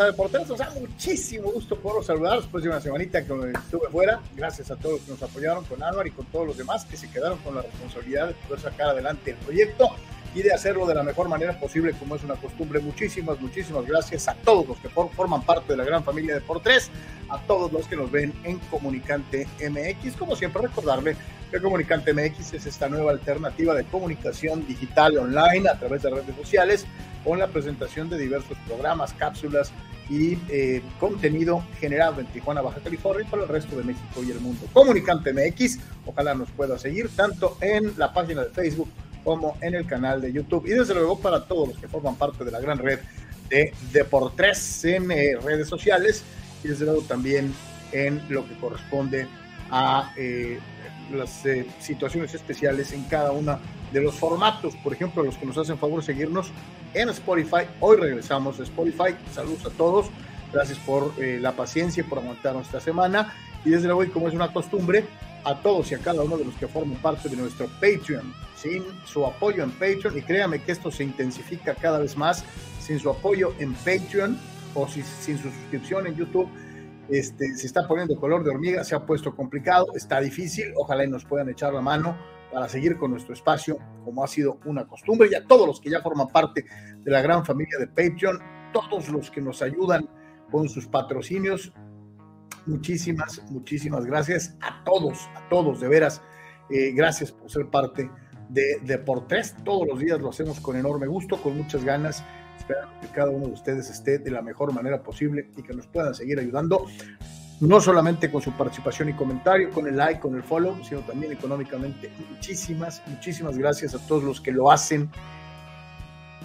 a Deportes. Nos da muchísimo gusto poder saludar después de una semanita que estuve fuera. Gracias a todos los que nos apoyaron con Álvaro y con todos los demás que se quedaron con la responsabilidad de poder sacar adelante el proyecto y de hacerlo de la mejor manera posible, como es una costumbre. Muchísimas, muchísimas gracias a todos los que forman parte de la gran familia de Por Tres, a todos los que nos ven en Comunicante MX. Como siempre, recordarle que Comunicante MX es esta nueva alternativa de comunicación digital online a través de redes sociales, con la presentación de diversos programas, cápsulas y eh, contenido generado en Tijuana, Baja California y para el resto de México y el mundo. Comunicante MX, ojalá nos pueda seguir tanto en la página de Facebook como en el canal de YouTube. Y desde luego para todos los que forman parte de la gran red de Deportes eh, redes sociales y desde luego también en lo que corresponde a eh, las eh, situaciones especiales en cada uno de los formatos. Por ejemplo, los que nos hacen favor seguirnos en Spotify. Hoy regresamos a Spotify. Saludos a todos. Gracias por la paciencia y por aguantarnos esta semana. Y desde luego, como es una costumbre, a todos y a cada uno de los que forman parte de nuestro Patreon. Sin su apoyo en Patreon, y créame que esto se intensifica cada vez más, sin su apoyo en Patreon o si, sin su suscripción en YouTube, este, se está poniendo color de hormiga, se ha puesto complicado, está difícil, ojalá y nos puedan echar la mano para seguir con nuestro espacio, como ha sido una costumbre, y a todos los que ya forman parte de la gran familia de Patreon, todos los que nos ayudan con sus patrocinios, muchísimas, muchísimas gracias a todos, a todos, de veras. Eh, gracias por ser parte de Deportes. Todos los días lo hacemos con enorme gusto, con muchas ganas. Espero que cada uno de ustedes esté de la mejor manera posible y que nos puedan seguir ayudando, no solamente con su participación y comentario, con el like, con el follow, sino también económicamente. Muchísimas, muchísimas gracias a todos los que lo hacen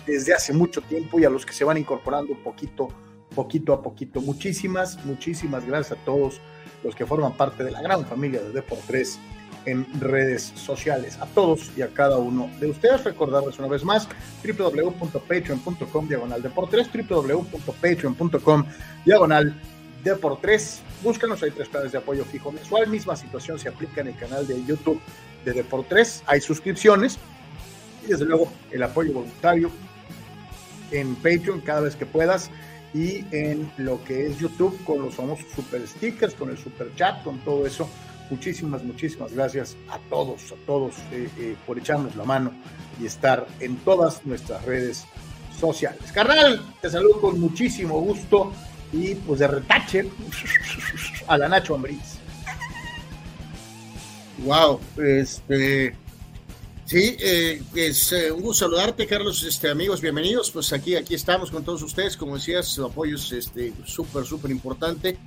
desde hace mucho tiempo y a los que se van incorporando poquito poquito a poquito. Muchísimas, muchísimas gracias a todos los que forman parte de la gran familia de Deportes en redes sociales. A todos y a cada uno de ustedes, recordarles una vez más www.patreon.com diagonal deportes, www.patreon.com diagonal deportes. Búscanos, hay tres planes de apoyo fijo mensual. Misma situación se aplica en el canal de YouTube de Deportes. Hay suscripciones y desde luego el apoyo voluntario en Patreon cada vez que puedas y en lo que es YouTube con los famosos super stickers, con el super chat, con todo eso. Muchísimas, muchísimas gracias a todos, a todos eh, eh, por echarnos la mano y estar en todas nuestras redes sociales. Carnal, te saludo con muchísimo gusto y pues de retache a la Nacho Ambriz. Wow, este Sí, eh, es un gusto saludarte, Carlos, este, amigos, bienvenidos. Pues aquí, aquí estamos con todos ustedes. Como decías, su apoyo es este, súper, súper importante.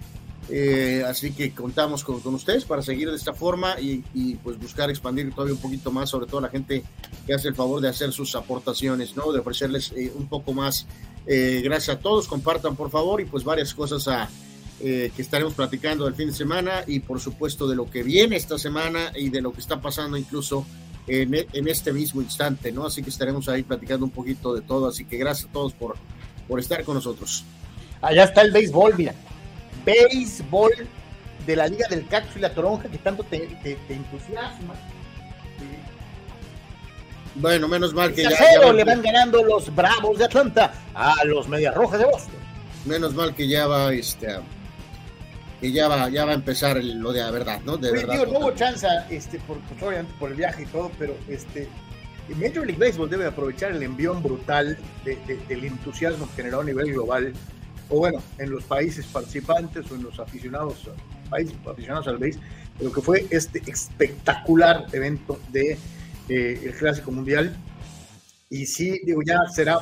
Eh, así que contamos con, ustedes para seguir de esta forma y, pues buscar expandir todavía un poquito más, sobre todo la gente que hace el favor de hacer sus aportaciones, ¿no? De ofrecerles eh, un poco más. Eh, gracias a todos, compartan por favor y pues varias cosas a, eh, que estaremos platicando del fin de semana y por supuesto de lo que viene esta semana y de lo que está pasando incluso en, en, este mismo instante, ¿no? Así que estaremos ahí platicando un poquito de todo, así que gracias a todos por, por estar con nosotros. Allá está el béisbol, mira. Béisbol de la Liga del Cactus y la Toronja que tanto te, te, te entusiasma. Bueno, menos mal que ya, ya, le van ganando los Bravos de Atlanta a los Medias Rojas de Boston. Menos mal que ya va este que ya va, ya va a empezar el, lo de la verdad, ¿no? De Oye, verdad. Tío, no hubo chance, este, por, pues, obviamente por el viaje y todo, pero este, Major League Baseball debe aprovechar el envión brutal de, de, del entusiasmo generado a nivel global, o bueno, en los países participantes o en los aficionados, países aficionados al de lo que fue este espectacular evento de eh, el Clásico Mundial. Y sí, digo, ya será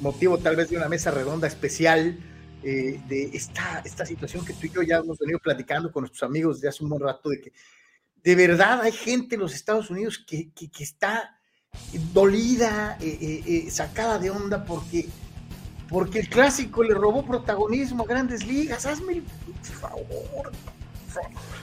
motivo tal vez de una mesa redonda especial eh, de esta, esta situación que tú y yo ya hemos venido platicando con nuestros amigos de hace un buen rato, de que de verdad hay gente en los Estados Unidos que, que, que está dolida, eh, eh, sacada de onda porque, porque el clásico le robó protagonismo a grandes ligas. Hazme el favor.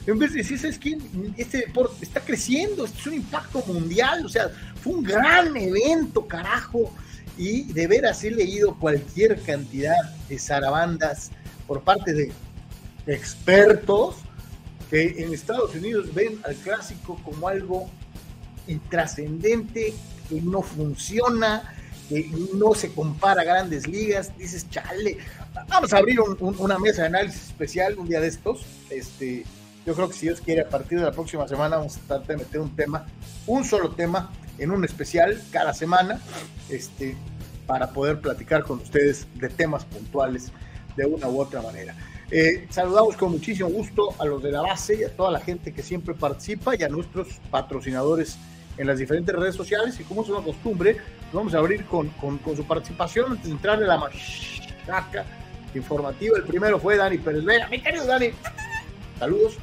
En vez de decir, ¿sabes quién? Este deporte está creciendo, este es un impacto mundial, o sea, fue un gran evento, carajo y de veras he leído cualquier cantidad de zarabandas por parte de expertos que en Estados Unidos ven al clásico como algo intrascendente, que no funciona, no se compara a grandes ligas, dices, chale, vamos a abrir una mesa de análisis especial un día de estos. Este, yo creo que si Dios quiere, a partir de la próxima semana vamos a tratar de meter un tema, un solo tema, en un especial cada semana, este, para poder platicar con ustedes de temas puntuales de una u otra manera. Eh, saludamos con muchísimo gusto a los de la base y a toda la gente que siempre participa y a nuestros patrocinadores en las diferentes redes sociales. Y como es una costumbre, vamos a abrir con, con, su participación antes de entrar en la machaca informativa. El primero fue Dani Pérez Vega. Mi querido Dani, saludos.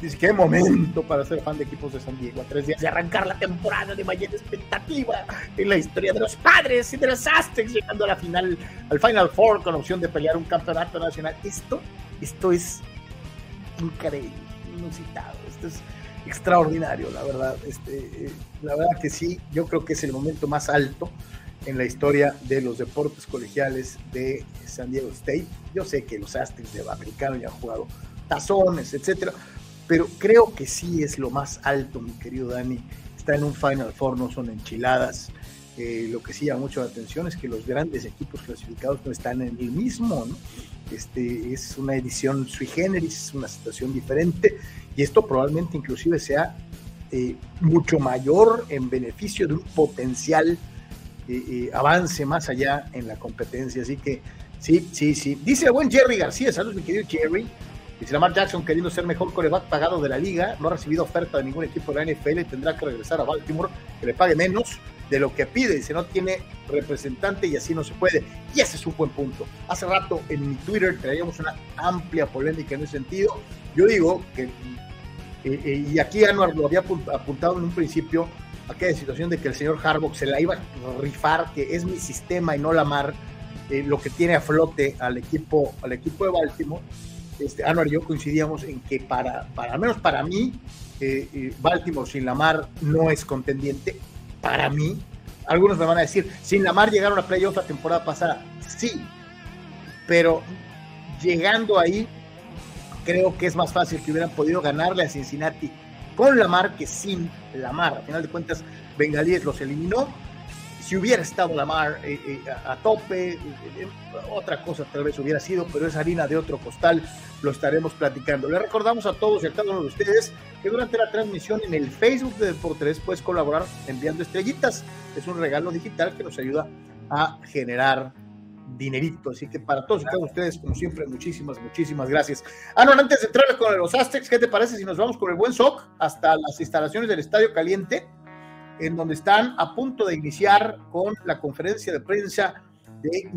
Dice, qué momento para ser fan de equipos de San Diego. A tres días de arrancar la temporada de mayor expectativa en la historia de los padres y de los Aztecs, llegando a la final, al Final Four con opción de pelear un campeonato nacional. Esto, esto es increíble, inusitado. Esto es extraordinario, la verdad. Este, eh, la verdad que sí, yo creo que es el momento más alto en la historia de los deportes colegiales de San Diego State. Yo sé que los Aztecs de americano ya han jugado tazones, etcétera, pero creo que sí es lo más alto, mi querido Dani. Está en un Final Four, no son enchiladas. Eh, lo que sí llama mucho la atención es que los grandes equipos clasificados no están en el mismo, ¿no? Este, es una edición sui generis, es una situación diferente y esto probablemente inclusive sea eh, mucho mayor en beneficio de un potencial eh, avance más allá en la competencia. Así que sí, sí, sí. Dice el buen Jerry García, saludos mi querido Jerry. Dice Lamar Jackson, queriendo ser mejor coreback pagado de la liga, no ha recibido oferta de ningún equipo de la NFL y tendrá que regresar a Baltimore, que le pague menos de lo que pide. Dice, no tiene representante y así no se puede. Y ese es un buen punto. Hace rato en mi Twitter traíamos una amplia polémica en ese sentido. Yo digo que, eh, eh, y aquí Anuar lo había apuntado en un principio, aquella situación de que el señor Harbaugh se la iba a rifar, que es mi sistema y no Lamar, eh, lo que tiene a flote al equipo, al equipo de Baltimore este, y yo coincidíamos en que para, para al menos para mí, eh, eh, Baltimore sin Lamar no es contendiente. Para mí, algunos me van a decir, sin Lamar llegaron a playoff la temporada pasada. Sí, pero llegando ahí, creo que es más fácil que hubieran podido ganarle a Cincinnati con Lamar que sin Lamar. Al final de cuentas, Bengalíes los eliminó si hubiera estado Lamar eh, eh, a, tope, eh, otra cosa tal vez hubiera sido, pero es harina de otro costal, lo estaremos platicando. Le recordamos a todos y a cada uno de ustedes que durante la transmisión en el Facebook de Deportes puedes colaborar enviando estrellitas. Es un regalo digital que nos ayuda a generar dinerito. Así que para todos y de ustedes, como siempre, muchísimas, muchísimas gracias. Ah, no, antes de entrar con los Aztecs, ¿qué te parece si nos vamos con el buen SOC hasta las instalaciones del Estadio Caliente? en donde están a punto de iniciar con la conferencia de prensa de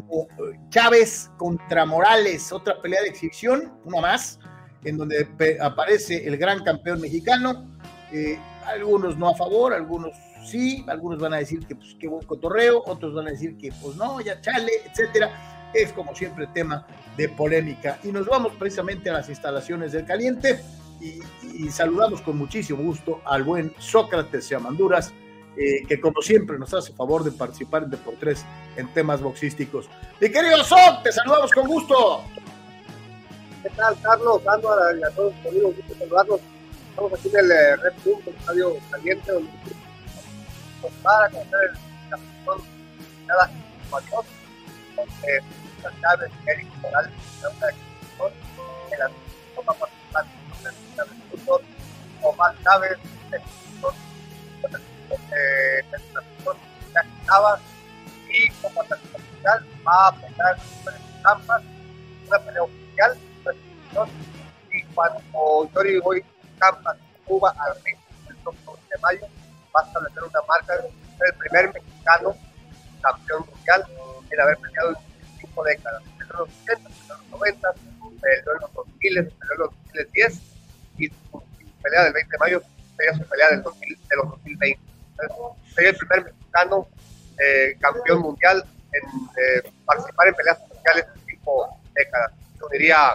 Chávez contra Morales, otra pelea de exhibición, una más, en donde aparece el gran campeón mexicano, eh, algunos no a favor, algunos sí, algunos van a decir que pues qué buen cotorreo, otros van a decir que pues no, ya chale, etcétera. Es como siempre tema de polémica. Y nos vamos precisamente a las instalaciones del caliente y, saludamos con muchísimo gusto al buen Sócrates Yamanduras, eh, que como siempre nos hace favor de participar en Deportes en temas boxísticos. Mi querido Sok, te saludamos con gusto. ¿Qué tal, Carlos? Ando a, todos los amigos, gusto saludarlos. Estamos aquí en el eh, Red Bull, el estadio caliente, donde para conocer el de cada donde muchas llaves, Eric Morales, de la Copa Participante, de fútbol, Omar Chávez, eh, estaba y como tercera va a una pelea oficial, y cuando Yori voy Tampas, Cuba al ritmo del 2 de mayo, va a establecer una marca el primer mexicano campeón mundial en haber peleado en cinco décadas, en los 80, en los 90, en los 2000, en los 2010 y su pelea del 20 de mayo sería su pelea del 2000, de los 2020 sería el primer mexicano eh, campeón mundial en eh, participar en peleas mundiales en cinco décadas. Yo diría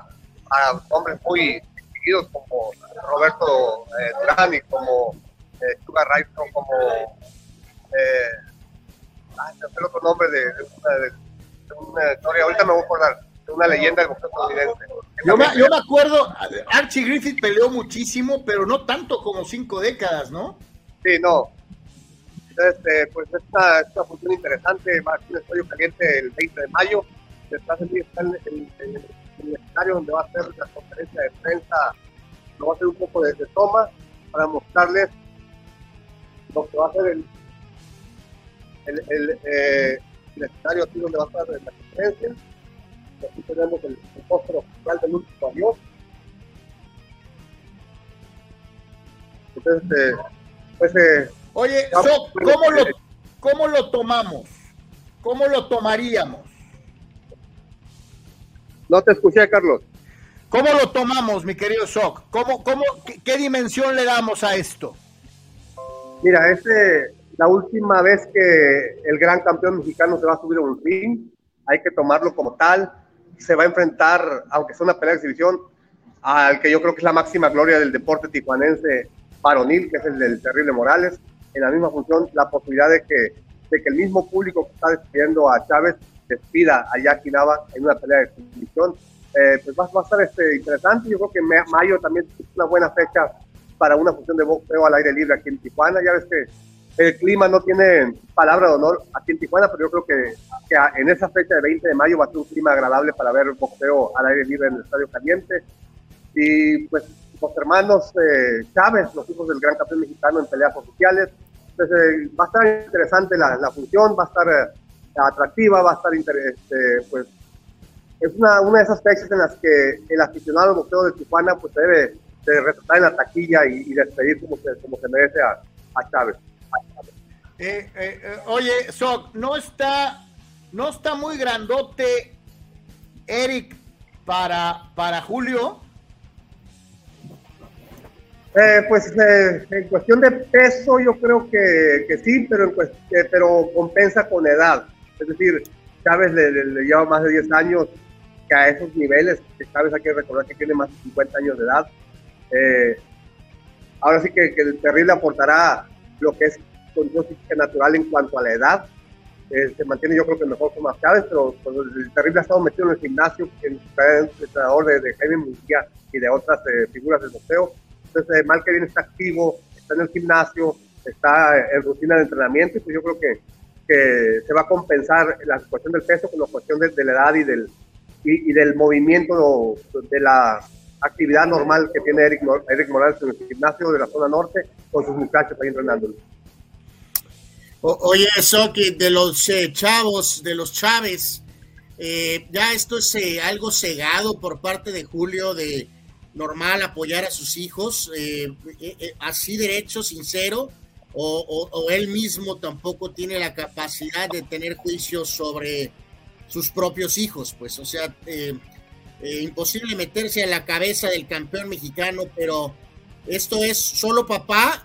a hombres muy distinguidos como Roberto eh, Durán y como eh, Sugar Rayson, como eh, el otro nombre de, una, historia, ahorita me voy a acordar, de una leyenda estadounidense. Yo me, yo me acuerdo, Archie Griffith peleó muchísimo, pero no tanto como cinco décadas, ¿no? Sí, no, Entonces, pues esta es una función interesante, va a ser un estadio caliente el 20 de mayo. Detrás de mí está el, el, el, escenario donde va a ser la conferencia de prensa, lo va a hacer un poco de, de toma para mostrarles lo que va a ser el, el, el, eh, el escenario aquí donde va a estar la conferencia. Aquí tenemos el, el póster oficial del último avión. Entonces, eh, pues, eh, Oye, so, ¿cómo, lo, ¿cómo lo tomamos? ¿Cómo lo tomaríamos? No te escuché, Carlos. ¿Cómo lo tomamos, mi querido Soc? ¿Cómo, cómo, qué, qué, dimensión le damos a esto? Mira, es la última vez que el gran campeón mexicano se va a subir a un ring. Hay que tomarlo como tal. Se va a enfrentar, aunque sea una pelea de exhibición, al que yo creo que es la máxima gloria del deporte tijuanense varonil, que es el del Terrible Morales. En la misma función, la posibilidad de que, de que el mismo público que está despidiendo a Chávez despida a Jackie Nava en una pelea de exhibición. Eh, pues va, va, a estar este, interesante. Yo creo que mayo también es una buena fecha para una función de boxeo al aire libre aquí en Tijuana. Ya ves que el clima no tiene palabra de honor aquí en Tijuana, pero yo creo que, en esa fecha de 20 de mayo va a ser un clima agradable para ver boxeo al aire libre en el Estadio Caliente. Y pues los hermanos eh, Chávez, los hijos del gran campeón mexicano en peleas oficiales. Entonces eh, va a estar interesante la, la función, va a estar eh, atractiva, va a estar este, pues es una, una de esas fechas en las que el aficionado al boxeo de Tijuana pues debe de retratar en la taquilla y, y despedir como se, como se merece a, a Chávez. A Chávez. Eh, eh, eh, oye, Soc, no está, no está muy grandote Eric para, para Julio. Eh, pues eh, en cuestión de peso yo creo que, que sí, pero, en eh, pero compensa con edad. Es decir, Chávez le, le, le, lleva más de 10 años que a esos niveles, Chávez hay que recordar que tiene más de 50 años de edad. Eh, ahora sí que, el terrible aportará lo que es física natural en cuanto a la edad. Eh, se mantiene yo creo que mejor con más Chávez, pero el terrible ha estado metido en el gimnasio, en el entrenador de, de Jaime Munguía y de otras eh, figuras del boxeo. Entonces, mal que bien está activo, está en el gimnasio, está en rutina de entrenamiento, y pues yo creo que, se va a compensar la cuestión del peso con la cuestión de, la edad y del, y, del movimiento de la actividad normal que tiene Eric, Eric Morales en el gimnasio de la zona norte con sus muchachos ahí entrenando. Oye, que de los eh, chavos, de los Chávez, eh, ya esto es eh, algo cegado por parte de Julio de normal apoyar a sus hijos, así derecho, sincero, o, él mismo tampoco tiene la capacidad de tener juicios sobre sus propios hijos, pues, o sea, eh, imposible meterse a la cabeza del campeón mexicano, pero esto es solo papá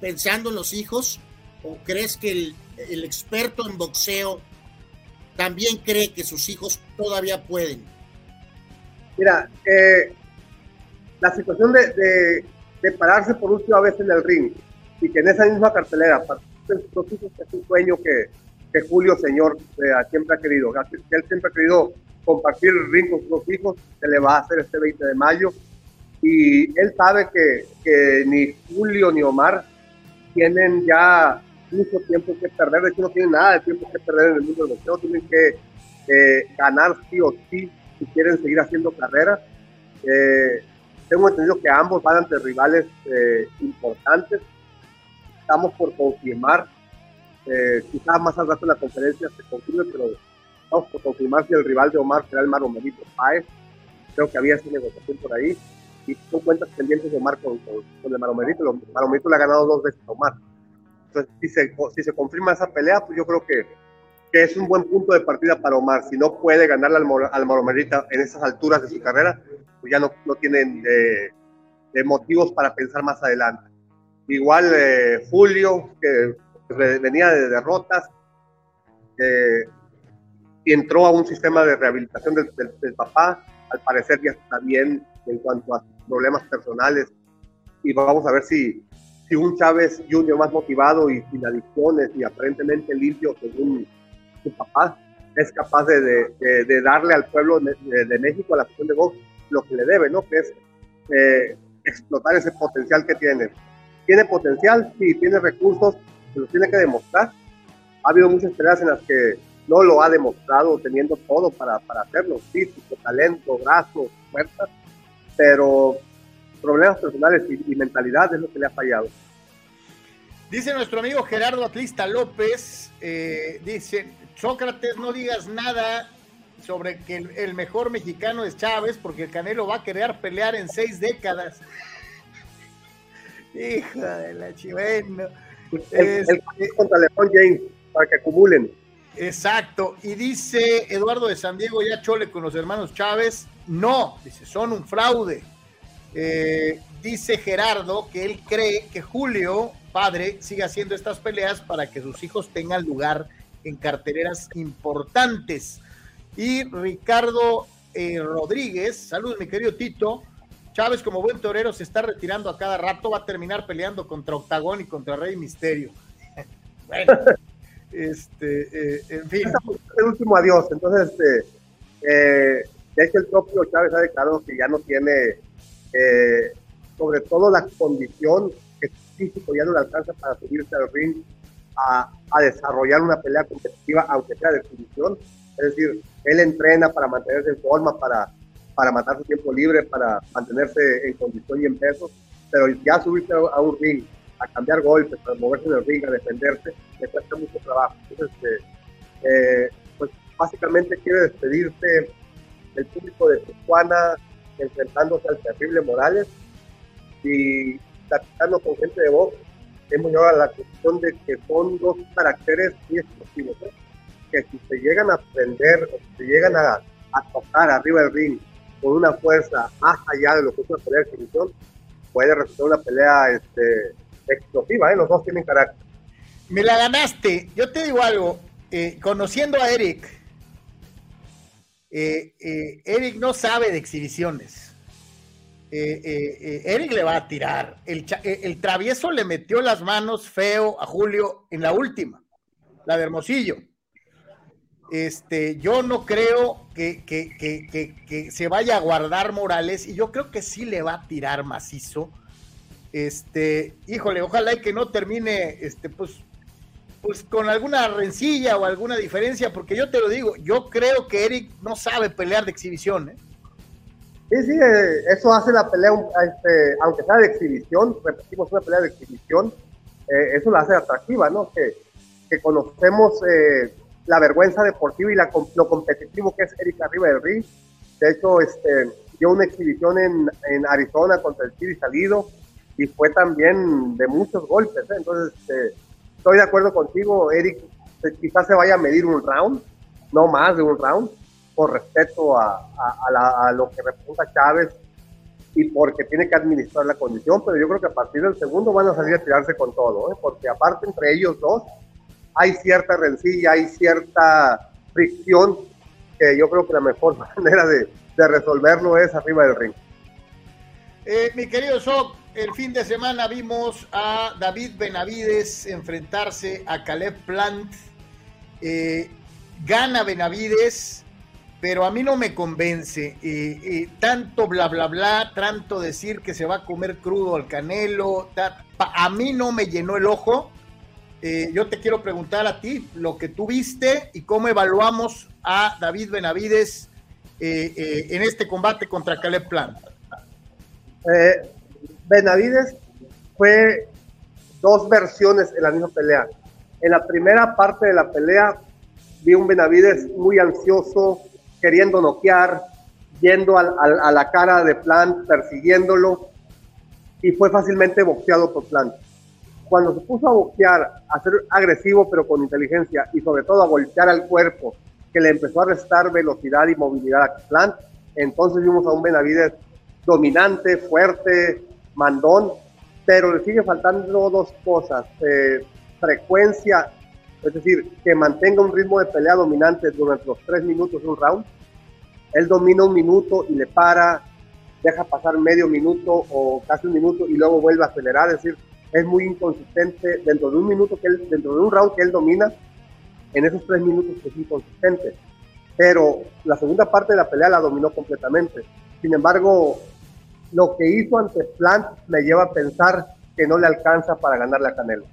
pensando en los hijos, o crees que el, experto en boxeo también cree que sus hijos todavía pueden? Mira, eh, la situación de, de, pararse por última vez en el ring y que en esa misma cartelera sus hijos es un sueño que, que Julio Señor eh, siempre ha querido, que él siempre ha querido compartir ring con sus hijos, se le va a hacer este 20 de mayo y él sabe que, que ni Julio ni Omar tienen ya mucho tiempo que perder, de hecho no tienen nada de tiempo que perder en el mundo del boxeo, tienen que eh, ganar sí o sí si quieren seguir haciendo carrera. Eh, tengo entendido que ambos van ante rivales eh, importantes. Estamos por confirmar, eh, quizás más al rato en la conferencia se confirme, pero por confirmar si el rival de Omar será el Maromerito Páez. Creo que había esa negociación por ahí. Y son cuentas pendientes de Omar con, con, el Maromerito. El Maromerito le ha ganado dos veces a Omar. Entonces, si se, si se confirma esa pelea, pues yo creo que, que es un buen punto de partida para Omar. Si no puede ganarle al, al en esas alturas de su carrera, pues ya no, no tienen eh, eh, motivos para pensar más adelante. Igual eh, Julio, que venía de derrotas, entró a un sistema de rehabilitación del, del, del, papá, al parecer ya está bien en cuanto a problemas personales, y vamos a ver si, si un Chávez Junior más motivado y sin adicciones y aparentemente limpio según su papá, es capaz de, de, de darle al pueblo de, de México, a la cuestión de box, lo que le debe, ¿no? Que es eh, explotar ese potencial que tiene. ¿Tiene potencial? Sí, tiene recursos, se lo tiene que demostrar. Ha habido muchas peleas en las que no lo ha demostrado teniendo todo para, para hacerlo, físico, talento, brazos, fuerza, pero problemas personales y, mentalidad es lo que le ha fallado. Dice nuestro amigo Gerardo Atlista López, eh, dice, Sócrates, no digas nada sobre que el, mejor mexicano es Chávez, porque el Canelo va a querer pelear en seis décadas. Hija de la chivena. El, contra León James, para que acumulen. Exacto. Y dice Eduardo de San Diego, ya chole con los hermanos Chávez. No, dice, son un fraude. Eh, dice Gerardo que él cree que Julio, padre, sigue haciendo estas peleas para que sus hijos tengan lugar en carteleras importantes. Y Ricardo eh, Rodríguez, saludos mi querido Tito. Chávez, como buen torero, se está retirando a cada rato, va a terminar peleando contra Octagón y contra Rey Misterio. bueno, este, eh, en fin. El último adiós, entonces, este, eh, de hecho, el propio Chávez ha declarado que ya no tiene, eh, sobre todo la condición que físico ya no le alcanza para subirse al ring a, a desarrollar una pelea competitiva, aunque sea de exhibición. Es decir, él entrena para mantenerse en forma, para, para matar su tiempo libre, para mantenerse en condición y en peso, pero ya subirse a un ring, a cambiar golpes, a moverse en el ring, a defenderse, le cuesta mucho trabajo. Entonces, este, eh, pues básicamente quiere despedirse del público de Tijuana enfrentándose al terrible Morales y platicando con gente de voz, hemos llegado a la cuestión de que son dos caracteres muy explosivos. que si se llegan a prender o si se llegan a, tocar arriba del ring con una fuerza más allá de lo que es una pelea de exhibición, puede resultar una pelea este, explosiva, ¿eh? los dos tienen carácter. Me la ganaste, yo te digo algo, eh, conociendo a Eric, eh, Eric no sabe de exhibiciones. Eric le va a tirar. El, el travieso le metió las manos feo a Julio en la última, la de Hermosillo. Este, yo no creo que, que, se vaya a guardar Morales y yo creo que sí le va a tirar macizo. Este, híjole, ojalá y que no termine, este, pues, pues con alguna rencilla o alguna diferencia, porque yo te lo digo, yo creo que Eric no sabe pelear de exhibición. ¿eh? Sí, sí, eh, eso hace la pelea, este, aunque sea de exhibición, repetimos una pelea de exhibición, eh, eso la hace atractiva, ¿no? Que, que conocemos la vergüenza deportiva y la, lo competitivo que es Eric arriba del ring. De hecho, este, dio una exhibición en, en Arizona contra el Chile Salido y fue también de muchos golpes. ¿eh? Entonces, este, estoy de acuerdo contigo, Eric. Quizás se vaya a medir un round, no más de un round, por respeto a, a, lo que representa Chávez y porque tiene que administrar la condición, pero yo creo que a partir del segundo van a salir a tirarse con todo, ¿eh? porque aparte entre ellos dos hay cierta rencilla, hay cierta fricción, que yo creo que la mejor manera de, resolverlo es arriba del ring. Eh, mi querido Sok, el fin de semana vimos a David Benavides enfrentarse a Caleb Plant. Eh, gana Benavides, pero a mí no me convence. Eh, tanto bla, bla, bla, tanto decir que se va a comer crudo al canelo, a mí no me llenó el ojo. Eh, yo te quiero preguntar a ti lo que tú viste y cómo evaluamos a David Benavides eh, eh, en este combate contra Caleb Plant. Benavides fue dos versiones en la misma pelea. En la primera parte de la pelea vi un Benavides muy ansioso, queriendo noquear, yendo a la cara de Plant, persiguiéndolo, y fue fácilmente boxeado por Plant cuando se puso a boxear, a ser agresivo pero con inteligencia y sobre todo a voltear al cuerpo, que le empezó a restar velocidad y movilidad a Plant, entonces vimos a un Benavides dominante, fuerte, mandón, pero le sigue faltando dos cosas, eh, frecuencia, es decir, que mantenga un ritmo de pelea dominante durante los tres minutos de un round. Él domina un minuto y le para, deja pasar medio minuto o casi un minuto y luego vuelve a acelerar, es decir, es muy inconsistente dentro de un minuto que él, dentro de un round que él domina, en esos tres minutos es inconsistente. Pero la segunda parte de la pelea la dominó completamente. Sin embargo, lo que hizo ante Plant me lleva a pensar que no le alcanza para ganarle a Canelo.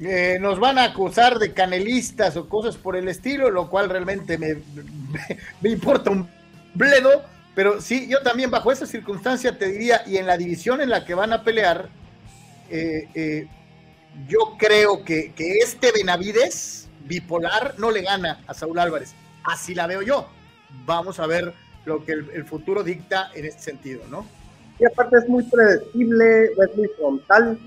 eh, nos van a acusar de canelistas o cosas por el estilo, lo cual realmente me, me, importa un bledo, pero sí, yo también bajo esa circunstancia te diría, y en la división en la que van a pelear, eh, eh, yo creo que, que, este Benavides bipolar no le gana a Saúl Álvarez. Así la veo yo. Vamos a ver lo que el, futuro dicta en este sentido, ¿no? Y aparte es muy predecible, es muy frontal,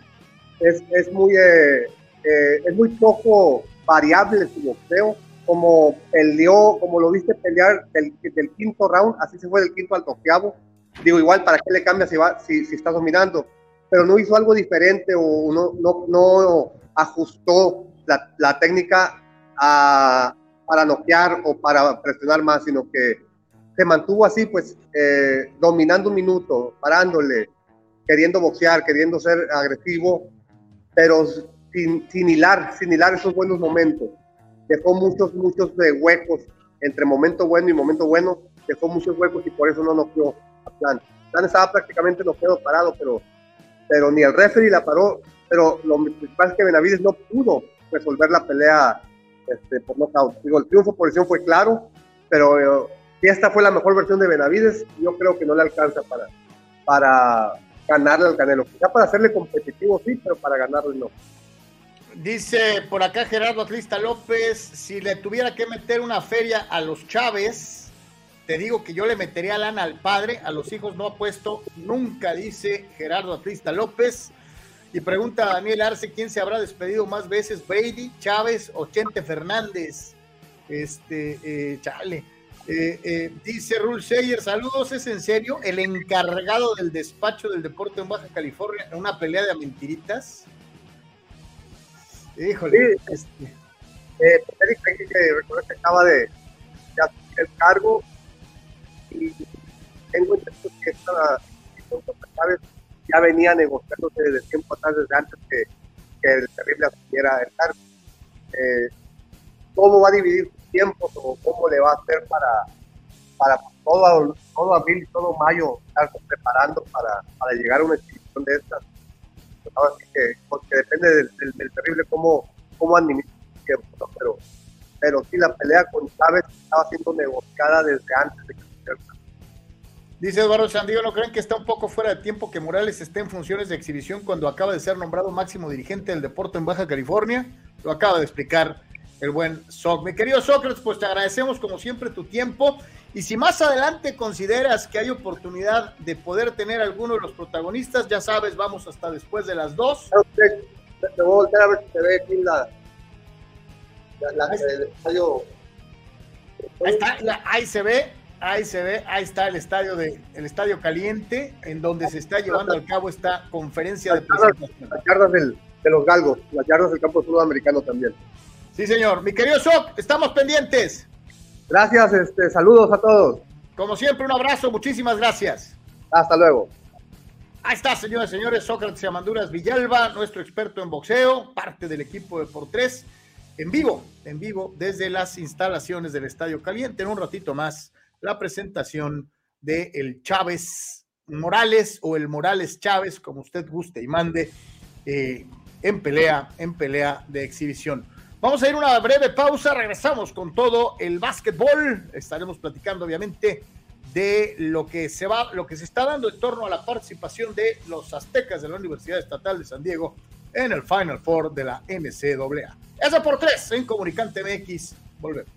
es, es muy eh, es muy poco variable su boxeo, como peleó, como lo viste pelear del, del, quinto round, así se fue del quinto al toqueavo. Digo, igual, ¿para qué le cambia si, va, si, si está dominando? Pero no hizo algo diferente o no, no, no ajustó la, la técnica a, para noquear o para presionar más, sino que se mantuvo así, pues, eh, dominando un minuto, parándole, queriendo boxear, queriendo ser agresivo, pero sin, sin, hilar, sin hilar esos buenos momentos. Dejó muchos, muchos de huecos entre momento bueno y momento bueno, dejó muchos huecos y por eso no noqueó a Plan. Plan estaba prácticamente noqueado parado, pero, pero ni el referee la paró, pero lo principal es que Benavides no pudo resolver la pelea este, por nocaut. Digo, el triunfo por lesión fue claro, pero eh, si esta fue la mejor versión de Benavides, yo creo que no le alcanza para, para ganarle al Canelo. Quizá para hacerle competitivo sí, pero para ganarle no. Dice por acá Gerardo Atlista López, si le tuviera que meter una feria a los Chávez, te digo que yo le metería lana al padre, a los hijos no ha puesto nunca, dice Gerardo Atlista López. Y pregunta Daniel Arce, ¿quién se habrá despedido más veces, Brady, Chávez o Fernández? Este, eh, chale. Eh, eh, dice Rul Seyer, saludos, ¿es en serio? ¿El encargado del despacho del deporte en Baja California en una pelea de mentiritas? Híjole. Sí, este. eh, que que acaba de, de el cargo y tengo entendido que esta ya venía negociándose desde tiempo atrás, desde antes que, que el terrible asumiera el cargo. Eh, ¿Cómo va a dividir tiempos o cómo le va a hacer para, para todo, todo abril y todo mayo estarse preparando para, para llegar a una exhibición de estas? que, porque depende del, del, terrible cómo, cómo administra el tiempo, pero, pero sí la pelea con Chávez estaba siendo negociada desde antes de que Dice Eduardo Sandillo, ¿no creen que está un poco fuera de tiempo que Morales esté en funciones de exhibición cuando acaba de ser nombrado máximo dirigente del deporte en Baja California? Lo acaba de explicar el buen Soc. Mi querido Sócrates, pues te agradecemos como siempre tu tiempo y si más adelante consideras que hay oportunidad de poder tener alguno de los protagonistas, ya sabes, vamos hasta después de las dos. Te voy a volver a ver si se ve aquí la, la, el estadio. Ahí, está, ahí se ve, ahí se ve, ahí está el estadio de el estadio caliente, en donde se está llevando a cabo esta conferencia de presentación. Las yardas del, de los galgos, las yardas del campo sudamericano también. Sí, señor. Mi querido Soc, estamos pendientes. Gracias, este, saludos a todos. Como siempre, un abrazo, muchísimas gracias. Hasta luego. Ahí está, señores y señores, Sócrates Amanduras Villalba, nuestro experto en boxeo, parte del equipo de Por Tres, en vivo, en vivo, desde las instalaciones del Estadio Caliente. En un ratito más, la presentación de el Chávez Morales o el Morales Chávez, como usted guste y mande, eh, en pelea, en pelea de exhibición. Vamos a ir una breve pausa, regresamos con todo el básquetbol. Estaremos platicando, obviamente, de lo que se va, lo que se está dando en torno a la participación de los aztecas de la Universidad Estatal de San Diego en el Final Four de la NCAA. Eso por tres en Comunicante MX. Volvemos.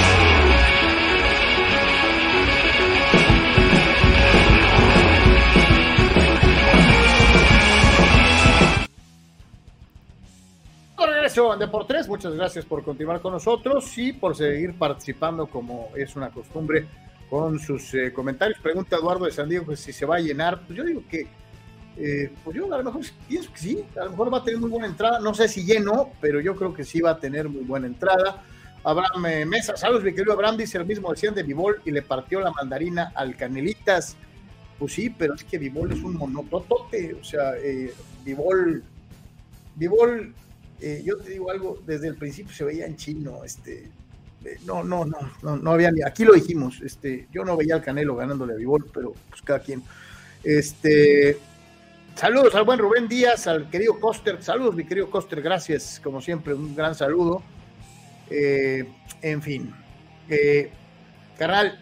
Regreso de por tres, muchas gracias por continuar con nosotros y por seguir participando como es una costumbre con sus eh, comentarios. Pregunta Eduardo de San Diego que si se va a llenar. Pues yo digo que, eh, pues yo a lo mejor pienso que sí, a lo mejor va a tener muy buena entrada. No sé si lleno, pero yo creo que sí va a tener muy buena entrada. Abraham eh, Mesa, saludos, mi querido Abraham, dice el mismo decían de Vivol y le partió la mandarina al Canelitas. Pues sí, pero es que Vivol es un monototote, o sea, eh, Vivol, Vivol, eh, yo te digo algo, desde el principio se veía en chino, este, eh, no, no, no, no, no había ni, aquí lo dijimos, este, yo no veía al Canelo ganándole a Vivol, pero pues cada quien. Este, saludos al buen Rubén Díaz, al querido Coster, saludos mi querido Coster, gracias, como siempre, un gran saludo. Eh, en fin, carnal,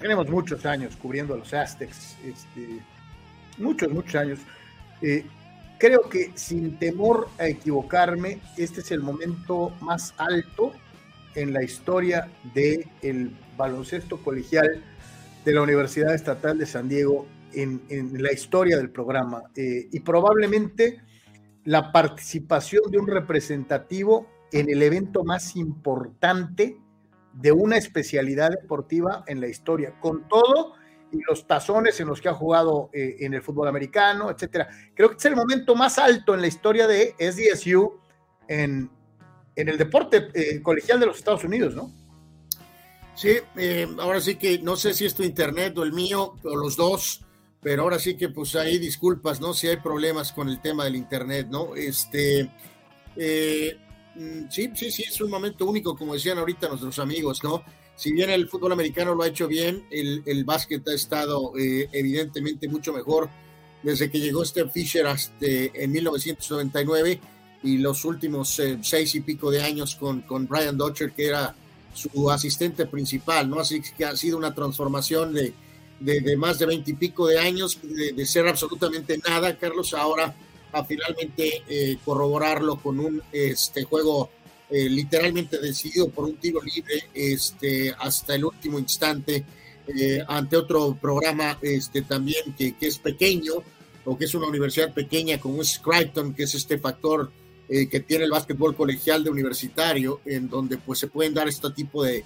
tenemos muchos años cubriendo a los Aztecs, este, muchos, muchos años. Creo que sin temor a equivocarme, este es el momento más alto en la historia del el baloncesto colegial de la Universidad Estatal de San Diego en, en la historia del programa. Eh, y probablemente la participación de un representativo en el evento más importante de una especialidad deportiva en la historia, con todo y los tazones en los que ha jugado eh, en el fútbol americano, etcétera. Creo que es el momento más alto en la historia de SDSU en, en el deporte eh, colegial de los Estados Unidos, ¿no? Sí, eh, ahora sí que no sé si es tu internet o el mío, o los dos, pero ahora sí que pues ahí disculpas, ¿no? Si hay problemas con el tema del internet, ¿no? Este, mm, sí, sí, sí, es un momento único, como decían ahorita nuestros amigos, ¿no? Si bien el fútbol americano lo ha hecho bien, el, el básquet ha estado eh, evidentemente mucho mejor desde que llegó Steve Fisher hasta en 1999 y los últimos eh, seis y pico de años con, con Brian Dutcher, que era su asistente principal, ¿no? Así que ha sido una transformación de, de, de más de veinte y pico de años, de, de, ser absolutamente nada, Carlos, ahora a finalmente eh, corroborarlo con un este, juego eh, literalmente decidido por un tiro libre este, hasta el último instante eh, ante otro programa este, también que, que, es pequeño o que es una universidad pequeña como es Crichton, que es este factor eh, que tiene el básquetbol colegial de universitario, en donde pues se pueden dar este tipo de,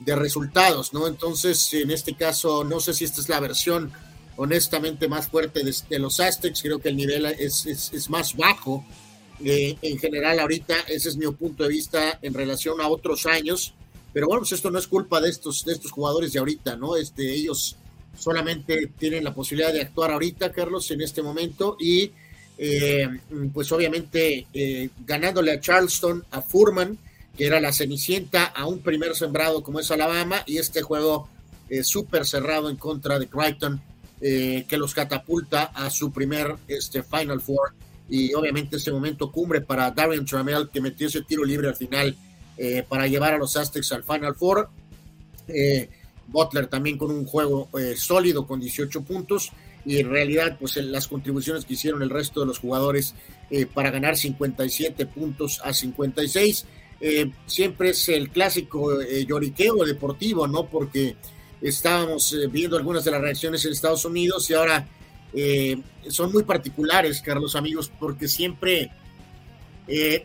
de resultados, ¿no? Entonces, en este caso, no sé si esta es la versión honestamente más fuerte de, de los Aztecs, creo que el nivel es, es, es más bajo eh, en general ahorita, ese es mi punto de vista en relación a otros años, pero bueno, pues esto no es culpa de estos, de estos jugadores de ahorita, ¿no? Este, ellos solamente tienen la posibilidad de actuar ahorita, Carlos, en este momento, y eh, pues obviamente eh, ganándole a Charleston, a Furman, que era la cenicienta, a un primer sembrado como es Alabama, y este juego eh, súper cerrado en contra de Crichton, eh, que los catapulta a su primer este, Final Four, y obviamente ese momento cumbre para Darian Tramel, que metió ese tiro libre al final eh, para llevar a los Aztecs al Final Four. Butler también con un juego sólido con 18 puntos y en realidad pues las contribuciones que hicieron el resto de los jugadores eh, para ganar 57 puntos a 56 eh, siempre es el clásico eh, lloriqueo deportivo no porque estábamos eh, viendo algunas de las reacciones en Estados Unidos y ahora son muy particulares Carlos amigos porque siempre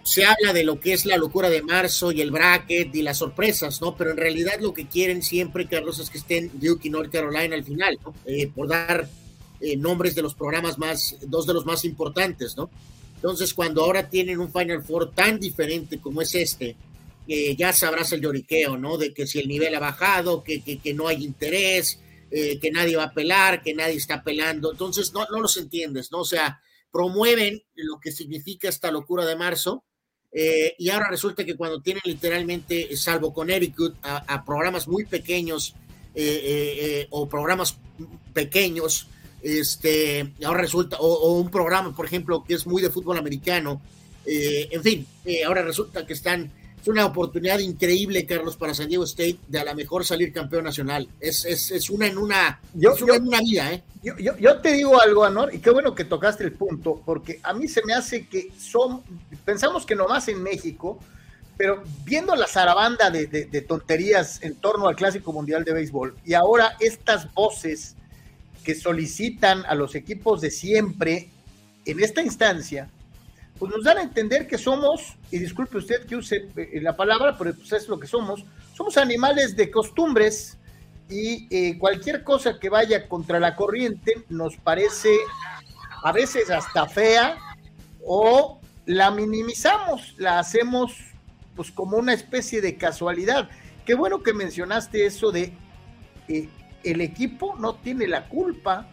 se habla de lo que es la locura de marzo y el bracket y las sorpresas, ¿no? Pero en realidad lo que quieren siempre, Carlos, es que estén Duke y North Carolina al final, ¿no? por dar eh, nombres de los programas más, dos de los más importantes, ¿no? Entonces, cuando ahora tienen un Final Four tan diferente como es este, eh, ya sabrás el lloriqueo, ¿no? De que si el nivel ha bajado, que, que, que no hay interés, eh, que nadie va a pelar, que nadie está pelando. Entonces, no, no los entiendes, ¿no? O sea, promueven lo que significa esta locura de marzo Eh, y ahora resulta que cuando tienen literalmente, salvo con a, a programas muy pequeños o programas pequeños, este, ahora resulta, o, un programa, por ejemplo, que es muy de fútbol americano, en fin, ahora resulta que están es una oportunidad increíble, Carlos, para San Diego State de a lo mejor salir campeón nacional. Es, es, es una en una, yo, una en una vida, ¿eh? Yo, yo, te digo algo, Anor, y qué bueno que tocaste el punto, porque a mí se me hace que son, pensamos que nomás en México, pero viendo la zarabanda de, de, de tonterías en torno al Clásico Mundial de Béisbol, y ahora estas voces que solicitan a los equipos de siempre en esta instancia, pues nos dan a entender que somos, y disculpe usted que use eh, la palabra, pero pues es lo que somos, somos animales de costumbres y eh, cualquier cosa que vaya contra la corriente nos parece a veces hasta fea o la minimizamos, la hacemos pues como una especie de casualidad. Qué bueno que mencionaste eso de eh, el equipo no tiene la culpa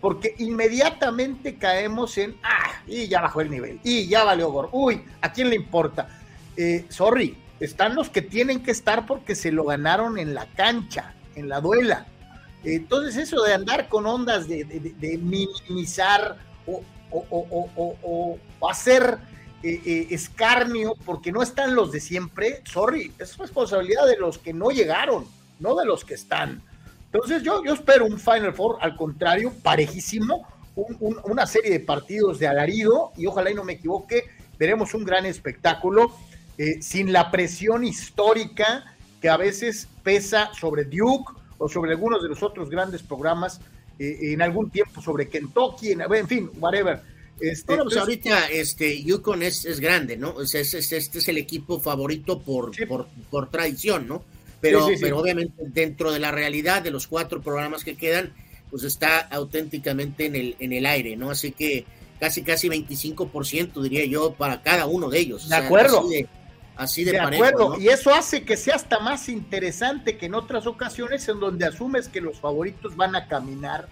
porque inmediatamente caemos en, ah, y ya bajó el nivel, y ya valió Gor, uy, ¿a quién le importa? Eh, sorry, están los que tienen que estar porque se lo ganaron en la cancha, en la duela. Entonces eso de andar con ondas de, minimizar o, hacer eh, eh, escarnio porque no están los de siempre, sorry, es responsabilidad de los que no llegaron, no de los que están. Entonces yo, yo espero un Final Four, al contrario, parejísimo, una serie de partidos de alarido y ojalá y no me equivoque, veremos un gran espectáculo eh, sin la presión histórica que a veces pesa sobre Duke o sobre algunos de los otros grandes programas eh, en algún tiempo sobre Kentucky, en, en fin, whatever. Este, bueno, pues ahorita este, Yukon es, es grande, ¿no? O sea, este es el equipo favorito por, por, por tradición, ¿no? Pero, pero obviamente dentro de la realidad de los cuatro programas que quedan, pues está auténticamente en el, en el aire, ¿no? Así que casi, casi 25% diría yo para cada uno de ellos. De acuerdo. Así de, de, acuerdo. Y eso hace que sea hasta más interesante que en otras ocasiones en donde asumes que los favoritos van a caminar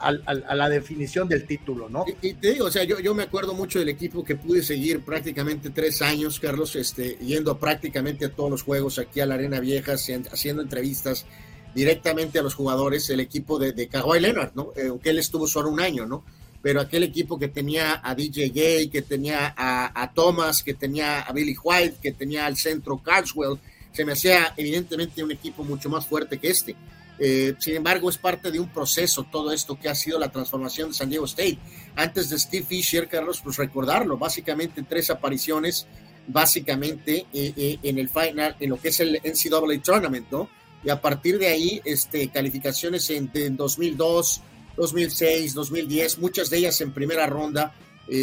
a la definición del título, ¿no? Y, te digo, o sea, yo, yo me acuerdo mucho del equipo que pude seguir prácticamente tres años, Carlos, este, yendo prácticamente a todos los juegos aquí a la Arena Vieja, haciendo entrevistas directamente a los jugadores, el equipo de, de Kawhi Leonard, ¿no? Eh, aunque él estuvo solo un año, ¿no? Pero aquel equipo que tenía a DJ Gay, que tenía a, a Thomas, que tenía a Billy White, que tenía al centro Carswell, se me hacía evidentemente un equipo mucho más fuerte que este. Eh, sin embargo, es parte de un proceso todo esto que ha sido la transformación de San Diego State. Antes de Steve Fisher, Carlos, pues recordarlo, básicamente tres apariciones, básicamente eh, eh, en el final, en lo que es el NCAA Tournament, ¿no? Y a partir de ahí, este, calificaciones en, 2002, 2006, 2010, muchas de ellas en primera ronda,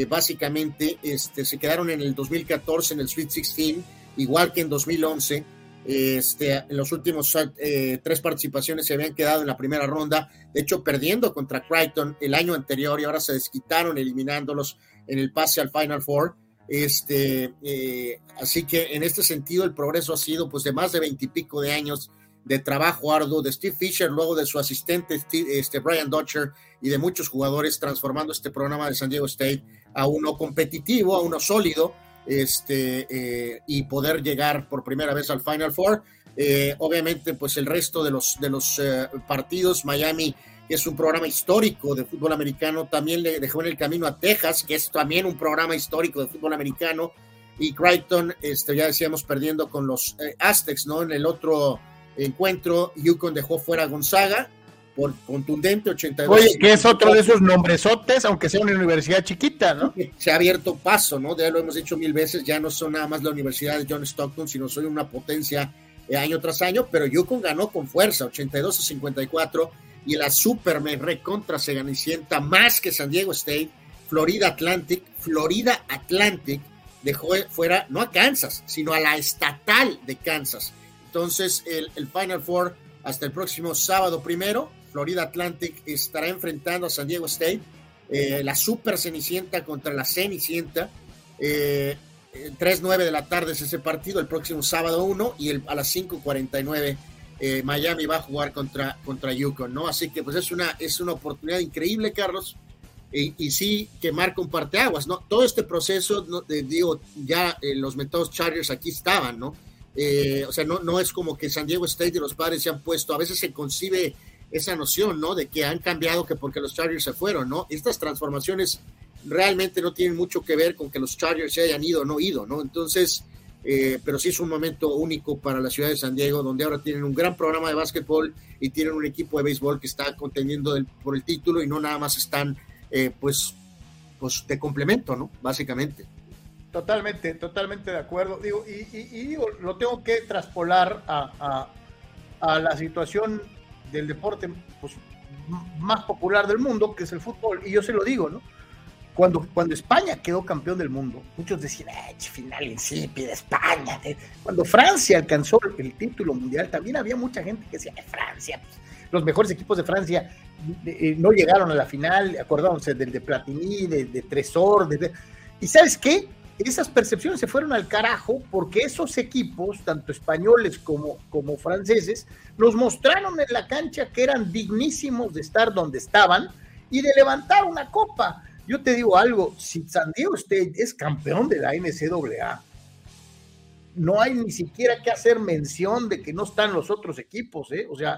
básicamente este, se quedaron en el 2014 en el Sweet 16, igual que en 2011 este, en los últimos eh, tres participaciones se habían quedado en la primera ronda, de hecho perdiendo contra Crichton el año anterior y ahora se desquitaron eliminándolos en el pase al Final Four. Este, eh, así que en este sentido el progreso ha sido pues de más de veintipico de años de trabajo arduo de Steve Fisher, luego de su asistente este, Brian Dutcher y de muchos jugadores transformando este programa de San Diego State a uno competitivo, a uno sólido, este, eh, y poder llegar por primera vez al Final Four. Eh, obviamente, pues el resto de los, de los eh, partidos, Miami, que es un programa histórico de fútbol americano, también le dejó en el camino a Texas, que es también un programa histórico de fútbol americano, y Crichton, este, ya decíamos, perdiendo con los Aztecs, ¿no? En el otro encuentro, Yukon dejó fuera a Gonzaga, por contundente 82. Oye, que es otro de esos nombresotes, aunque sea una universidad chiquita, ¿no? Se ha abierto paso, ¿no? Ya lo hemos dicho mil veces, ya no son nada más la Universidad de John Stockton, sino soy una potencia eh, año tras año, pero Yukon ganó con fuerza, 82 a 54, y la super me recontra se ganicienta más que San Diego State, Florida Atlantic, Florida Atlantic dejó fuera no a Kansas, sino a la estatal de Kansas. Entonces, el, el Final Four hasta el próximo sábado primero, Florida Atlantic estará enfrentando a San Diego State, eh, la Super Cenicienta contra la Cenicienta. Eh, 3-9 de la tarde es ese partido, el próximo sábado 1 y a las 5.49 eh, Miami va a jugar contra, contra Yukon, ¿no? Así que pues es una, es una oportunidad increíble, Carlos, y, sí que marca un parteaguas, ¿no? Todo este proceso, no, digo, ya los metados Chargers aquí estaban, ¿no? o sea, no, no es como que San Diego State y los padres se han puesto, a veces se concibe esa noción, ¿no? De que han cambiado que porque los Chargers se fueron, ¿no? Estas transformaciones realmente no tienen mucho que ver con que los Chargers se hayan ido o no ido, ¿no? Entonces, eh, pero sí es un momento único para la ciudad de San Diego, donde ahora tienen un gran programa de básquetbol y tienen un equipo de béisbol que está contendiendo por el título y no nada más están, eh, pues, pues, de complemento, ¿no? Básicamente. Totalmente, totalmente de acuerdo. Digo, y, digo, lo tengo que traspolar a, a la situación del deporte pues, más popular del mundo, que es el fútbol. Y yo se lo digo, ¿no? Cuando, cuando España quedó campeón del mundo, muchos decían, eh, final insípida, España. Cuando Francia alcanzó el título mundial, también había mucha gente que decía, Francia, pues, los mejores equipos de Francia eh, no llegaron a la final, acordándose del de Platini, de, de Tresor, y ¿sabes qué? Esas percepciones se fueron al carajo porque esos equipos, tanto españoles como, franceses, nos mostraron en la cancha que eran dignísimos de estar donde estaban y de levantar una copa. Yo te digo algo, si San Diego State es campeón de la NCAA, no hay ni siquiera que hacer mención de que no están los otros equipos, ¿eh? O sea...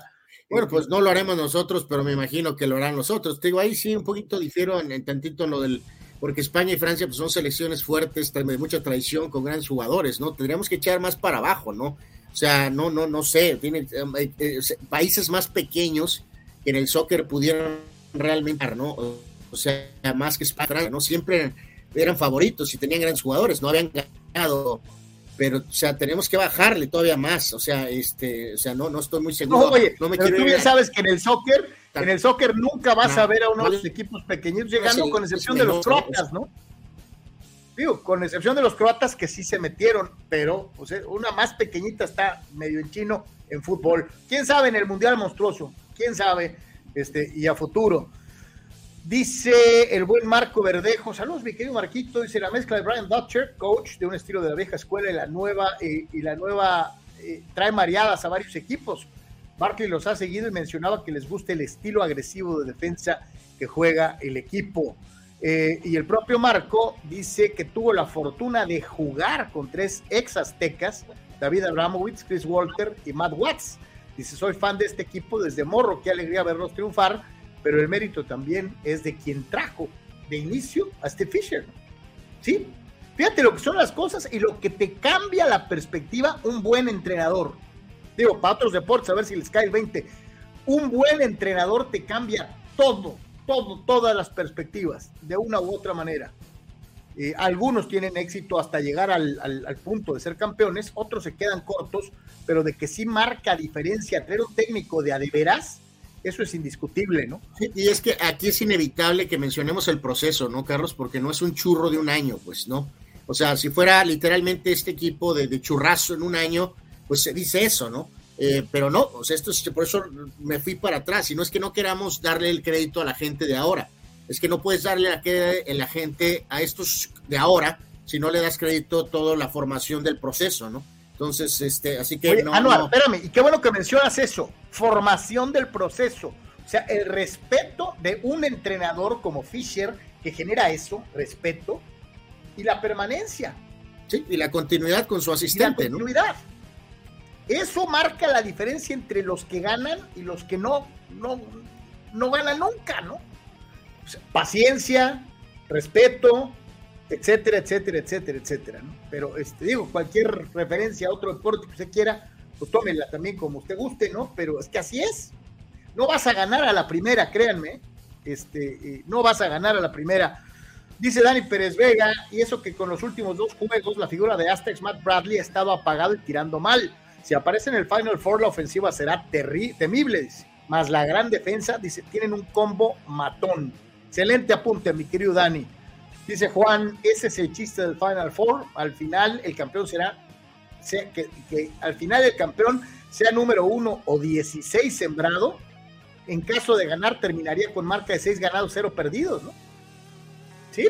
Bueno, pues no lo haremos nosotros, pero me imagino que lo harán los otros. Te digo, ahí sí un poquito difiero en tantito lo del porque España y Francia pues, son selecciones fuertes, de mucha tradición, con grandes jugadores, ¿no? Tendríamos que echar más para abajo, ¿no? O sea, no, no, no sé, tienen eh, eh, países más pequeños que en el soccer pudieran realmente, ¿no? O sea, más que España, ¿no? Siempre eran, favoritos y tenían grandes jugadores, no habían ganado pero o sea, tenemos que bajarle todavía más, o sea, este, o sea, no, no estoy muy seguro. No, oye, no me pero tú bien sabes que en el soccer en el soccer nunca vas a ver a uno de los equipos pequeñitos llegando, con excepción de los croatas, ¿no? Digo, con excepción de los croatas que sí se metieron, pero pues, eh, una más pequeñita está medio en chino en fútbol. ¿Quién sabe en el Mundial Monstruoso? ¿Quién sabe? Este, y a futuro. Dice el buen Marco Verdejo, saludos mi querido Marquito, dice la mezcla de Brian Dutcher, coach de un estilo de la vieja escuela y la nueva, eh, y la nueva eh, trae mareadas a varios equipos. Barkley los ha seguido y mencionaba que les gusta el estilo agresivo de defensa que juega el equipo. Eh, y el propio Marco dice que tuvo la fortuna de jugar con tres ex aztecas, David Abramowitz, Chris Walter y Matt Watts. Dice, soy fan de este equipo desde morro, qué alegría verlos triunfar, pero el mérito también es de quien trajo de inicio a Steve Fisher. ¿Sí? Fíjate lo que son las cosas y lo que te cambia la perspectiva un buen entrenador digo, para otros deportes, a ver si les cae el 20. Un buen entrenador te cambia todo, todo, todas las perspectivas, de una u otra manera. Eh, algunos tienen éxito hasta llegar al, punto de ser campeones, otros se quedan cortos, pero de que sí marca diferencia tener un técnico de adeveras, eso es indiscutible, ¿no? y es que aquí es inevitable que mencionemos el proceso, ¿no, Carlos? Porque no es un churro de un año, pues, ¿no? O sea, si fuera literalmente este equipo de, de churrazo en un año, pues se dice eso, ¿no? Eh, pero no, o sea, esto es, por eso me fui para atrás, y no es que no queramos darle el crédito a la gente de ahora, es que no puedes darle la, la gente a estos de ahora si no le das crédito a toda la formación del proceso, ¿no? Entonces, este, así que no, ah, no, espérame, y qué bueno que mencionas eso, formación del proceso, o sea, el respeto de un entrenador como Fisher que genera eso, respeto, y la permanencia. Sí, y la continuidad con su asistente, y la continuidad. Eso marca la diferencia entre los que ganan y los que no, no, no ganan nunca, ¿no? paciencia, respeto, etcétera, etcétera, etcétera, etcétera, ¿no? Pero este, digo, cualquier referencia a otro deporte que usted quiera, pues tómela también como usted guste, ¿no? Pero es que así es. No vas a ganar a la primera, créanme. Este, eh, no vas a ganar a la primera. Dice Dani Pérez Vega, y eso que con los últimos dos juegos la figura de Aztecs Matt Bradley ha estado apagado y tirando mal. Si aparece en el Final Four, la ofensiva será temible. Más la gran defensa, dice, tienen un combo matón. Excelente apunte, mi querido Dani. Dice Juan, ese es el chiste del Final Four. Al final, el campeón será, que, al final el campeón sea número uno o 16 sembrado. En caso de ganar, terminaría con marca de 6 ganados, 0 perdidos, ¿no? ¿Sí?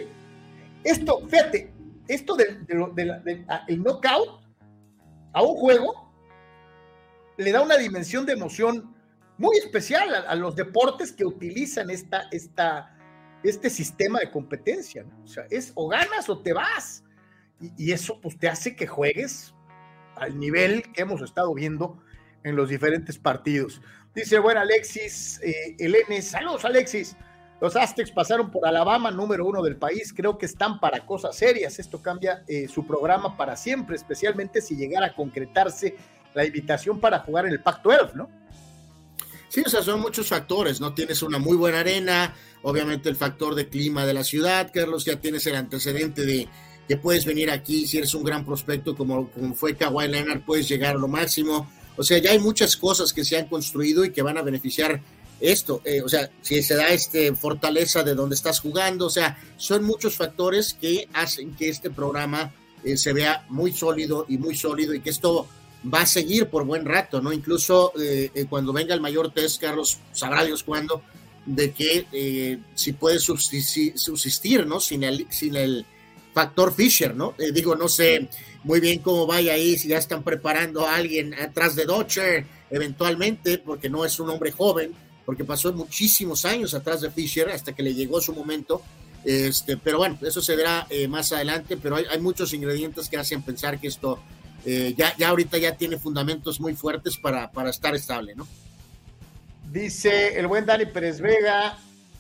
Esto, fíjate, esto del, el knockout a un juego le da una dimensión de emoción muy especial a, los deportes que utilizan esta, esta, este sistema de competencia. O sea, es o ganas o te vas. Y, eso pues te hace que juegues al nivel que hemos estado viendo en los diferentes partidos. Dice, bueno, Alexis, eh, Elene, saludos Alexis. Los Aztecs pasaron por Alabama, número uno del país. Creo que están para cosas serias. Esto cambia eh, su programa para siempre, especialmente si llegara a concretarse la invitación para jugar en el Pacto 12, ¿no? Sí, o sea, son muchos factores, ¿no? Tienes una muy buena arena, obviamente el factor de clima de la ciudad, Carlos, ya tienes el antecedente de que puedes venir aquí, si eres un gran prospecto como, como fue Kawhi Leonard, puedes llegar a lo máximo. O sea, ya hay muchas cosas que se han construido y que van a beneficiar esto. Eh, o sea, si se da este fortaleza de donde estás jugando, o sea, son muchos factores que hacen que este programa eh, se vea muy sólido y muy sólido y que esto va a seguir por buen rato, ¿no? Incluso eh, eh, cuando venga el mayor test, Carlos, sabrá Dios cuándo, de que eh, si puede subsistir, ¿no? Sin el, sin el factor Fisher, ¿no? digo, no sé muy bien cómo vaya ahí, si ya están preparando a alguien atrás de Dodger, eventualmente, porque no es un hombre joven, porque pasó muchísimos años atrás de Fisher hasta que le llegó su momento. Este, pero bueno, eso se verá más adelante, pero hay, hay muchos ingredientes que hacen pensar que esto eh, ya, ya ahorita ya tiene fundamentos muy fuertes para, para estar estable, ¿no? Dice el buen Dani Pérez Vega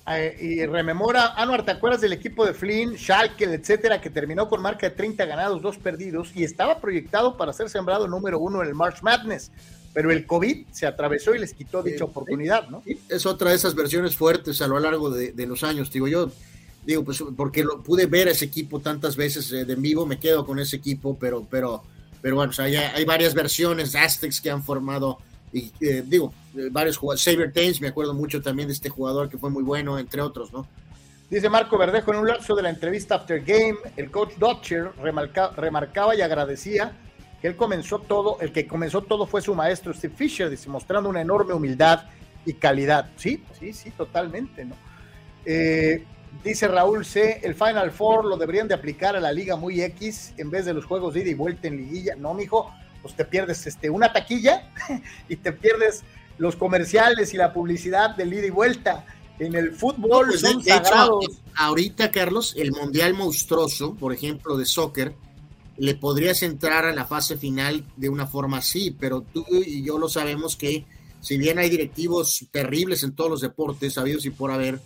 eh, y rememora, Anuar, ¿te acuerdas del equipo de Flynn, Schalke, etcétera, que terminó con marca de 30 ganados, 2 perdidos y estaba proyectado para ser sembrado número uno en el March Madness? Pero el COVID se atravesó y les quitó dicha oportunidad, ¿no? es otra de esas versiones fuertes a lo largo de, de los años, digo yo digo, pues porque lo, pude ver ese equipo tantas veces eh, de en vivo, me quedo con ese equipo, pero, pero pero bueno, o hay, varias versiones Aztecs que han formado, y eh, digo, eh, varios jugadores. Saber Tains, me acuerdo mucho también de este jugador que fue muy bueno, entre otros, ¿no? Dice Marco Verdejo en un lapso de la entrevista After Game, el coach Dodger remarcaba y agradecía que él comenzó todo, el que comenzó todo fue su maestro Steve Fisher, dice, mostrando una enorme humildad y calidad. Sí, sí, sí, totalmente, ¿no? Eh, Dice Raúl C, el Final Four lo deberían de aplicar a la Liga muy X en vez de los juegos de ida y vuelta en liguilla. No, mijo, pues te pierdes este, una taquilla y te pierdes los comerciales y la publicidad del ida y vuelta. En el fútbol pues, son sagrados. ahorita, Carlos, el Mundial Monstruoso, por ejemplo, de soccer, le podrías entrar a la fase final de una forma así, pero tú y yo lo sabemos que si bien hay directivos terribles en todos los deportes, sabidos y por haber,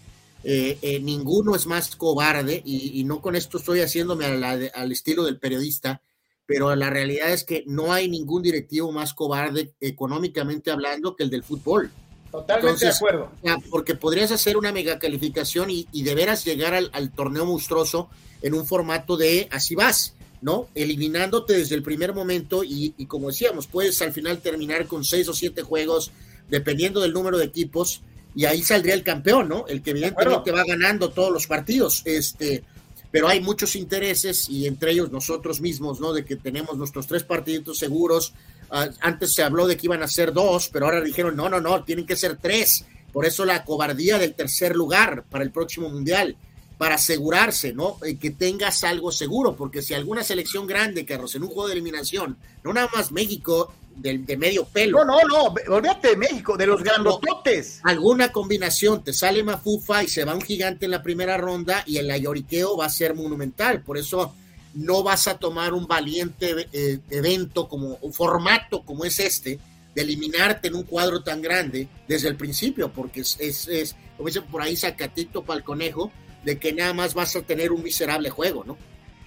eh, eh, ninguno es más cobarde y, no con esto estoy haciéndome al estilo del periodista, pero la realidad es que no hay ningún directivo más cobarde económicamente hablando que el del fútbol. Totalmente de acuerdo. Porque podrías hacer una mega calificación y, de veras llegar al, torneo monstruoso en un formato de así vas, ¿no? Eliminándote desde el primer momento y, y como decíamos, puedes al final terminar con seis o siete juegos, dependiendo del número de equipos, y ahí saldría el campeón, ¿no? El que evidentemente va ganando todos los partidos. Este, pero hay muchos intereses y entre ellos nosotros mismos, ¿no? De que tenemos nuestros tres partidos seguros. Ah, antes se habló de que iban a ser dos, pero ahora dijeron, no, no, no, tienen que ser tres. Por eso la cobardía del tercer lugar para el próximo mundial, para asegurarse, ¿no? Que tengas algo seguro, porque si alguna selección grande, Carlos, en un juego de eliminación, no nada más México, de, medio pelo. No, no, no, olvídate de México, de los grandototes. Alguna combinación, te sale Mafufa y se va un gigante en la primera ronda y el ayoriqueo va a ser monumental. Por eso no vas a tomar un valiente eh, evento como un formato como es este, de eliminarte en un cuadro tan grande desde el principio, porque es, es, como dicen por ahí, sacatito para el conejo, de que nada más vas a tener un miserable juego, ¿no?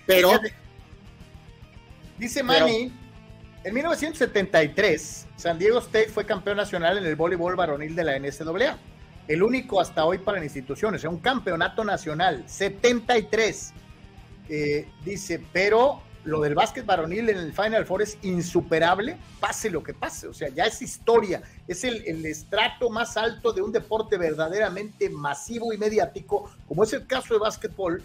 Pero. Dice Manny en 1973, San Diego State fue campeón nacional en el voleibol varonil de la NCAA. El único hasta hoy para la institución, un campeonato nacional, 73. Eh, dice, pero lo del básquet varonil en el Final Four es insuperable, pase lo que pase, o sea, ya es historia, es el, el, estrato más alto de un deporte verdaderamente masivo y mediático, como es el caso de básquetbol,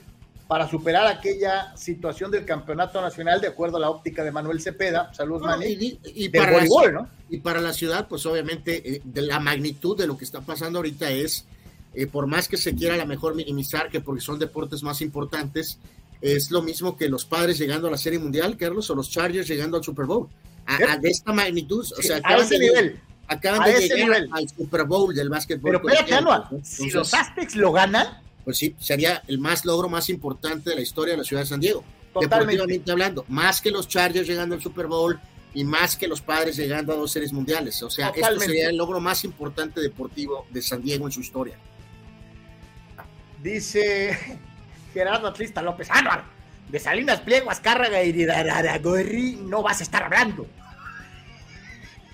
para superar aquella situación del campeonato nacional, de acuerdo a la óptica de Manuel Cepeda. Saludos, y, para la, ¿no? y para la ciudad, pues obviamente, eh, de la magnitud de lo que está pasando ahorita es, eh, por más que se quiera a lo mejor minimizar, que porque son deportes más importantes, es lo mismo que los padres llegando a la Serie Mundial, Carlos, o los Chargers llegando al Super Bowl. A, de esta magnitud, o sea, a ese nivel. Acaban de llegar al Super Bowl del básquetbol. Pero espérate, si los Aztecs lo ganan, pues sí, sería el más logro más importante de la historia de la ciudad de San Diego. Deportivamente hablando, más que los Chargers llegando al Super Bowl y más que los padres llegando a dos series mundiales. O sea, esto sería el logro más importante deportivo de San Diego en su historia. Dice Gerardo Atlista López Anual, de Salinas Pliego, Azcárraga y de no vas a estar hablando.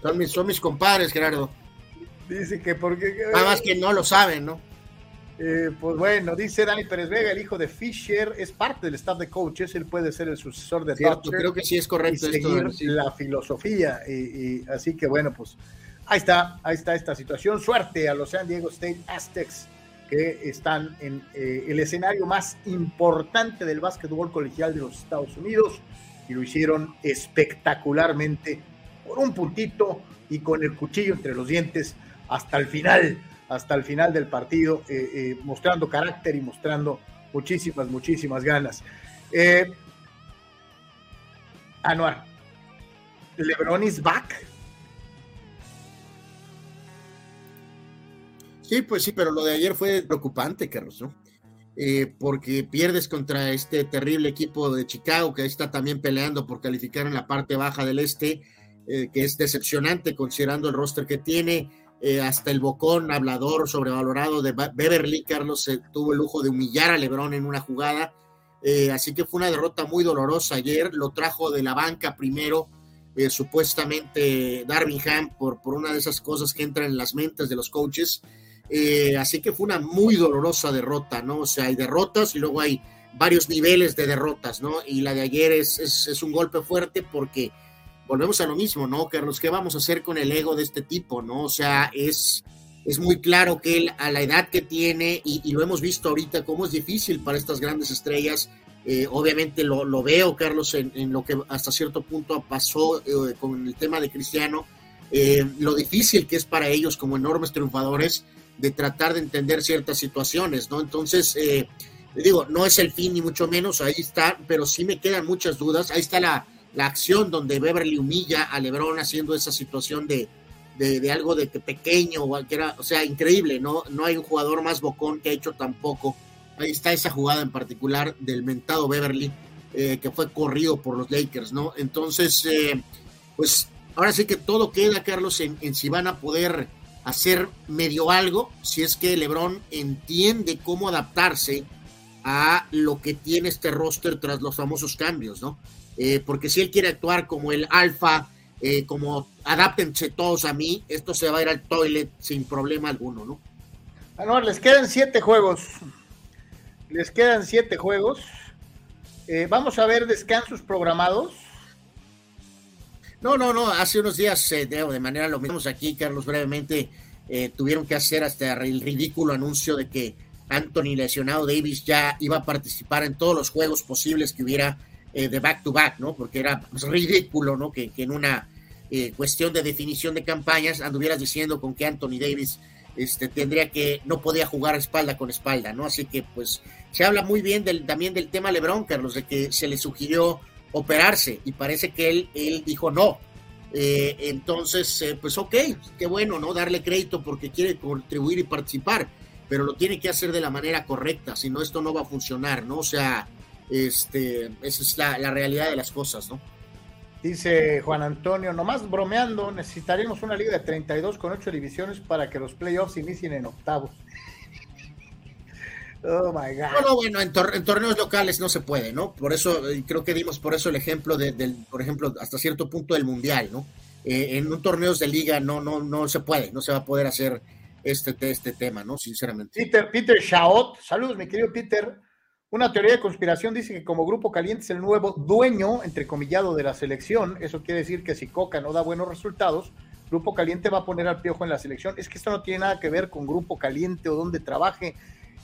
Son mis, son mis compadres, Gerardo. Dice que porque... Nada más que no lo saben, ¿no? Eh, pues bueno, dice Dani Pérez Vega, el hijo de Fisher, es parte del staff de coaches, él puede ser el sucesor de Cierto, Creo que sí es correcto. Y seguir la filosofía. Y, así que bueno, pues ahí está, ahí está esta situación. Suerte a los San Diego State Aztecs que están en eh, el escenario más importante del básquetbol colegial de los Estados Unidos y lo hicieron espectacularmente por un puntito y con el cuchillo entre los dientes hasta el final hasta el final del partido, eh, eh, mostrando carácter y mostrando muchísimas, muchísimas ganas. Eh, Anuar, ¿Lebron is back? Sí, pues sí, pero lo de ayer fue preocupante, Carlos, ¿no? porque pierdes contra este terrible equipo de Chicago que está también peleando por calificar en la parte baja del este, que es decepcionante considerando el roster que tiene eh, hasta el bocón hablador sobrevalorado de Beverly Carlos tuvo el lujo de humillar a Lebron en una jugada, eh, así que fue una derrota muy dolorosa ayer, lo trajo de la banca primero, eh, supuestamente Darvingham por, por una de esas cosas que entran en las mentes de los coaches, así que fue una muy dolorosa derrota, ¿no? O sea, hay derrotas y luego hay varios niveles de derrotas, ¿no? Y la de ayer es, es un golpe fuerte porque volvemos a lo mismo, ¿no, Carlos? ¿Qué vamos a hacer con el ego de este tipo, no? O sea, es, es muy claro que él, a la edad que tiene, y, lo hemos visto ahorita, cómo es difícil para estas grandes estrellas. Eh, obviamente lo, lo, veo, Carlos, en, lo que hasta cierto punto pasó eh, con el tema de Cristiano, eh, lo difícil que es para ellos como enormes triunfadores de tratar de entender ciertas situaciones, ¿no? Entonces, digo, no es el fin ni mucho menos, ahí está, pero sí me quedan muchas dudas, ahí está la, la acción donde Beverly humilla a Lebron haciendo esa situación de, de, algo de pequeño o cualquiera, o sea, increíble, ¿no? No hay un jugador más bocón que ha hecho tampoco. Ahí está esa jugada en particular del mentado Beverly, eh, que fue corrido por los Lakers, ¿no? Entonces, eh, pues ahora sí que todo queda, Carlos, en, si van a poder hacer medio algo, si es que Lebron entiende cómo adaptarse a lo que tiene este roster tras los famosos cambios, ¿no? Eh, porque si él quiere actuar como el alfa, eh, como adáptense todos a mí, esto se va a ir al toilet sin problema alguno, ¿no? Ah, les quedan siete juegos. Les quedan siete juegos. Eh, vamos a ver descansos programados. No, no, no, hace unos días, de, manera lo mismo aquí, Carlos, brevemente, tuvieron que hacer hasta el ridículo anuncio de que Anthony lesionado Davis ya iba a participar en todos los juegos posibles que hubiera eh, de back to back, ¿no? Porque era ridículo, ¿no? Que, en una eh, cuestión de definición de campañas anduvieras diciendo con que Anthony Davis este, tendría que, no podía jugar espalda con espalda, ¿no? Así que pues se habla muy bien del, también del tema Lebron, Carlos, de que se le sugirió operarse y parece que él, él dijo no. Eh, entonces, pues ok, qué bueno, ¿no? Darle crédito porque quiere contribuir y participar, pero lo tiene que hacer de la manera correcta, si no esto no va a funcionar, ¿no? O sea, este, esa es la, realidad de las cosas, ¿no? Dice Juan Antonio, nomás bromeando, necesitaremos una liga de 32 con 8 divisiones para que los playoffs inicien en octavos. Oh my God. No, bueno, en, torneos locales no se puede, ¿no? Por eso, creo que dimos por eso el ejemplo del, por ejemplo, hasta cierto punto del mundial, ¿no? Eh, en un torneos de liga no, no, no se puede, no se va a poder hacer este, este tema, ¿no? Sinceramente. Peter, Peter Shaot, saludos, mi querido Peter. Una teoría de conspiración dice que como Grupo Caliente es el nuevo dueño, entrecomillado, de la selección, eso quiere decir que si Coca no da buenos resultados, Grupo Caliente va a poner al piojo en la selección. Es que esto no tiene nada que ver con Grupo Caliente o donde trabaje.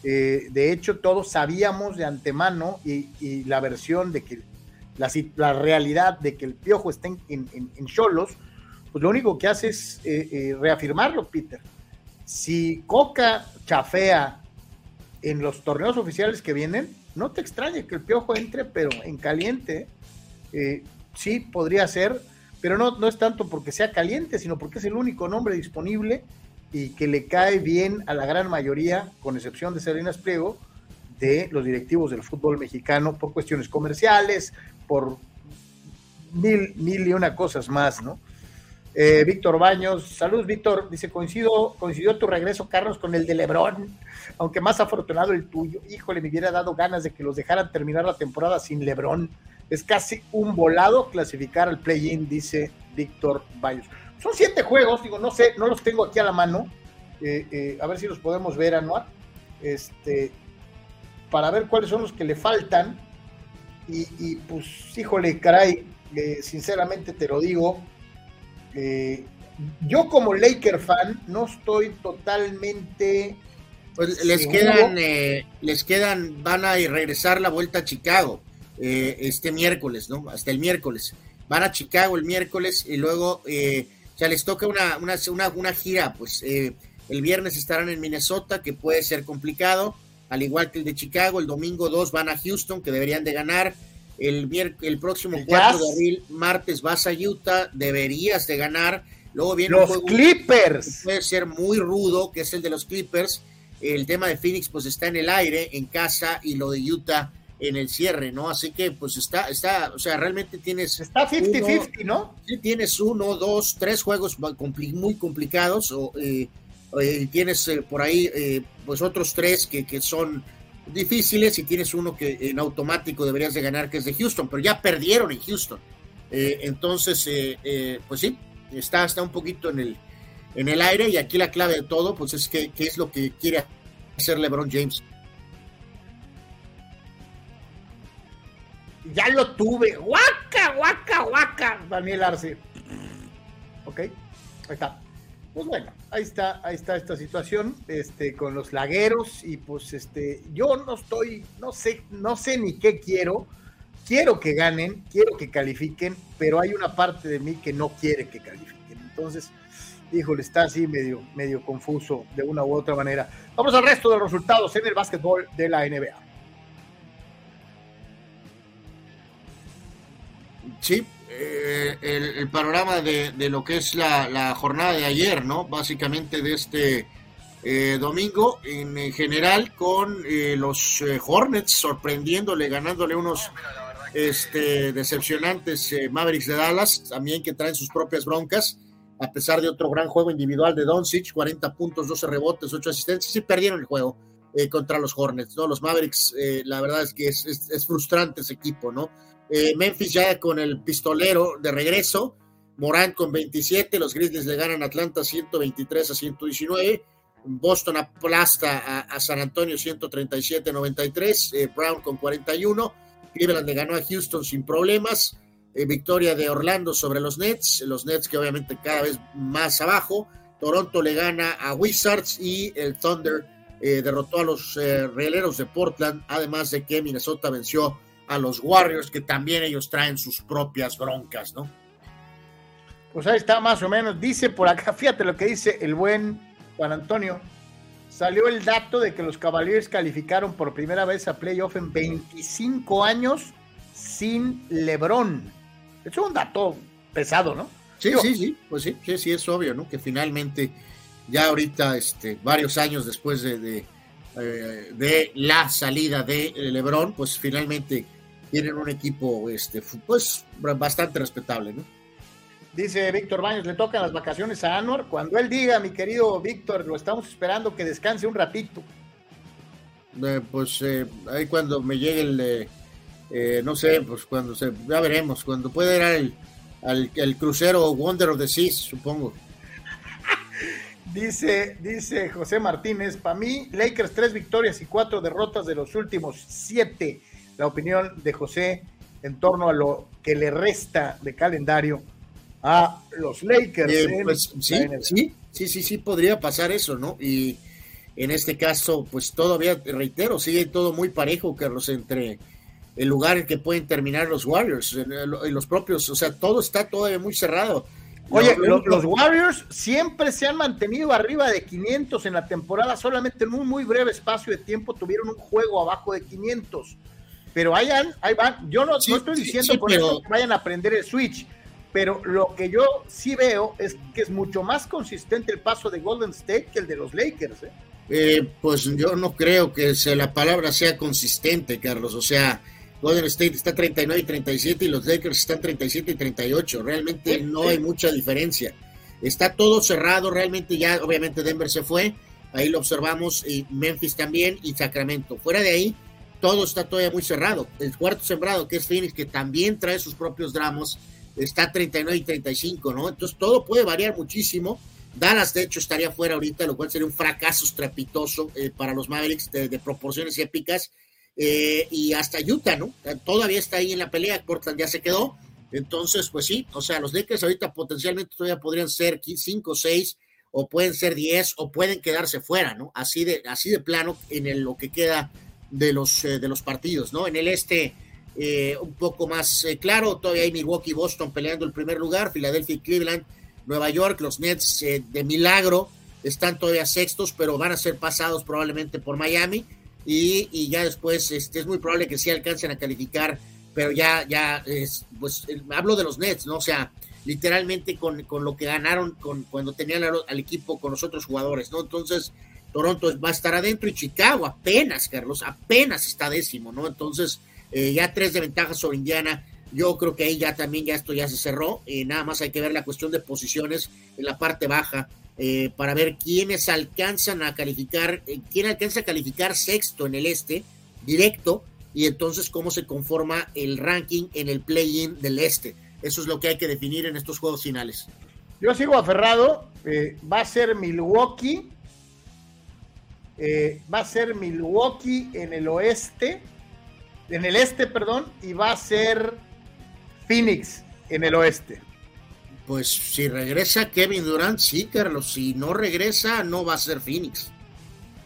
Eh, de hecho, todos sabíamos de antemano y, la versión de que la, realidad de que el piojo está en Cholos, pues lo único que hace es eh, eh, reafirmarlo, Peter. Si Coca chafea en los torneos oficiales que vienen, no te extrañe que el Piojo entre, pero en caliente, eh, sí podría ser, pero no, no es tanto porque sea caliente, sino porque es el único nombre disponible y que le cae bien a la gran mayoría, con excepción de Salinas Pliego, de los directivos del fútbol mexicano por cuestiones comerciales, por mil, mil y una cosas más, ¿no? Eh, Víctor Baños, salud Víctor, dice, coincido, coincidió tu regreso, Carlos, con el de Lebrón, aunque más afortunado el tuyo. Híjole, me hubiera dado ganas de que los dejaran terminar la temporada sin Lebrón. Es casi un volado clasificar al play-in, dice Víctor Baños. Son siete juegos, digo, no sé, no los tengo aquí a la mano. Eh, eh, a ver si los podemos ver, Anuar. Este, para ver cuáles son los que le faltan. Y, y pues, híjole, caray, sinceramente te lo digo, eh, yo como Laker fan no estoy totalmente... Pues les quedan, eh, les quedan, van a regresar la vuelta a Chicago eh, este miércoles, ¿no? Hasta el miércoles. Van a Chicago el miércoles y luego, ya les toca una, una, una, gira, pues el viernes estarán en Minnesota, que puede ser complicado, al igual que el de Chicago, el domingo 2 van a Houston, que deberían de ganar, el, el próximo 4 de abril, martes, vas a Utah, deberías de ganar. Luego viene los Clippers. puede ser muy rudo, que es el de los Clippers. El tema de Phoenix, pues está en el aire, en casa, y lo de Utah en el cierre, ¿no? Así que, pues está, está, o sea, realmente tienes. Está 50-50, ¿no? Sí, tienes uno, dos, tres juegos muy complicados, o eh, eh, tienes eh, por ahí, pues otros tres que, que son difíciles y tienes uno que en automático deberías de ganar, que es de Houston, pero ya perdieron en Houston. Eh, entonces, eh, eh, pues sí, está, está un poquito en el, en el aire y aquí la clave de todo, pues es que, qué es lo que quiere hacer LeBron James. Ya lo tuve. Guaca, guaca, guaca. Daniel Arce. Ok, ahí está. Pues bueno, ahí está, ahí está esta situación, este, con los lagueros, y pues este, yo no estoy, no sé, no sé ni qué quiero. Quiero que ganen, quiero que califiquen, pero hay una parte de mí que no quiere que califiquen. Entonces, híjole, está así medio, medio confuso de una u otra manera. Vamos al resto de resultados en el básquetbol de la NBA. Sí, eh, el, panorama de, lo que es la, jornada de ayer, ¿no? Básicamente de este eh, domingo, en, general, con eh, los Hornets sorprendiéndole, ganándole unos este, decepcionantes Mavericks de Dallas, también que traen sus propias broncas, a pesar de otro gran juego individual de Doncic, 40 puntos, 12 rebotes, 8 asistencias, y perdieron el juego. contra los Hornets, ¿no? Los Mavericks, la verdad es que es frustrante ese equipo, ¿no? Eh, Memphis ya con el pistolero de regreso. Morant con 27. Los Grizzlies le ganan a Atlanta 123 a 119. Boston aplasta a, San Antonio 137-93. Eh, Brown con 41. Cleveland le ganó a Houston sin problemas. Eh, victoria de Orlando sobre los Nets. Los Nets que obviamente cada vez más abajo. Toronto le gana a Wizards y el Thunder derrotó a los Realeros de Portland. Además de que Minnesota venció a los Warriors, que también ellos traen sus propias broncas, ¿no? Pues ahí está más o menos. Dice por acá, fíjate lo que dice el buen Juan Antonio. Salió el dato de que los Cavaliers calificaron por primera vez a playoff en 25 años sin LeBron. Es un dato pesado, ¿no? Sí, sí, sí, pues sí, sí, sí, es obvio, ¿no? Que finalmente, ya ahorita, este, varios años después de, eh, de la salida de LeBron, pues finalmente tienen un equipo este, pues bastante respetable, ¿no? Dice Víctor Baños, le tocan las vacaciones a Anor. Cuando él diga, mi querido Víctor, lo estamos esperando que descanse un ratito. Eh, pues eh, ahí cuando me llegue el, no sé, pues cuando se, ya veremos, cuando pueda ir al, al, al crucero Wonder of the Seas, supongo. Dice, dice José Martínez, para mí, Lakers tres victorias y cuatro derrotas de los últimos siete. La opinión de José en torno a lo que le resta de calendario a los Lakers. Eh, pues, sí, sí, sí, sí, sí, podría pasar eso, ¿no? Y en este caso, pues todavía, reitero, sigue todo muy parejo, Carlos, entre el lugar en que pueden terminar los Warriors y los propios, o sea, todo está todavía muy cerrado. Oye, los, Warriors siempre se han mantenido arriba de 500 en la temporada, solamente en un muy breve espacio de tiempo tuvieron un juego abajo de 500. Pero ahí van, yo no, estoy diciendo por eso que vayan a aprender el switch, pero lo que yo sí veo es que es mucho más consistente el paso de Golden State que el de los Lakers. ¿eh? Eh, pues yo no creo que se, la palabra sea consistente, Carlos. O sea, Golden State está 39 y 37 y los Lakers están 37 y 38. Realmente no hay mucha diferencia. Está todo cerrado, realmente ya, obviamente Denver se fue, ahí lo observamos, y Memphis también y Sacramento. Fuera de ahí, todo está todavía muy cerrado. El cuarto sembrado, que es Phoenix, que también trae sus propios dramos, está 39 y 35, ¿no? Entonces todo puede variar muchísimo. Dallas, de hecho, estaría fuera ahorita, lo cual sería un fracaso estrepitoso eh, para los Mavericks de, proporciones épicas. Eh, y hasta Utah, ¿no? Todavía está ahí en la pelea, Portland ya se quedó. Entonces, pues sí, o sea, los Lakers ahorita potencialmente todavía podrían ser 5 o 6, o pueden ser 10, o pueden quedarse fuera, ¿no? Así de, así de plano en lo que queda de los, eh, de los partidos, ¿no? En el este, un poco más claro, todavía hay Milwaukee y Boston peleando el primer lugar, Filadelfia y Cleveland Nueva York, los Nets eh, de milagro están todavía sextos, pero van a ser pasados probablemente por Miami y, ya después este, es muy probable que sí alcancen a calificar, pero ya, ya, es, pues hablo de los Nets, ¿no? O sea, literalmente con, lo que ganaron con, cuando tenían al, equipo con los otros jugadores, ¿no? Entonces, Toronto va a estar adentro y Chicago apenas, Carlos, apenas está décimo, ¿no? Entonces, eh, ya tres de ventaja sobre Indiana yo creo que ahí ya también ya esto ya se cerró. Eh, nada más hay que ver la cuestión de posiciones en la parte baja eh, para ver quiénes alcanzan a calificar, eh, quién alcanza a calificar sexto en el este, directo, y entonces cómo se conforma el ranking en el play-in del este. Eso es lo que hay que definir en estos juegos finales. Yo sigo aferrado. va a ser Milwaukee. va a ser Milwaukee en el oeste. En el este, perdón. Y va a ser Phoenix en el oeste. Pues si regresa Kevin Durant, sí, Carlos. Si no regresa, no va a ser Phoenix.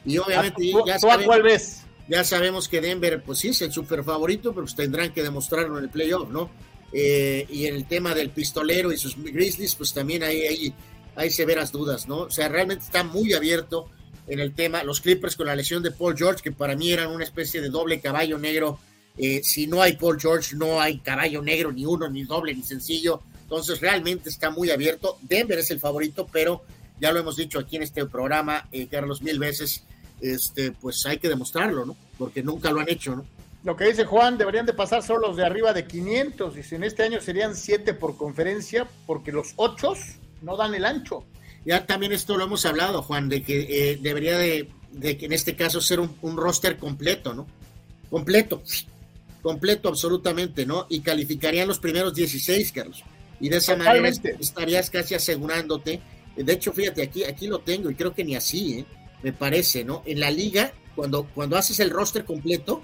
Y obviamente ya, sabemos, ya sabemos que Denver, pues sí, es el super favorito, pero pues tendrán que demostrarlo en el playoff, ¿no? Eh, y en el tema del pistolero y sus Grizzlies, pues también hay, hay, hay severas dudas, ¿no? O sea, realmente está muy abierto en el tema. Los Clippers con la lesión de Paul George, que para mí eran una especie de doble caballo negro eh, si no hay Paul George, no hay caballo negro, ni uno, ni doble, ni sencillo. Entonces realmente está muy abierto. Denver es el favorito, pero ya lo hemos dicho aquí en este programa, eh, Carlos, mil veces, este, pues hay que demostrarlo, ¿no? Porque nunca lo han hecho, ¿no? Lo que dice Juan, deberían de pasar solo los de arriba de 500, y si en este año serían 7 por conferencia, porque los 8 no dan el ancho. Ya también esto lo hemos hablado, Juan, de que eh, debería de, de, que en este caso ser un, un roster completo, ¿no? Completo completo absolutamente, ¿no? Y calificarían los primeros 16, Carlos. Y de esa manera estarías casi asegurándote. De hecho, fíjate, aquí, aquí lo tengo y creo que ni así, ¿eh? me parece, ¿no? En la liga, cuando, cuando haces el roster completo,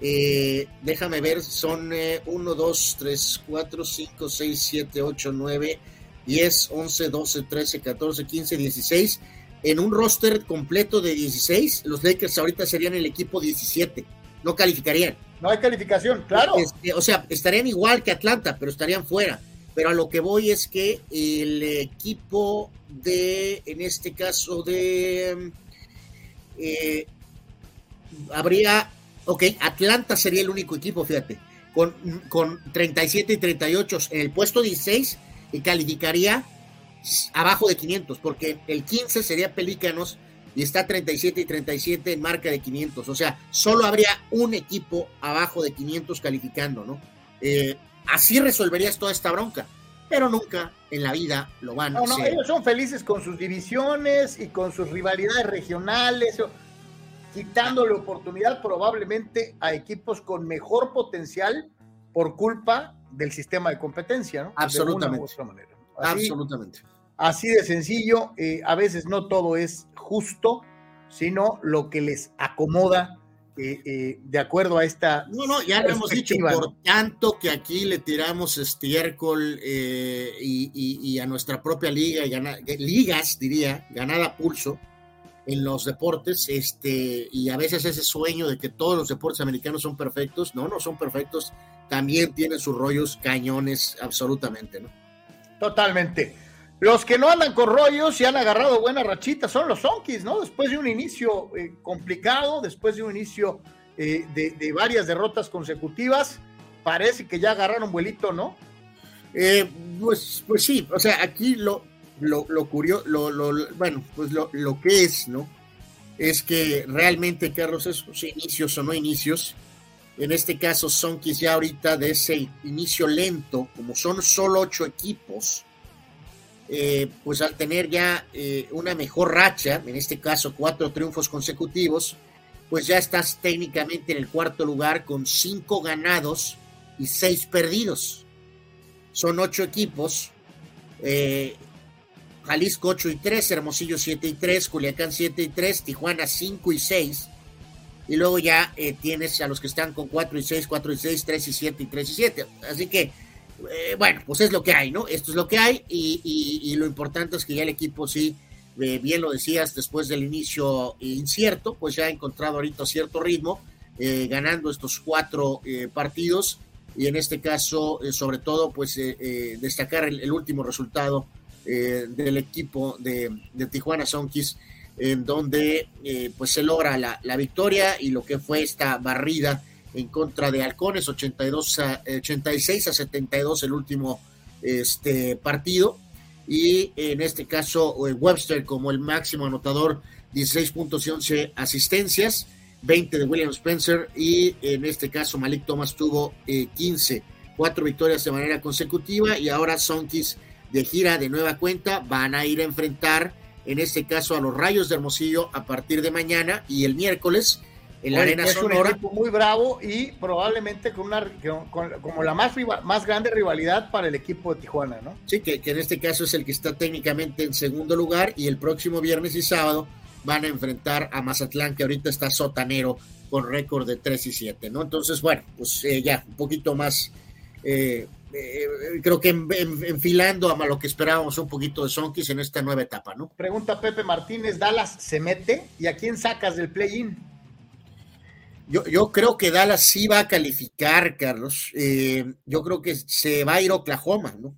eh, déjame ver, son 1, 2, 3, 4, 5, 6, 7, 8, 9, 10, 11, 12, 13, 14, 15, 16. En un roster completo de 16, los Lakers ahorita serían el equipo 17, no calificarían. No hay calificación, claro. Este, o sea, estarían igual que Atlanta, pero estarían fuera. Pero a lo que voy es que el equipo de, en este caso de, eh, habría, ok, Atlanta sería el único equipo, fíjate, con, con 37 y 38 en el puesto 16 y calificaría abajo de 500, porque el 15 sería Pelícanos y está 37 y 37 en marca de 500. O sea, solo habría un equipo abajo de 500 calificando, ¿no? Eh, así resolverías toda esta bronca, pero nunca en la vida lo van a hacer. ellos son felices con sus divisiones y con sus rivalidades regionales, quitándole oportunidad probablemente a equipos con mejor potencial por culpa del sistema de competencia, ¿no? Absolutamente. De una manera. Absolutamente. Así de sencillo, eh, a veces no todo es justo, sino lo que les acomoda eh, eh, de acuerdo a esta. No, no, ya lo hemos dicho, por tanto que aquí le tiramos estiércol y, a nuestra propia liga, y ligas, diría, ganada pulso en los deportes, este, y a veces ese sueño de que todos los deportes americanos son perfectos, no, no son perfectos, también tienen sus rollos cañones, absolutamente, ¿no? Totalmente. Los que no andan con rollos y han agarrado buena rachita son los Sonkis, ¿no? Después de un inicio eh, complicado, después de un inicio eh, de, varias derrotas consecutivas, parece que ya agarraron vuelito, ¿no? Eh, pues, pues sí, o sea, aquí lo, lo, curioso, lo, bueno, pues lo, que es, ¿no? es que realmente, Carlos, esos inicios o no inicios, en este caso Sonkis ya ahorita de ese inicio lento, como son solo ocho equipos, eh, pues al tener ya eh, una mejor racha, en este caso cuatro triunfos consecutivos, pues ya estás técnicamente en el cuarto lugar con cinco ganados y seis perdidos. Son ocho equipos. Eh, Jalisco 8 y 3, Hermosillo 7 y 3, Culiacán 7 y 3, Tijuana 5 y 6. Y luego ya eh, tienes a los que están con 4 y 6, 4 y 6, 3 y 7 y 3 y 7. Así que, eh, bueno, pues es lo que hay, ¿no? Esto es lo que hay y, lo importante es que ya el equipo sí, eh, bien lo decías, después del inicio incierto, pues ya ha encontrado ahorita cierto ritmo, eh, ganando estos cuatro partidos y en este caso, sobre todo, pues destacar el, último resultado del equipo de, Tijuana Sonkis, en donde pues se logra la, victoria y lo que fue esta barrida en contra de Halcones, 82 a, 86 a 72 el último este, partido. Y en este caso, eh, Webster como el máximo anotador, 16 puntos y 11 asistencias, 20 de William Spencer y en este caso Malik Thomas tuvo eh, 15, cuatro victorias de manera consecutiva y ahora Sonkis de gira de nueva cuenta van a ir a enfrentar en este caso a los Rayos de Hermosillo a partir de mañana y el miércoles en la Oye, Arena es Sonora. un equipo muy bravo y probablemente con una con, como la más, rival, más grande rivalidad para el equipo de Tijuana, ¿no? Sí, que, que, en este caso es el que está técnicamente en segundo lugar y el próximo viernes y sábado van a enfrentar a Mazatlán que ahorita está sotanero con récord de 3 y 7, ¿no? Entonces, bueno, pues eh, ya un poquito más eh, eh, creo que en, en, enfilando a lo que esperábamos un poquito de Sonkis en esta nueva etapa, ¿no? Pregunta Pepe Martínez, ¿Dallas se mete? ¿Y a quién sacas del play-in? Yo, yo, creo que Dallas sí va a calificar, Carlos. Eh, yo creo que se va a ir Oklahoma, ¿no?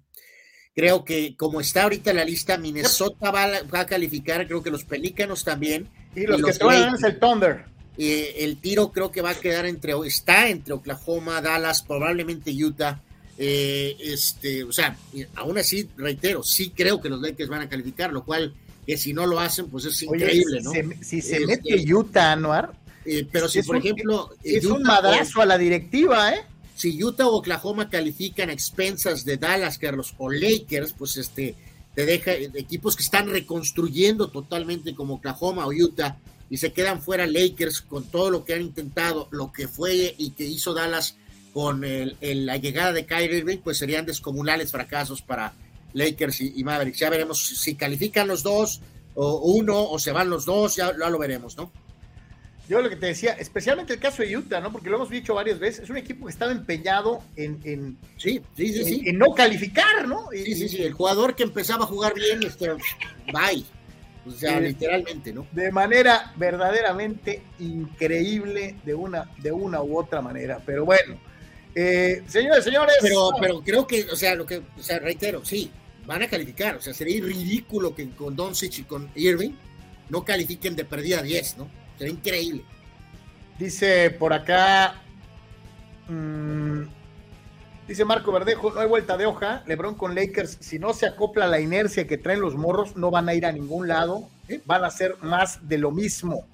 Creo que como está ahorita la lista, Minnesota va a, va a calificar, creo que los Pelícanos también. Y los, y los que van es el Thunder. Eh, el tiro creo que va a quedar entre, está entre Oklahoma, Dallas, probablemente Utah. Eh, este, o sea, aún así, reitero, sí creo que los Lakers van a calificar, lo cual, que si no lo hacen, pues es increíble, ¿no? Se, si se este, mete Utah, Anuar. Eh, pero si, por un, ejemplo. Es Utah un madrazo a la directiva, ¿eh? Si Utah o Oklahoma califican a expensas de Dallas, Carlos, o Lakers, pues este, te deja equipos que están reconstruyendo totalmente como Oklahoma o Utah y se quedan fuera Lakers con todo lo que han intentado, lo que fue y que hizo Dallas con el, el, la llegada de Kyrie Irving, pues serían descomunales fracasos para Lakers y, y, Mavericks. Ya veremos si califican los dos, o uno, o se van los dos, ya, ya, lo veremos, ¿no? Yo lo que te decía, especialmente el caso de Utah, ¿no? Porque lo hemos dicho varias veces, es un equipo que estaba empeñado en, en sí, sí, sí, en, sí. en, no calificar, ¿no? Y, sí, sí, sí, el jugador que empezaba a jugar bien, este, bye. O sea, eh, literalmente, ¿no? De manera verdaderamente increíble, de una, de una u otra manera. Pero bueno, eh, señores, señores. Pero, pero creo que, o sea, lo que, o sea, reitero, sí, van a calificar. O sea, sería ridículo que con Doncic y con Irving no califiquen de perdida 10, ¿no? Increíble. Dice por acá. Mmm, dice Marco Verdejo: no hay vuelta de hoja. Lebron con Lakers, si no se acopla la inercia que traen los morros, no van a ir a ningún lado. ¿eh? Van a ser más de lo mismo.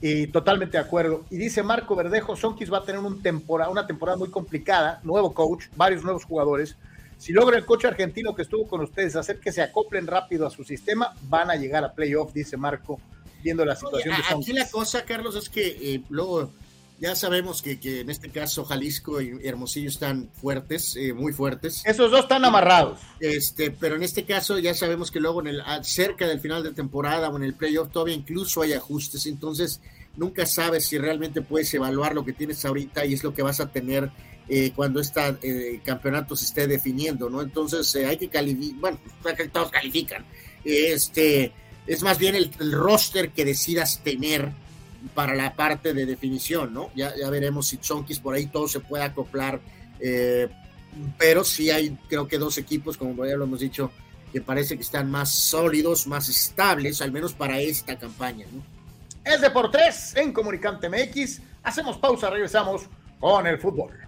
Y totalmente de acuerdo. Y dice Marco Verdejo: Sonkis va a tener una temporada muy complicada. Nuevo coach, varios nuevos jugadores. Si logra el coach argentino que estuvo con ustedes hacer que se acoplen rápido a su sistema, van a llegar a playoff, dice Marco viendo la situación Oye, de Aquí la cosa, Carlos, es que eh, luego ya sabemos que, que, en este caso Jalisco y Hermosillo están fuertes, eh, muy fuertes. Esos dos están amarrados. Este, pero en este caso ya sabemos que luego en el cerca del final de temporada o en el playoff todavía incluso hay ajustes, entonces nunca sabes si realmente puedes evaluar lo que tienes ahorita y es lo que vas a tener eh, cuando este campeonato se esté definiendo, ¿no? Entonces hay que calificar, bueno, todos califican. Este, es más bien el, roster que decidas tener para la parte de definición, ¿no? Ya, ya veremos si Chonkis por ahí todo se puede acoplar, eh, pero sí hay creo que dos equipos, como ya lo hemos dicho, que parece que están más sólidos, más estables, al menos para esta campaña, ¿no? Es de por tres en Comunicante MX. Hacemos pausa, regresamos con el fútbol.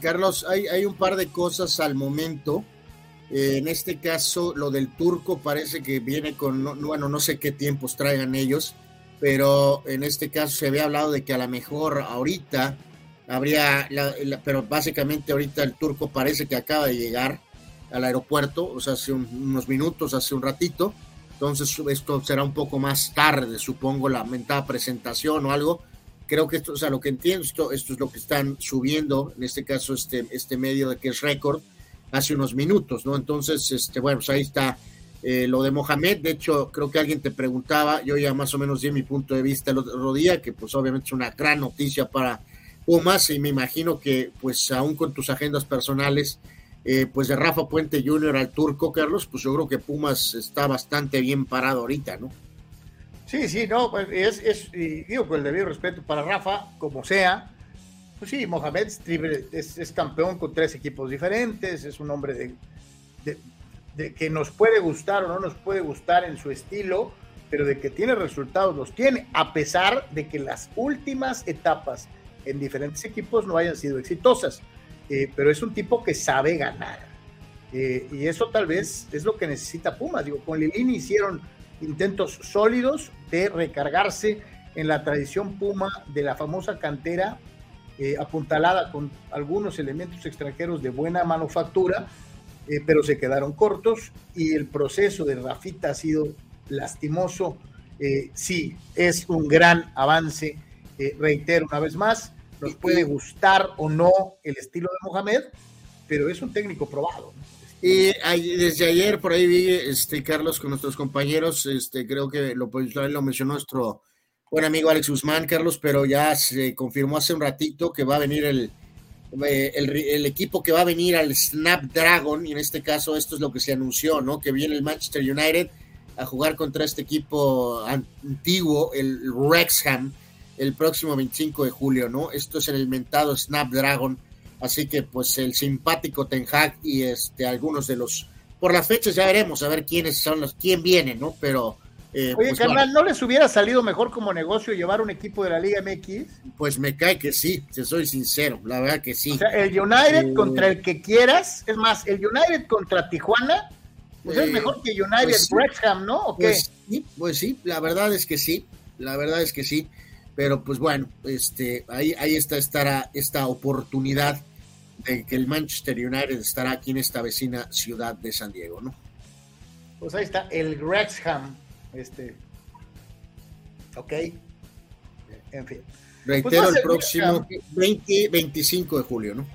Carlos, hay, un par de cosas al momento. Eh, en este caso, lo del turco parece que viene con, bueno, no sé qué tiempos traigan ellos, pero en este caso se había hablado de que a lo mejor ahorita habría, pero básicamente ahorita el turco parece que acaba de llegar al aeropuerto, o sea, hace unos minutos, hace un ratito. Entonces, esto será un poco más tarde, supongo, la mentada presentación o algo creo que esto, o sea, lo que entiendo, esto, esto es lo que están subiendo, en este caso, este, este medio de que es récord, hace unos minutos, ¿no? Entonces, este, bueno, pues ahí está eh, lo de Mohamed. De hecho, creo que alguien te preguntaba, yo ya más o menos di mi punto de vista el otro día, que pues obviamente es una gran noticia para Pumas y me imagino que pues aún con tus agendas personales, eh, pues de Rafa Puente Jr. al turco, Carlos, pues yo creo que Pumas está bastante bien parado ahorita, ¿no? Sí, sí, no, pues, es, es digo con el debido respeto para Rafa, como sea. Pues sí, Mohamed es, es, campeón con tres equipos diferentes, es un hombre de, de, que nos puede gustar o no nos puede gustar en su estilo, pero de que tiene resultados, los tiene, a pesar de que las últimas etapas en diferentes equipos no hayan sido exitosas. Eh, pero es un tipo que sabe ganar. Eh, y eso tal vez es lo que necesita Pumas. Digo, con Lilini hicieron intentos sólidos de recargarse en la tradición Puma de la famosa cantera eh, apuntalada con algunos elementos extranjeros de buena manufactura, eh, pero se quedaron cortos y el proceso de Rafita ha sido lastimoso. Eh, sí, es un gran avance, reitero una vez más, nos puede gustar o no el estilo de Mohamed, pero es un técnico probado. Y desde ayer por ahí vi, este, Carlos, con nuestros compañeros, este, creo que lo, lo mencionó nuestro buen amigo Alex Guzmán, Carlos, pero ya se confirmó hace un ratito que va a venir el, eh, el, equipo que va a venir al Snapdragon, y en este caso esto es lo que se anunció, ¿no? Que viene el Manchester United a jugar contra este equipo antiguo, el Wrexham, el próximo 25 de julio, ¿no? Esto es el mentado Snapdragon Así que pues el simpático Ten Hag y este algunos de los por las fechas ya veremos a ver quiénes son los quién viene, ¿no? Pero eh, Oye, pues, carnal, ¿no les hubiera salido mejor como negocio llevar un equipo de la Liga MX? Pues me cae que sí, si soy sincero, la verdad que sí. O sea, el United contra el que quieras, es más, el United contra Tijuana, pues es eh, mejor que United pues Wrexham, ¿no? ¿O pues, sí, pues sí, la verdad es que sí, la verdad es que sí, pero pues bueno, este, ahí, ahí está estará esta oportunidad de que el Manchester United estará aquí en esta vecina ciudad de San Diego, ¿no? Pues ahí está el Wrexham, este, ok, en fin. Reitero pues el, próximo 20, 25 de julio, ¿no?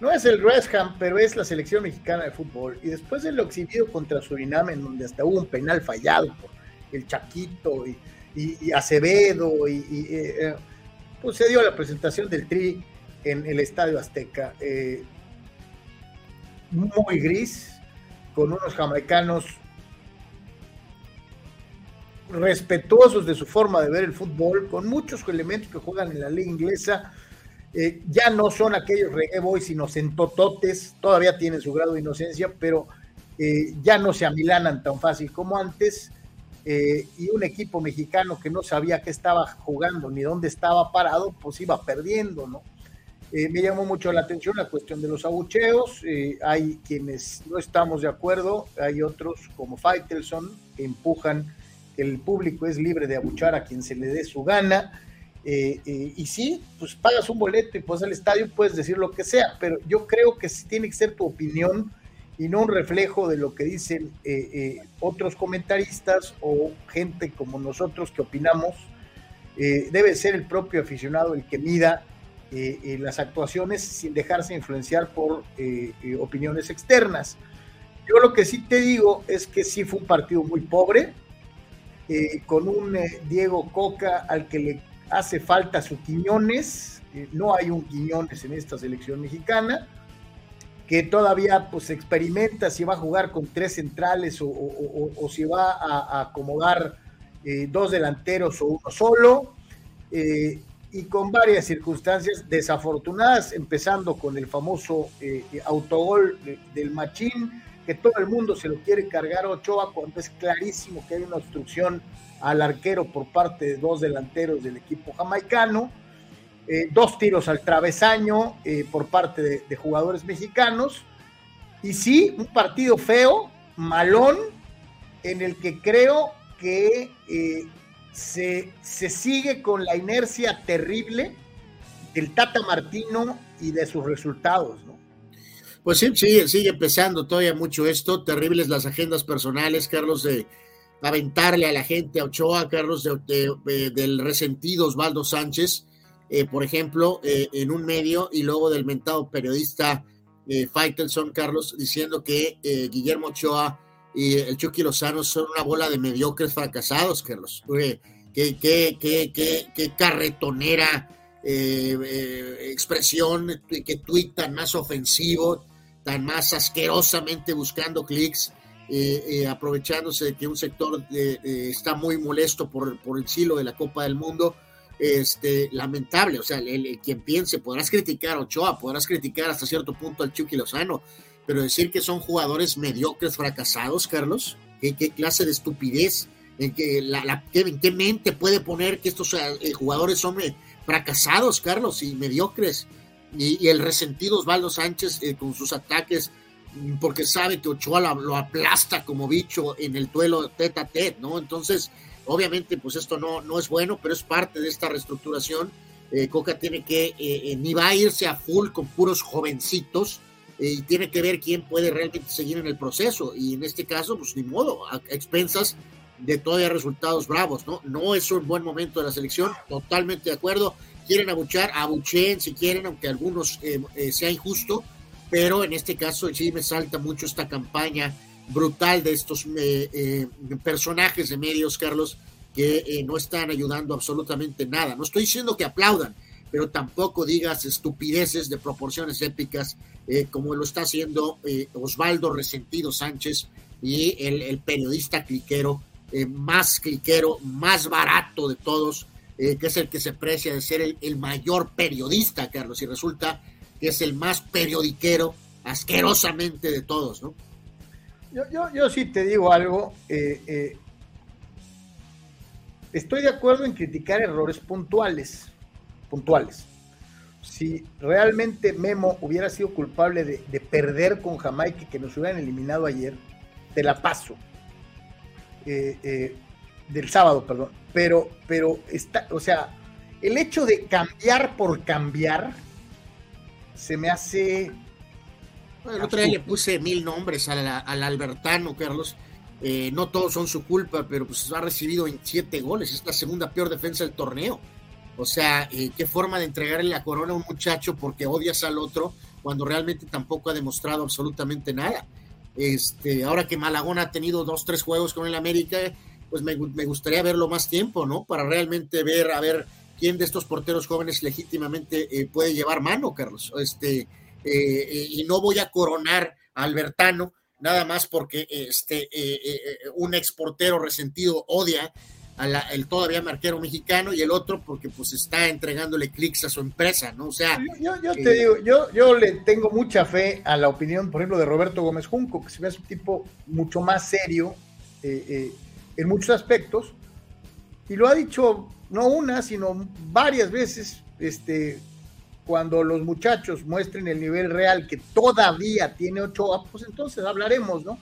No es el Wrexham, pero es la selección mexicana de fútbol. Y después de lo exhibido contra Surinam, en donde hasta hubo un penal fallado por el Chaquito y, Acevedo, y, eh, eh, pues se dio la presentación del Tri en el Estadio Azteca. muy gris, con unos jamaicanos respetuosos de su forma de ver el fútbol, con muchos elementos que juegan en la liga inglesa. Eh, ya no son aquellos reggae boys inocentototes, todavía tienen su grado de inocencia, pero eh, ya no se amilanan tan fácil como antes. Eh, y un equipo mexicano que no sabía qué estaba jugando ni dónde estaba parado, pues iba perdiendo, ¿no? Me llamó mucho la atención la cuestión de los abucheos. hay quienes no estamos de acuerdo, hay otros como Faitelson que empujan el público es libre de abuchar a quien se le dé su gana. Eh, eh, y sí, pues pagas un boleto y pues al estadio puedes decir lo que sea, pero yo creo que tiene que ser tu opinión y no un reflejo de lo que dicen eh, otros comentaristas o gente como nosotros que opinamos. debe ser el propio aficionado el que mida las actuaciones sin dejarse influenciar por opiniones externas. Yo lo que sí te digo es que sí fue un partido muy pobre, eh, con un eh, Diego Coca al que le hace falta su Quiñones, no hay un Quiñones en esta selección mexicana, que todavía pues experimenta si va a jugar con tres centrales o, si va a, acomodar eh, dos delanteros o uno solo, y con varias circunstancias desafortunadas, empezando con el famoso autogol del Machín, que todo el mundo se lo quiere cargar. A Ochoa cuando es clarísimo que hay una obstrucción al arquero por parte de dos delanteros del equipo jamaicano, eh, dos tiros al travesaño eh, por parte de, jugadores mexicanos, y sí, un partido feo, malón, en el que creo que eh, se, se sigue con la inercia terrible del Tata Martino y de sus resultados, ¿no? Pues sí, sigue, sigue empezando todavía mucho esto. Terribles las agendas personales, Carlos, de aventarle a la gente a Ochoa, Carlos, de, del resentido Osvaldo Sánchez, eh, por ejemplo, eh, en un medio, y luego del mentado periodista eh, Faitelson, Carlos, diciendo que eh, Guillermo Ochoa y el Chucky Lozano son una bola de mediocres fracasados, Carlos. qué, qué, qué, qué, carretonera expresión, qué tuit tan más ofensivo tan más asquerosamente buscando clics, eh, eh, aprovechándose de que un sector eh, está muy molesto por, por el silo de la Copa del Mundo. Este, lamentable, o sea, el, quien piense, podrás criticar a Ochoa, podrás criticar hasta cierto punto al Chucky Lozano, pero decir que son jugadores mediocres, fracasados, Carlos, ¿qué, qué clase de estupidez? ¿En, que la, ¿En qué mente puede poner que estos jugadores son fracasados, Carlos, y mediocres? y, el resentido Osvaldo Sánchez eh, con sus ataques, mm, porque sabe que Ochoa lo, aplasta como bicho en el duelo tete a tete, ¿no? Entonces, obviamente, pues esto no, no es bueno, pero es parte de esta reestructuración. Eh, Coca tiene que, eh, ni va a irse a full con puros jovencitos, y tiene que ver quién puede realmente seguir en el proceso. Y en este caso, pues ni modo, a expensas de todavía resultados bravos, ¿no? No es un buen momento de la selección, totalmente de acuerdo quieren abuchar, abucheen si quieren, aunque algunos eh, eh, sea injusto, pero en este caso sí me salta mucho esta campaña brutal de estos eh, personajes de medios, Carlos, que no están ayudando absolutamente nada. No estoy diciendo que aplaudan, pero tampoco digas estupideces de proporciones épicas como lo está haciendo Osvaldo Resentido Sánchez y el, el periodista cliquero, más cliquero, más barato de todos, eh, que es el que se precia de ser el, mayor periodista, Carlos, y resulta que es el más periodiquero asquerosamente de todos, ¿no? Yo, yo, sí te digo algo, eh, eh, estoy de acuerdo en criticar errores puntuales, puntuales. Si realmente Memo hubiera sido culpable de, de perder con Jamaica que nos hubieran eliminado ayer, te la paso. del sábado, perdón pero, pero está, o sea, el hecho de cambiar por cambiar se me hace. El otro día le puse mil nombres al, Albertano, Carlos. Eh, no todos son su culpa, pero pues ha recibido 27 goles. Es la segunda peor defensa del torneo. O sea, eh, qué forma de entregarle la corona a un muchacho porque odias al otro cuando realmente tampoco ha demostrado absolutamente nada. Este, ahora que Malagón ha tenido dos, tres juegos con el América, pues me, gustaría verlo más tiempo, ¿no? Para realmente ver, a ver quién de estos porteros jóvenes legítimamente eh, puede llevar mano, Carlos. Este, eh, y no voy a coronar a Albertano, nada más porque este, un exportero resentido odia al todavía marquero mexicano y el otro porque pues está entregándole clics a su empresa, ¿no? O sea... Yo, yo te digo, yo, yo le tengo mucha fe a la opinión, por ejemplo, de Roberto Gómez Junco, que se ve un tipo mucho más serio en muchos aspectos, y lo ha dicho no una, sino varias veces, este, cuando los muchachos muestren el nivel real que todavía tiene Ochoa, pues entonces hablaremos, ¿no?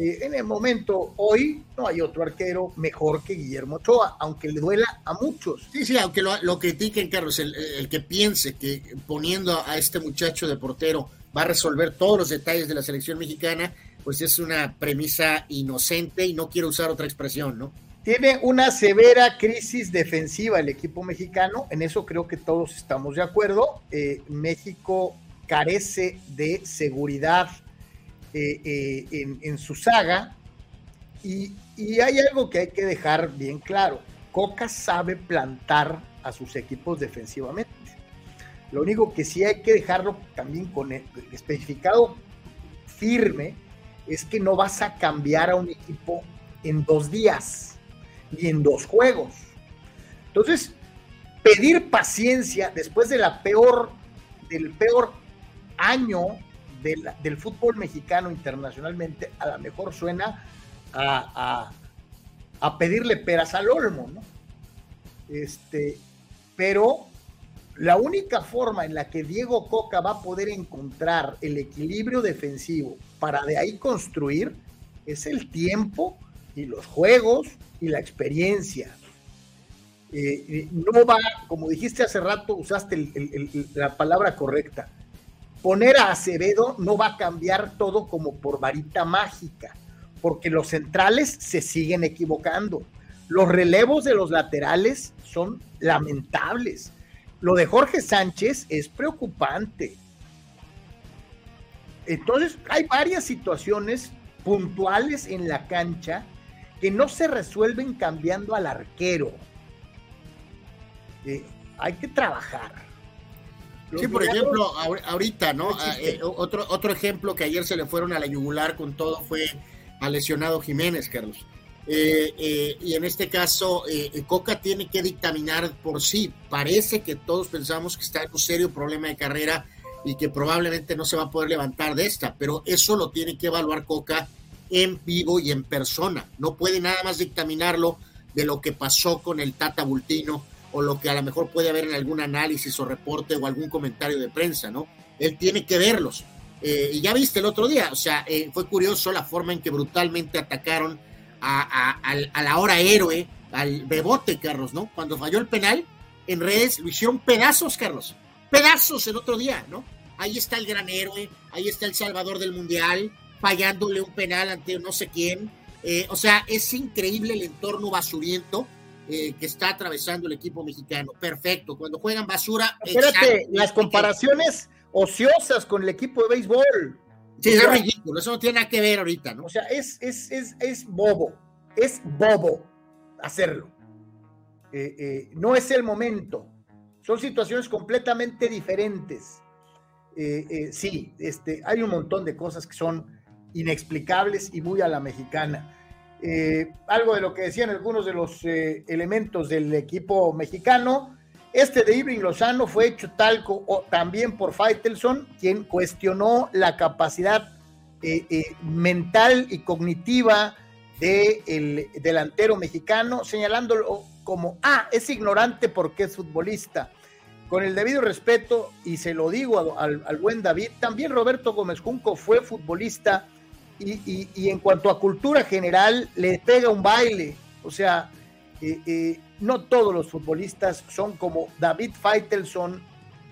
Eh, en el momento, hoy, no hay otro arquero mejor que Guillermo Ochoa, aunque le duela a muchos. Sí, sí, aunque lo, critiquen, Carlos, el, el, que piense que poniendo a este muchacho de portero va a resolver todos los detalles de la selección mexicana, pues es una premisa inocente y no quiero usar otra expresión, ¿no? Tiene una severa crisis defensiva el equipo mexicano, en eso creo que todos estamos de acuerdo. Eh, México carece de seguridad eh, eh, en, su saga y, hay algo que hay que dejar bien claro. Coca sabe plantar a sus equipos defensivamente. Lo único que sí hay que dejarlo también con el especificado firme es que no vas a cambiar a un equipo en dos días y en dos juegos. Entonces, pedir paciencia después de la peor, del peor año del, fútbol mexicano internacionalmente, a lo mejor suena a, a, pedirle peras al olmo, ¿no? Este, pero la única forma en la que Diego Coca va a poder encontrar el equilibrio defensivo para de ahí construir es el tiempo y los juegos y la experiencia. Eh, eh, no va, como dijiste hace rato, usaste la palabra correcta. Poner a Acevedo no va a cambiar todo como por varita mágica, porque los centrales se siguen equivocando. Los relevos de los laterales son lamentables. Lo de Jorge Sánchez es preocupante. Entonces, hay varias situaciones puntuales en la cancha que no se resuelven cambiando al arquero. Eh, hay que trabajar. Sí, por ejemplo, ahorita, ¿no? Ah, eh, otro, otro ejemplo que ayer se le fueron a la yugular con todo fue a lesionado Jiménez, Carlos. Eh, y en este caso, Coca tiene que dictaminar por sí. Parece que todos pensamos que está en un serio problema de carrera y que probablemente no se va a poder levantar de esta, pero eso lo tiene que evaluar Coca en vivo y en persona. No puede nada más dictaminarlo de lo que pasó con el Tata Bultino lo que a lo mejor puede haber en algún análisis o reporte o algún comentario de prensa, ¿no? Él tiene que verlos. Eh, y ya viste el otro día, o sea, eh, fue curioso la forma en que brutalmente atacaron a, la hora héroe, al Bebote, Carlos, ¿no? Cuando falló el penal, en redes lo hicieron pedazos, Carlos. Pedazos el otro día, ¿no? Ahí está el gran héroe, ahí está el salvador del mundial, fallándole un penal ante no sé quién. Eh, o sea, es increíble el entorno basuriento eh, que está atravesando el equipo mexicano. Perfecto. Cuando juegan basura. Espérate, las comparaciones ociosas con el equipo de béisbol. Sí, es ridículo. Eso no tiene nada que ver ahorita, ¿no? O sea, es, es, es, es bobo. Es bobo hacerlo. Eh, no es el momento. Son situaciones completamente diferentes. sí, este, hay un montón de cosas que son inexplicables y muy a la mexicana. Eh, algo de lo que decían algunos de los eh, elementos del equipo mexicano. Este de Irving Lozano fue hecho tal o también por Faitelson, quien cuestionó la capacidad eh, mental y cognitiva del delantero mexicano, señalándolo como, ah, es ignorante porque es futbolista. Con el debido respeto, y se lo digo al, al buen David, también Roberto Gómez Junco fue futbolista y, en cuanto a cultura general, le pega un baile. O sea, eh, eh, no todos los futbolistas son como David Feitelson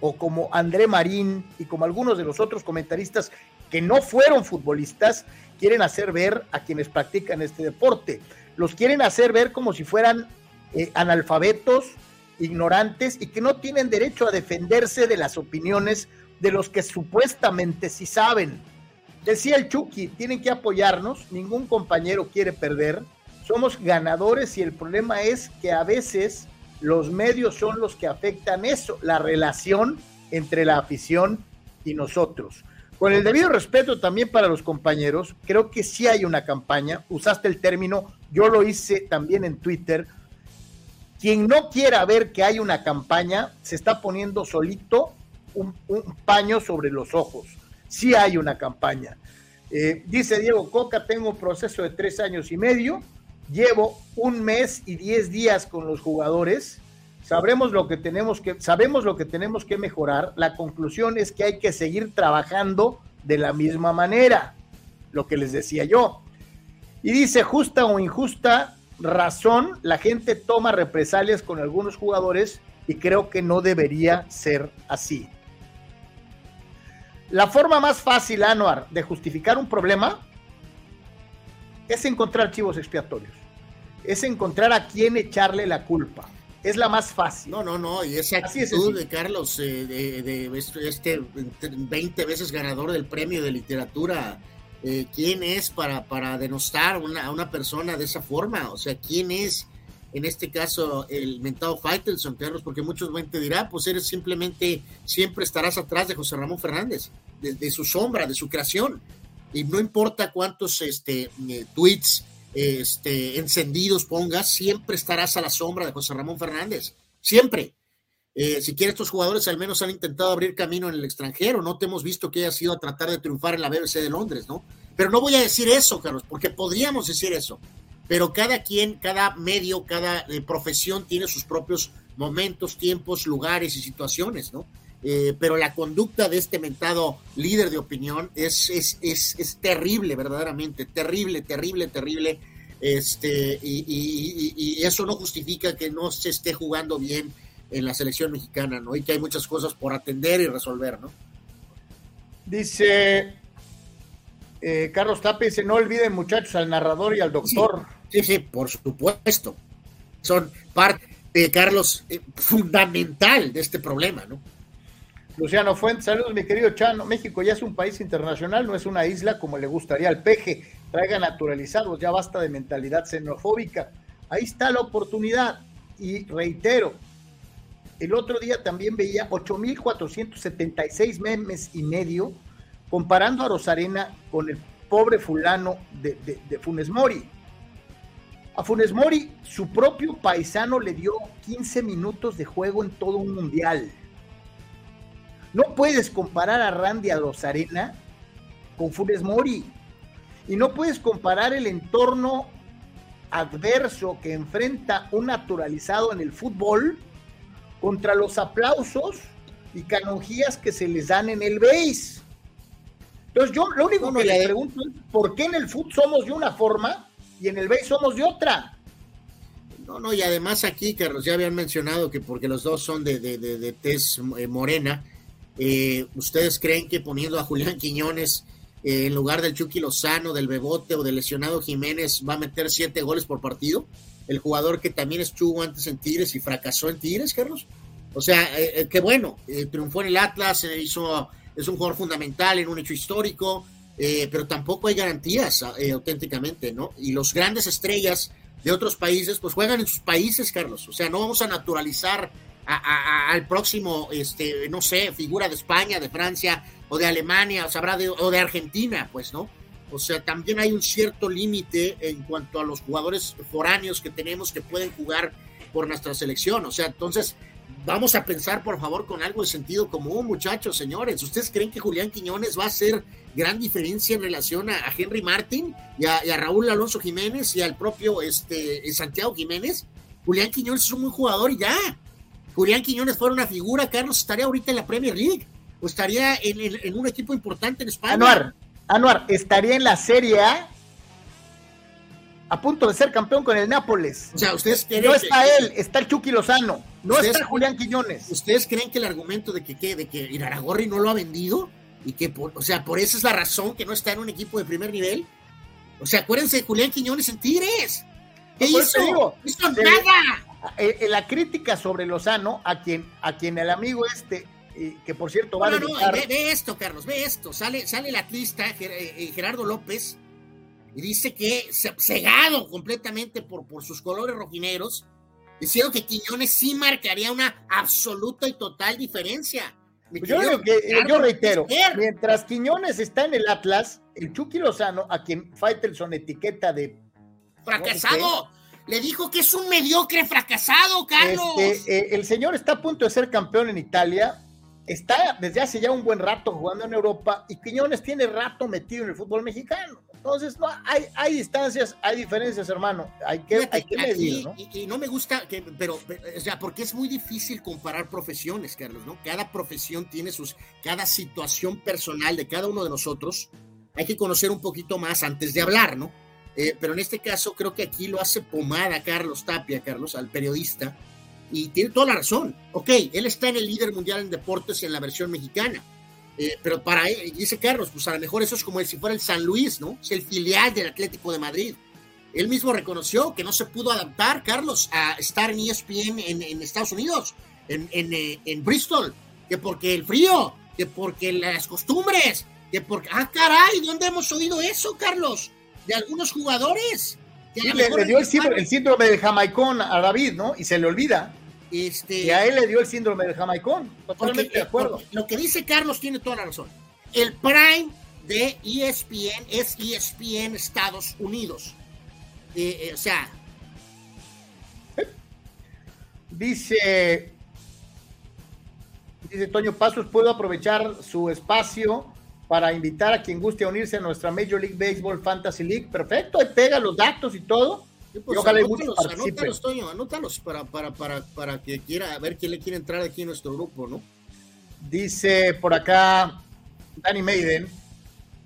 o como André Marín y como algunos de los otros comentaristas que no fueron futbolistas, quieren hacer ver a quienes practican este deporte. Los quieren hacer ver como si fueran eh, analfabetos, ignorantes y que no tienen derecho a defenderse de las opiniones de los que supuestamente sí saben. Decía el Chucky, tienen que apoyarnos, ningún compañero quiere perder, somos ganadores y el problema es que a veces Los medios son los que afectan eso, la relación entre la afición y nosotros. Con el debido respeto también para los compañeros, creo que sí hay una campaña, usaste el término, yo lo hice también en Twitter. Quien no quiera ver que hay una campaña, se está poniendo solito un, paño sobre los ojos. Sí hay una campaña. Eh, dice Diego Coca, tengo un proceso de tres años y medio, llevo un mes y diez días con los jugadores, sabremos lo que tenemos que, sabemos lo que tenemos que mejorar. La conclusión es que hay que seguir trabajando de la misma manera, lo que les decía yo. Y dice, justa o injusta razón, la gente toma represalias con algunos jugadores y creo que no debería ser así. La forma más fácil, Anuar, de justificar un problema es encontrar archivos expiatorios. Es encontrar a quién echarle la culpa. Es la más fácil. No, no, no. Y esa actitud de Carlos, eh, de, este 20 veces ganador del premio de literatura, eh, ¿quién es para, para denostar a una persona de esa forma? O sea, ¿quién es? En este caso el mentado Faitelson, Carlos, porque muchos te dirán, pues eres simplemente, siempre estarás atrás de José Ramón Fernández, de, su sombra, de su creación, y no importa cuántos este, eh, tweets este, encendidos pongas, siempre estarás a la sombra de José Ramón Fernández, siempre. Eh, si quieres, estos jugadores al menos han intentado abrir camino en el extranjero, no te hemos visto que haya sido a tratar de triunfar en la BBC de Londres, ¿no? Pero no voy a decir eso, Carlos, porque podríamos decir eso pero cada quien, cada medio, cada eh, profesión tiene sus propios momentos, tiempos, lugares y situaciones, ¿no? Eh, pero la conducta de este mentado líder de opinión es, es, es, es terrible, verdaderamente, terrible, terrible, terrible. Este, y, y, eso no justifica que no se esté jugando bien en la selección mexicana, ¿no? Y que hay muchas cosas por atender y resolver, ¿no? Dice eh, Carlos Tapia, dice, no olviden muchachos al narrador y al doctor. Sí, sí, por supuesto. Son parte, de Carlos, eh, fundamental de este problema, ¿no? Luciano Fuentes, saludos, mi querido Chano. México ya es un país internacional, no es una isla como le gustaría al peje. Traiga naturalizados, ya basta de mentalidad xenofóbica. Ahí está la oportunidad. Y reitero, el otro día también veía 8.476 memes y medio comparando a Rosarena con el pobre fulano de, de Funes Mori. A Funes Mori, su propio paisano le dio 15 minutos de juego en todo un mundial. No puedes comparar a Randy Rosarena con Funes Mori. Y no puedes comparar el entorno adverso que enfrenta un naturalizado en el fútbol contra los aplausos y canonjías que se les dan en el base. Entonces yo lo único que le pregunto es, ¿por qué en el fútbol somos de una forma y en el B somos de otra. No, no, y además aquí, Carlos, ya habían mencionado que porque los dos son de, de, de, tez eh, morena, eh, ¿ustedes creen que poniendo a Julián Quiñones eh, en lugar del Chucky Lozano, del Bebote o del lesionado Jiménez va a meter siete goles por partido? El jugador que también estuvo antes en Tigres y fracasó en Tigres, Carlos. O sea, qué bueno, triunfó en el Atlas, hizo, es un jugador fundamental en un hecho histórico, eh, pero tampoco hay garantías eh, auténticamente, ¿no? Y los grandes estrellas de otros países, pues juegan en sus países, Carlos. O sea, no vamos a naturalizar al próximo, este, no sé, figura de España, de Francia o de Alemania, o, sabrá de, o de Argentina, pues, ¿no? O sea, también hay un cierto límite en cuanto a los jugadores foráneos que tenemos que pueden jugar por nuestra selección. O sea, entonces, vamos a pensar, por favor, con algo de sentido común, muchachos, señores. ¿Ustedes creen que Julián Quiñones va a ser gran diferencia en relación a, Henry Martin y a, Raúl Alonso Jiménez y al propio este, Santiago Jiménez. Julián Quiñones es un buen jugador y ya. Julián Quiñones fuera una figura, Carlos estaría ahorita en la Premier League o estaría en, un equipo importante en España. Anuar, Anuar, estaría en la Serie A a punto de ser campeón con el Nápoles. O sea, ustedes No está él, está el Chucky Lozano, no está Julián Quiñones. ¿Ustedes creen que el argumento de que, de que Iraragorri no lo ha vendido? Y que, por, o sea, por eso es la razón que no está en un equipo de primer nivel. O sea, acuérdense de Julián Quiñones en Tigres. ¿Qué hizo? Digo, nada. Eh, eh, la crítica sobre Lozano, a quien, a quien el amigo este, eh, que por cierto va a. No, no, ve, esto, Carlos, ve esto. Sale, sale el atlista Gerardo López y dice que cegado completamente por, por sus colores rojineros, Diciendo que Quiñones sí marcaría una absoluta y total diferencia. Pues yo, yo reitero, mientras Quiñones está en el Atlas, el Chucky Lozano, a quien Faitelson etiqueta de fracasado, le dijo que es un mediocre fracasado, Carlos. Este, eh, el señor está a punto de ser campeón en Italia, está desde hace ya un buen rato jugando en Europa y Quiñones tiene rato metido en el fútbol mexicano. Entonces, no, hay, hay distancias, hay diferencias, hermano. Hay que, hay que medir, ¿no? Y, no me gusta, que, pero, o sea, porque es muy difícil comparar profesiones, Carlos, ¿no? Cada profesión tiene sus, cada situación personal de cada uno de nosotros. Hay que conocer un poquito más antes de hablar, ¿no? Eh, pero en este caso creo que aquí lo hace pomada Carlos Tapia, Carlos, al periodista, y tiene toda la razón. Ok, él está en el líder mundial en deportes en la versión mexicana eh, pero para él, dice Carlos, pues a lo mejor eso es como si fuera el San Luis, ¿no? Es el filial del Atlético de Madrid. Él mismo reconoció que no se pudo adaptar, Carlos, a estar en ESPN en, Estados Unidos, en, eh, en, Bristol, que porque el frío, que porque las costumbres, que porque... Ah, caray, ¿dónde hemos oído eso, Carlos? De algunos jugadores. le, dio el síndrome, el síndrome del jamaicón a David, ¿no? Y se le olvida. Este, y a él le dio el síndrome del jamaicón. Totalmente de acuerdo. Lo que dice Carlos tiene toda la razón. El prime de ESPN es ESPN Estados Unidos. Eh, eh, o sea. Dice. Dice Toño Pasos, puedo aprovechar su espacio para invitar a quien guste a unirse a nuestra Major League Baseball Fantasy League. Perfecto, ahí pega los datos y todo pues, anótalos, Toño, anótalos para, para, para, para que quiera, a ver quién le quiere entrar aquí en nuestro grupo, ¿no? Dice por acá Danny Maiden.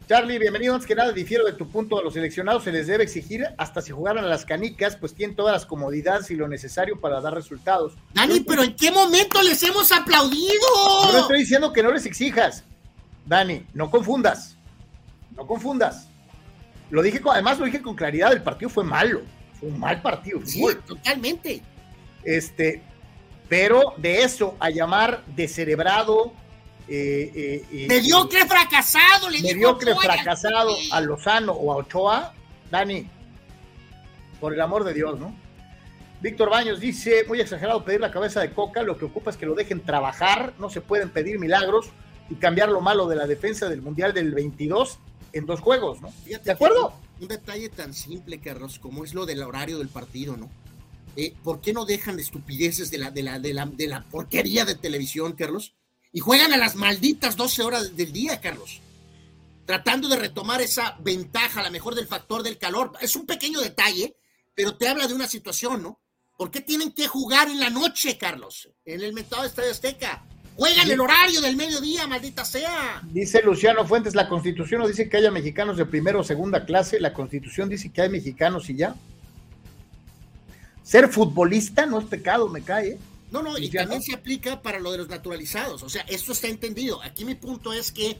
Charlie, bienvenido. Antes que nada, difiero de tu punto. A los seleccionados se les debe exigir hasta si jugaran a las canicas, pues tienen todas las comodidades y lo necesario para dar resultados. Dani, pero ¿en qué momento les hemos aplaudido? Yo no estoy diciendo que no les exijas. Dani, no confundas. No confundas. Lo dije, además lo dije con claridad, el partido fue malo un mal partido. Sí, totalmente. Este, pero de eso a llamar descerebrado. Eh, eh, eh, mediocre fracasado, le mediocre fracasado a Lozano o a Ochoa, Dani, por el amor de Dios, ¿no? Víctor Baños dice, muy exagerado pedir la cabeza de Coca, lo que ocupa es que lo dejen trabajar, no se pueden pedir milagros y cambiar lo malo de la defensa del Mundial del 22 en dos juegos, ¿no? ¿De acuerdo? Un detalle tan simple, Carlos, como es lo del horario del partido, ¿no? Eh, ¿Por qué no dejan de estupideces de la, de, la, de, la, de la porquería de televisión, Carlos? Y juegan a las malditas 12 horas del día, Carlos. Tratando de retomar esa ventaja, la mejor del factor del calor. Es un pequeño detalle, pero te habla de una situación, ¿no? ¿Por qué tienen que jugar en la noche, Carlos? En el metado Estadio Azteca. Juegan el horario del mediodía, maldita sea. Dice Luciano Fuentes, la constitución no dice que haya mexicanos de primera o segunda clase, la constitución dice que hay mexicanos y ya. Ser futbolista no es pecado, me cae. ¿eh? No, no, y también se aplica para lo de los naturalizados. O sea, esto está entendido. Aquí mi punto es que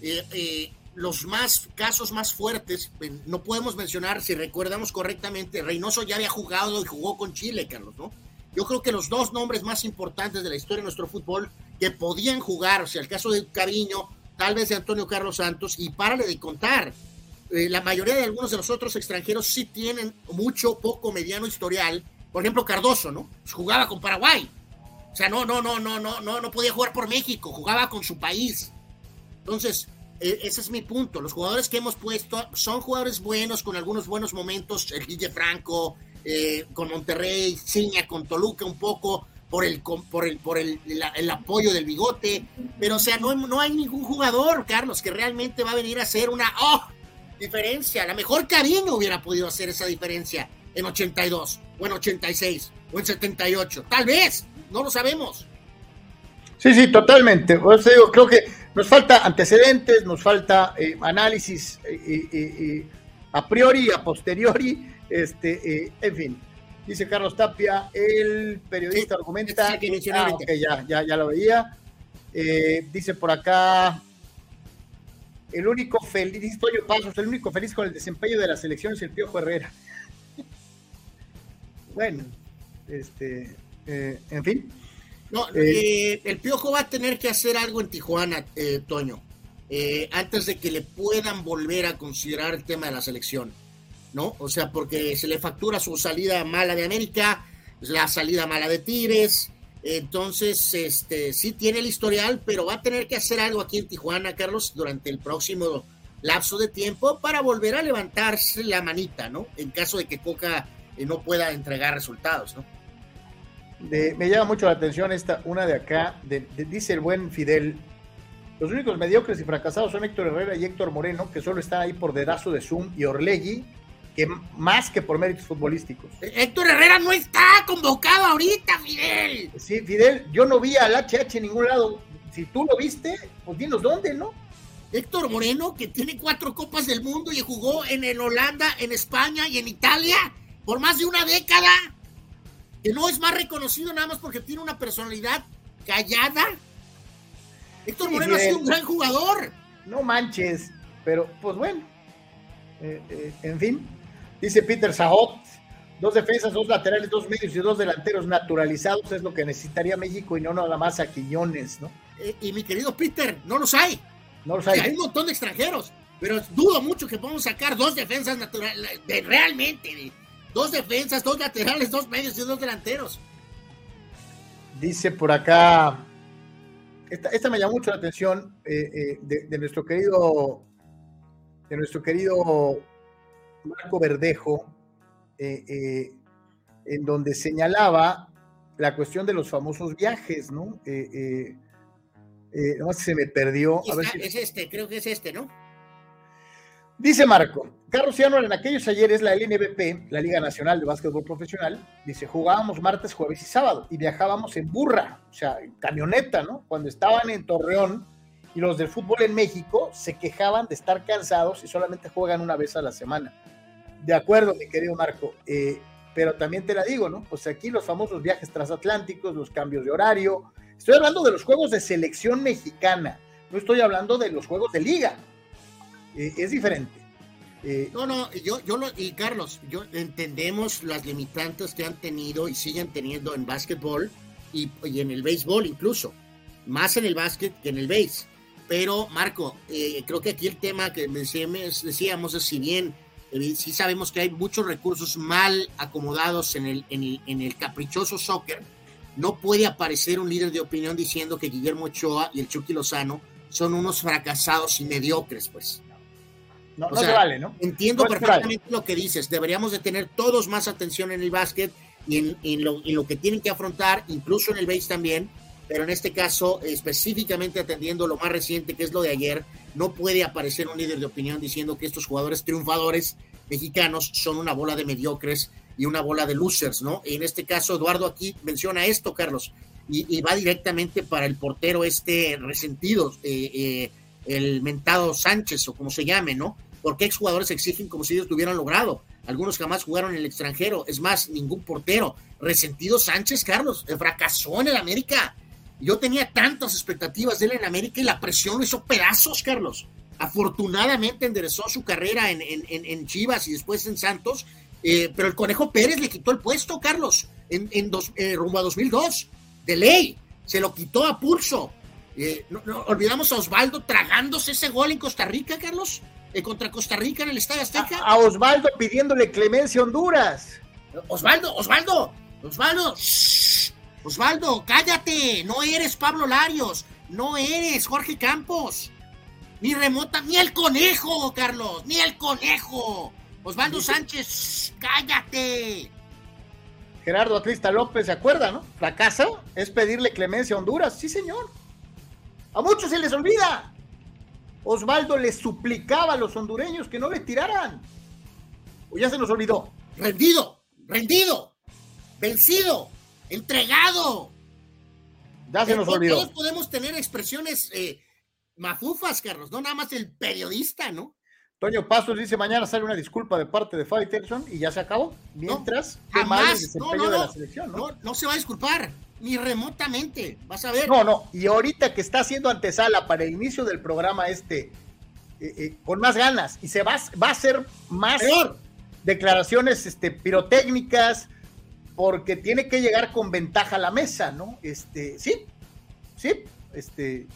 eh, eh, los más casos más fuertes, no podemos mencionar, si recordamos correctamente, Reynoso ya había jugado y jugó con Chile, Carlos, ¿no? Yo creo que los dos nombres más importantes de la historia de nuestro fútbol que podían jugar, o sea, el caso de Cariño, tal vez de Antonio Carlos Santos, y párale de contar. Eh, la mayoría de algunos de los otros extranjeros sí tienen mucho, poco, mediano historial. Por ejemplo, Cardoso, ¿no? Pues jugaba con Paraguay. O sea, no, no, no, no, no, no, no podía jugar por México, jugaba con su país. Entonces, e, ese es mi punto. Los jugadores que hemos puesto son jugadores buenos, con algunos buenos momentos. El Guille Franco, eh, con Monterrey, Ciña con Toluca un poco, por el por el por el, el, apoyo del bigote, pero o sea, no, no hay ningún jugador, Carlos, que realmente va a venir a hacer una oh, diferencia. A lo mejor Cariño hubiera podido hacer esa diferencia en 82, o en 86, o en 78, tal vez, no lo sabemos. Sí, sí, totalmente. creo que nos falta antecedentes, nos falta eh, análisis eh, eh, a priori a posteriori, este, en fin. Dice Carlos Tapia, el periodista argumenta. Ah, ya, ya, ya lo veía. Eh, dice por acá, el único feliz, dice Toño Pasos, el único feliz con el desempeño de la selección es el Piojo Herrera. bueno, este, eh, en fin. No, eh, el Piojo va a tener que hacer algo en Tijuana, Toño, antes de que le puedan volver a considerar el tema de la selección. ¿No? O sea, porque se le factura su salida mala de América la salida mala de Tigres. Entonces, este, sí tiene el historial, pero va a tener que hacer algo aquí en Tijuana, Carlos, durante el próximo lapso de tiempo para volver a levantarse la manita, ¿no? En caso de que Coca eh, no pueda entregar resultados, ¿no? me llama mucho la atención esta, una de acá, dice el buen Fidel, los únicos mediocres y fracasados son Héctor Herrera y Héctor Moreno, que solo están ahí por dedazo de Zoom, y Orlegui, que más que por méritos futbolísticos. Héctor Herrera no está convocado ahorita, Fidel. Sí, Fidel, yo no vi al HH en ningún lado. Si tú lo viste, pues dinos dónde, ¿no? Héctor Moreno, que tiene cuatro copas del mundo y jugó en el Holanda, en España y en Italia por más de una década, que no es más reconocido nada más porque tiene una personalidad callada. Héctor Moreno ha sido un gran jugador. No manches, pero pues bueno, eh, eh, en fin, dice Peter Sahot, dos defensas, dos laterales, dos medios y dos delanteros naturalizados es lo que necesitaría México y no nada más a Quillones, ¿no? Eh, y mi querido Peter, no los hay. No los hay. hay un montón de extranjeros, pero dudo mucho que podamos sacar dos defensas naturales, de, realmente, dos defensas, dos laterales, dos medios y dos delanteros. Dice por acá, esta, me llamó mucho la atención de, de, nuestro querido de nuestro querido Marco Verdejo, eh, eh, en donde señalaba la cuestión de los famosos viajes, ¿no? Eh, eh no se me perdió. Es este, creo que es este, ¿no? Dice Marco, Carlos Ciano, en aquellos ayeres la LNBP, la Liga Nacional de Básquetbol Profesional, dice, jugábamos martes, jueves y sábado y viajábamos en burra, o sea, en camioneta, ¿no? Cuando estaban en Torreón, y los del fútbol en México se quejaban de estar cansados y solamente juegan una vez a la semana. De acuerdo, mi querido Marco, eh, pero también te la digo, ¿no? Pues aquí los famosos viajes transatlánticos, los cambios de horario. Estoy hablando de los juegos de selección mexicana, no estoy hablando de los juegos de liga. Eh, es diferente. Eh, no, no, yo, yo lo, y Carlos, yo entendemos las limitantes que han tenido y siguen teniendo en básquetbol y, en el béisbol incluso, más en el básquet que en el béis. Pero, Marco, eh, creo que aquí el tema que decíamos es si bien eh, sí sabemos que hay muchos recursos mal acomodados en el, en el, caprichoso soccer, no puede aparecer un líder de opinión diciendo que Guillermo Ochoa y el Chucky Lozano son unos fracasados y mediocres, pues. No, no se vale, ¿no? Entiendo perfectamente lo que dices. Deberíamos de tener todos más atención en el básquet y en, en, lo, en lo que tienen que afrontar, incluso en el base también, pero en este caso, específicamente atendiendo lo más reciente, que es lo de ayer, no puede aparecer un líder de opinión diciendo que estos jugadores triunfadores mexicanos son una bola de mediocres y una bola de losers, ¿no? En este caso, Eduardo aquí menciona esto, Carlos, y, va directamente para el portero este resentido, eh, eh, el mentado Sánchez o como se llame, ¿no? Porque exjugadores exigen como si ellos lo hubieran logrado. Algunos jamás jugaron en el extranjero. Es más, ningún portero. Resentido Sánchez, Carlos, fracasó en el América. Yo tenía tantas expectativas de él en América y la presión lo hizo pedazos, Carlos. Afortunadamente enderezó su carrera en, Chivas y después en Santos, eh, pero el Conejo Pérez le quitó el puesto, Carlos, en, dos, eh, rumbo a 2002, de ley. Se lo quitó a pulso. Eh, no, olvidamos a Osvaldo tragándose ese gol en Costa Rica, Carlos, contra Costa Rica en el Estadio Azteca. A, Osvaldo pidiéndole clemencia a Honduras. Osvaldo, Osvaldo, Osvaldo, Osvaldo, cállate, no eres Pablo Larios, no eres Jorge Campos, ni remota, ni el conejo, Carlos, ni el conejo. Osvaldo Sánchez, cállate. Gerardo Atlista López, ¿se acuerda, no? Fracasa es pedirle clemencia a Honduras, sí, señor. A muchos se les olvida. Osvaldo les suplicaba a los hondureños que no le tiraran. O ya se nos olvidó. Rendido, rendido, vencido entregado. Ya se nos olvidó. Todos podemos tener expresiones eh, mafufas, Carlos, no nada más el periodista, ¿no? Toño Pasos dice mañana sale una disculpa de parte de Faitelson y ya se acabó. Mientras, no, jamás, no, no, de la selección, ¿no? ¿no? se va a disculpar, ni remotamente, vas a ver. No, no, y ahorita que está haciendo antesala para el inicio del programa este, eh, eh, con más ganas, y se va, va a hacer más declaraciones este, pirotécnicas, porque tiene que llegar con ventaja a la mesa, ¿no? Este, sí, sí, este,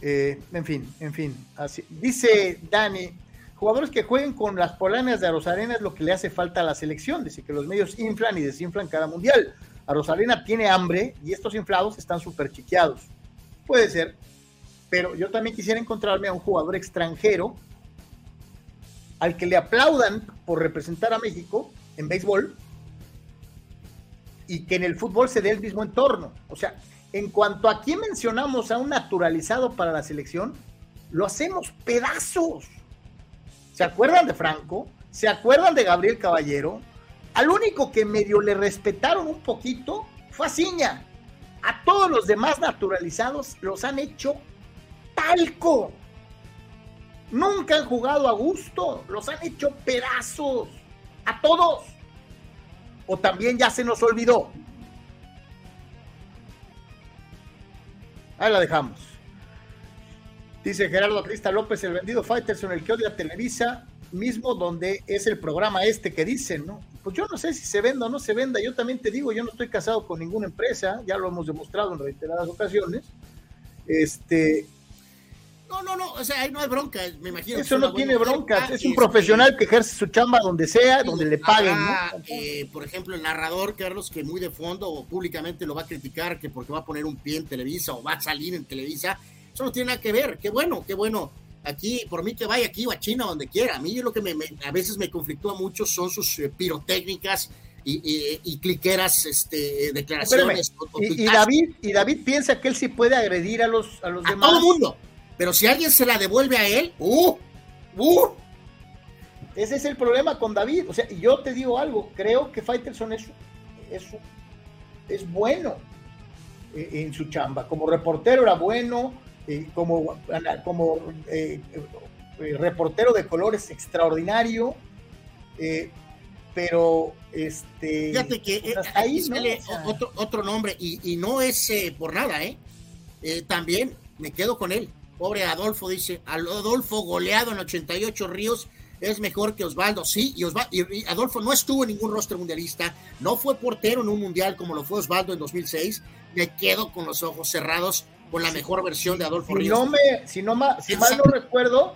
eh, en fin, en fin, así. Dice Dani, jugadores que jueguen con las polanas de Rosarena es lo que le hace falta a la selección, dice que los medios inflan y desinflan cada mundial. A tiene hambre y estos inflados están súper chiqueados. Puede ser, pero yo también quisiera encontrarme a un jugador extranjero al que le aplaudan por representar a México en béisbol y que en el fútbol se dé el mismo entorno. O sea, en cuanto a quién mencionamos a un naturalizado para la selección, lo hacemos pedazos. ¿Se acuerdan de Franco? ¿Se acuerdan de Gabriel Caballero? Al único que medio le respetaron un poquito fue a Ciña. A todos los demás naturalizados los han hecho talco. Nunca han jugado a gusto, los han hecho pedazos. A todos. O también ya se nos olvidó. Ahí la dejamos. Dice Gerardo Crista López, el vendido Fighters en el que odia Televisa, mismo donde es el programa este que dicen, ¿no? Pues yo no sé si se venda o no se venda, yo también te digo, yo no estoy casado con ninguna empresa, ya lo hemos demostrado en reiteradas ocasiones. Este, no, no, no, o sea, ahí no hay bronca, me imagino. Eso no tiene bronca, es un este, profesional que ejerce su chamba donde sea, donde le paguen. Eh, por ejemplo, el narrador, Carlos, que muy de fondo o públicamente lo va a criticar, que porque va a poner un pie en Televisa o va a salir en Televisa, eso no tiene nada que ver, qué bueno, qué bueno. Aquí, por mí que vaya aquí o a China, donde quiera. A mí lo que me, a veces me conflictúa mucho son sus eh, pirotécnicas y, cliqueras este, declaraciones. Y, David, y David piensa que él sí puede agredir a los, a los a demás. Todo el mundo pero si alguien se la devuelve a él, ¡uh! ¡uh! Ese es el problema con David. O sea, yo te digo algo, creo que Faitelson es, es, es bueno eh, en su chamba. Como reportero era bueno, eh, como, como eh, reportero de colores extraordinario, pero este... Fíjate que ahí sale otro, otro nombre y, y no es por nada, ¿eh? También me quedo con él. Pobre Adolfo, dice, Adolfo goleado en 88 ríos es mejor que Osvaldo. Sí, y, Adolfo no estuvo en ningún rostro mundialista, no fue portero en un mundial como lo fue Osvaldo en 2006. Me quedo con los ojos cerrados con la mejor versión de Adolfo si Ríos. No me, si, no si mal no recuerdo,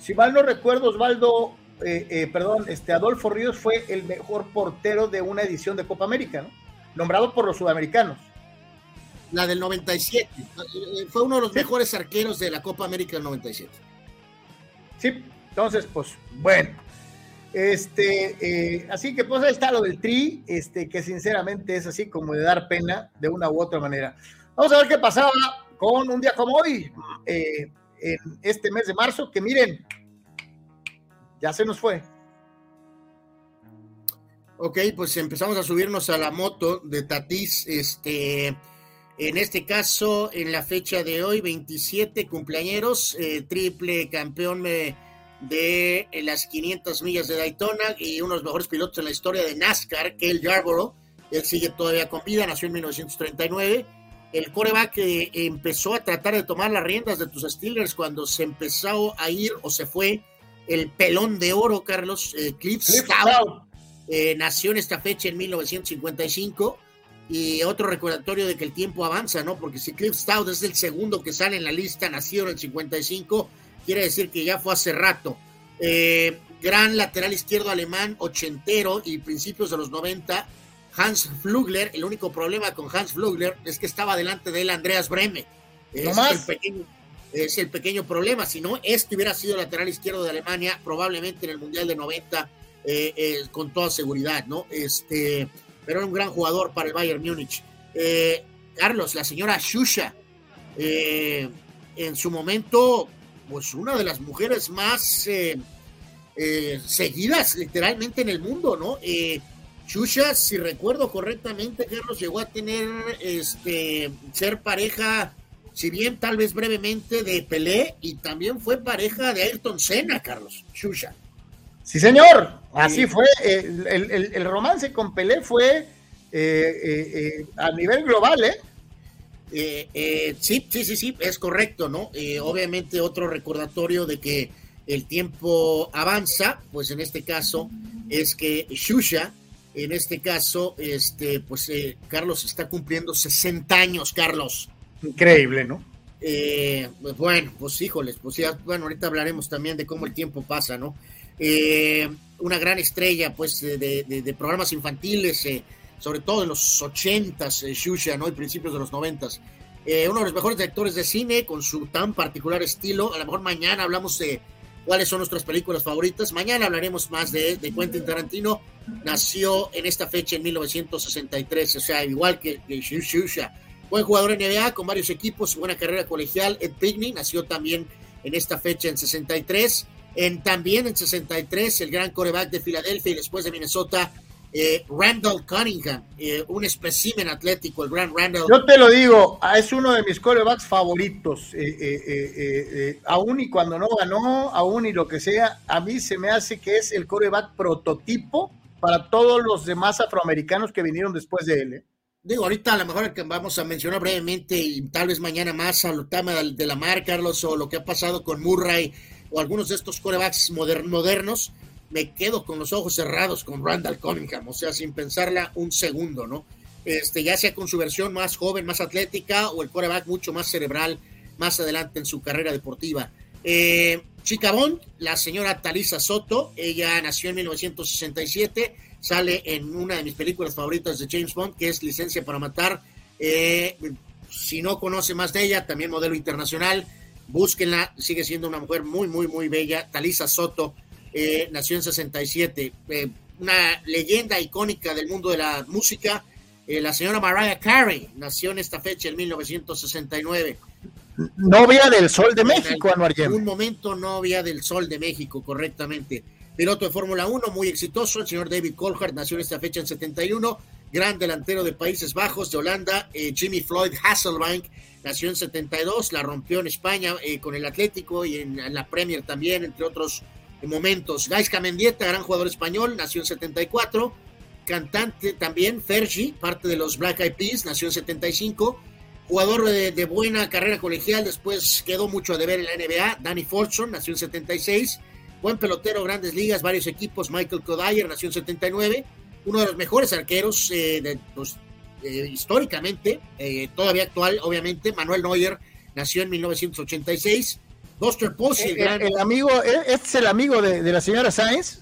si mal no recuerdo, Osvaldo, eh, eh, perdón, este Adolfo Ríos fue el mejor portero de una edición de Copa América, ¿no? nombrado por los sudamericanos la del 97. Eh, fue uno de los mejores arqueros de la Copa América del 97. Sí, entonces, pues, bueno. Este, eh, así que pues ahí está lo del tri, este, que sinceramente es así como de dar pena de una u otra manera. Vamos a ver qué pasaba con un día como hoy, eh, en este mes de marzo, que miren, ya se nos fue. Ok, pues empezamos a subirnos a la moto de Tatís, este, en este caso, en la fecha de hoy, 27 cumpleaños, eh, triple campeón de, de las 500 millas de Daytona y uno de los mejores pilotos en la historia de NASCAR, Cale Yarborough. Él sigue todavía con vida, nació en 1939. El coreback empezó a tratar de tomar las riendas de tus Steelers cuando se empezó a ir o se fue el pelón de oro, Carlos eh, Cliff, Stout. Eh, nació en esta fecha en 1955 y otro recordatorio de que el tiempo avanza, ¿no? Porque si Cliff Stout es el segundo que sale en la lista, nació en el 55, quiere decir que ya fue hace rato. Eh, gran lateral izquierdo alemán, ochentero y principios de los 90, Hans Flugler. El único problema con Hans Flugler es que estaba delante de él Andreas Breme. Es, el pequeño, es el pequeño problema. Si no, este hubiera sido lateral izquierdo de Alemania, probablemente en el Mundial de 90, eh, eh, con toda seguridad, ¿no? Este pero era un gran jugador para el Bayern Múnich. Eh, Carlos, la señora Shusha, eh, en su momento, pues una de las mujeres más eh, seguidas literalmente en el mundo, ¿no? Shusha, si recuerdo correctamente, Carlos llegó a tener, este, ser pareja, si bien tal vez brevemente, de Pelé y también fue pareja de Ayrton Senna, Carlos, Shusha. Sí, señor, así fue. El, romance con Pelé fue eh, eh, eh, a nivel global, ¿eh? sí, sí, sí, sí, es correcto, ¿no? obviamente otro recordatorio de que el tiempo avanza, pues en este caso es que Shusha, en este caso, este, pues Carlos está cumpliendo 60 años, Carlos. Increíble, ¿no? Eh, pues bueno, pues híjoles, pues ya, bueno, ahorita hablaremos también de cómo el tiempo pasa, ¿no? Eh, una gran estrella, pues, de, de, programas infantiles, eh, sobre todo en los ochentas, eh, Shusha, ¿no? Y principios de los noventas. uno de los mejores directores de cine, con su tan particular estilo. A lo mejor mañana hablamos de cuáles son nuestras películas favoritas. Mañana hablaremos más de, de Quentin Tarantino. Nació en esta fecha en 1963, o sea, igual que, que Shusha Buen jugador en NBA con varios equipos, buena carrera colegial. Ed Pigney nació también en esta fecha en 63. En, también en 63, el gran coreback de Filadelfia y después de Minnesota, eh, Randall Cunningham, eh, un espécimen atlético, el gran Randall. Yo te lo digo, ah, es uno de mis corebacks favoritos, eh, aún y cuando no ganó, aún y lo que sea, a mí se me hace que es el coreback prototipo para todos los demás afroamericanos que vinieron después de él digo, ahorita a lo mejor que vamos a mencionar brevemente y tal vez mañana más al tema de la mar, Carlos, o lo que ha pasado con Murray o algunos de estos corebacks modernos, me quedo con los ojos cerrados con Randall Cunningham, o sea, sin pensarla un segundo, ¿no? Este, ya sea con su versión más joven, más atlética, o el coreback mucho más cerebral más adelante en su carrera deportiva. Eh, Chicabón, la señora Talisa Soto, ella nació en 1967 sale en una de mis películas favoritas de James Bond, que es Licencia para Matar. Eh, si no conoce más de ella, también modelo internacional, búsquenla, sigue siendo una mujer muy, muy, muy bella. Talisa Soto eh, nació en 67, eh, una leyenda icónica del mundo de la música. la señora Mariah Carey nació en esta fecha, en 1969. Novia del Sol de México, Anuar En un momento novia del Sol de México, correctamente piloto de Fórmula 1, muy exitoso. El señor David Coulthard nació en esta fecha en 71, gran delantero de Países Bajos, de Holanda. Eh, Jimmy Floyd Hasselbank nació en 72, la rompió en España eh, con el Atlético y en, la Premier también, entre otros momentos. Gaisca Mendieta, gran jugador español, nació en 74. Cantante también, Fergie, parte de los Black Eyed Peas, nació en 75. Jugador de, buena carrera colegial, después quedó mucho a deber en la NBA. Danny Fortson nació en 76 Buen pelotero, grandes ligas, varios equipos. Michael Kodyer nació en 79. Uno de los mejores arqueros eh, de, pues, eh, históricamente, eh, todavía actual, obviamente. Manuel Neuer nació en 1986. Buster Posey, el, el, amigo, ¿es el amigo de, la señora Sáenz?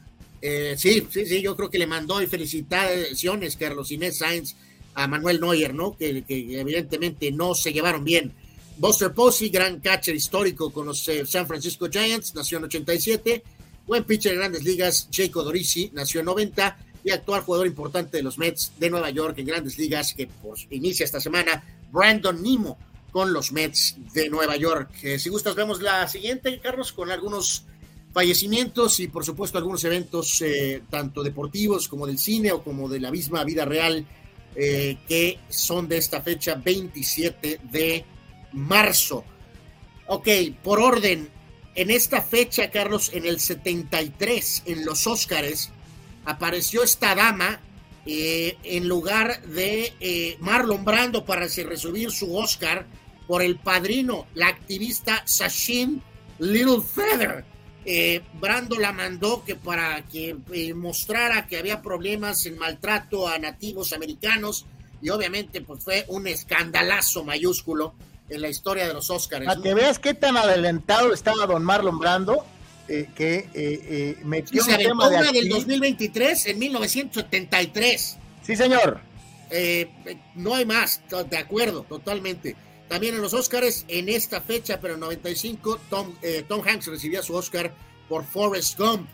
sí, sí, sí, yo creo que le mandó y felicitaciones Carlos Inés Sáenz a Manuel Neuer, ¿no? Que, que, evidentemente no se llevaron bien. Buster Posey, gran catcher histórico con los eh, San Francisco Giants, nació en 87. Buen pitcher en grandes ligas, Jacob Dorisi, nació en 90. Y actual jugador importante de los Mets de Nueva York en grandes ligas, que pues, inicia esta semana, Brandon Nimo con los Mets de Nueva York. Eh, si gustas, vemos la siguiente, Carlos, con algunos fallecimientos y por supuesto algunos eventos eh, tanto deportivos como del cine o como de la misma vida real que son de esta fecha 27 de marzo. Ok, por orden, en esta fecha, Carlos, en el 73, en los Óscares, apareció esta dama eh, en lugar de eh, Marlon Brando para recibir su Oscar por el padrino, la activista Sashin Little Feather. Eh, Brando la mandó que para que mostrara que había problemas en maltrato a nativos americanos y obviamente pues fue un escandalazo mayúsculo en la historia de los Oscars. A que veas qué tan adelantado estaba don Marlon Brando, eh, que eh, eh, metió sí, se tema de del 2023 en 1973. Sí, señor. no hay más, de acuerdo, totalmente. También en los Oscars, en esta fecha, pero en 95, Tom, Tom Hanks recibía su Oscar por Forrest Gump.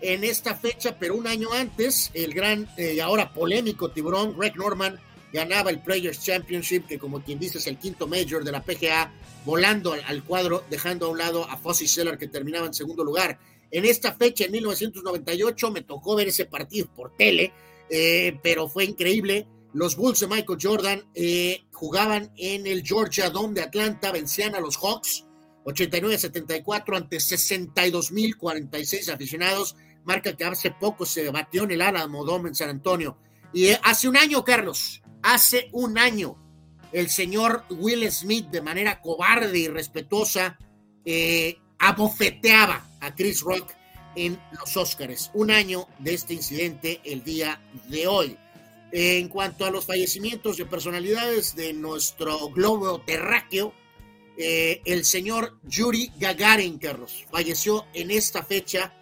En esta fecha, pero un año antes, el gran y ahora polémico tiburón Greg Norman ganaba el Players Championship, que como quien dice es el quinto major de la PGA, volando al, cuadro, dejando a un lado a Fossi Seller, que terminaba en segundo lugar. En esta fecha, en 1998, me tocó ver ese partido por tele, eh, pero fue increíble. Los Bulls de Michael Jordan eh, jugaban en el Georgia Dome de Atlanta, vencían a los Hawks 89-74 ante 62.046 aficionados, marca que hace poco se batió en el Alamo Dome en San Antonio. Y eh, hace un año, Carlos, Hace un año, el señor Will Smith, de manera cobarde y respetuosa, eh, abofeteaba a Chris Rock en los Oscars. Un año de este incidente el día de hoy. En cuanto a los fallecimientos de personalidades de nuestro globo terráqueo, eh, el señor Yuri Gagarin, Carlos, falleció en esta fecha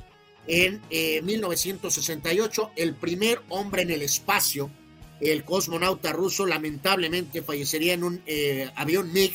en 1968, eh, el primer hombre en el espacio, el cosmonauta ruso, lamentablemente fallecería en un eh, avión MiG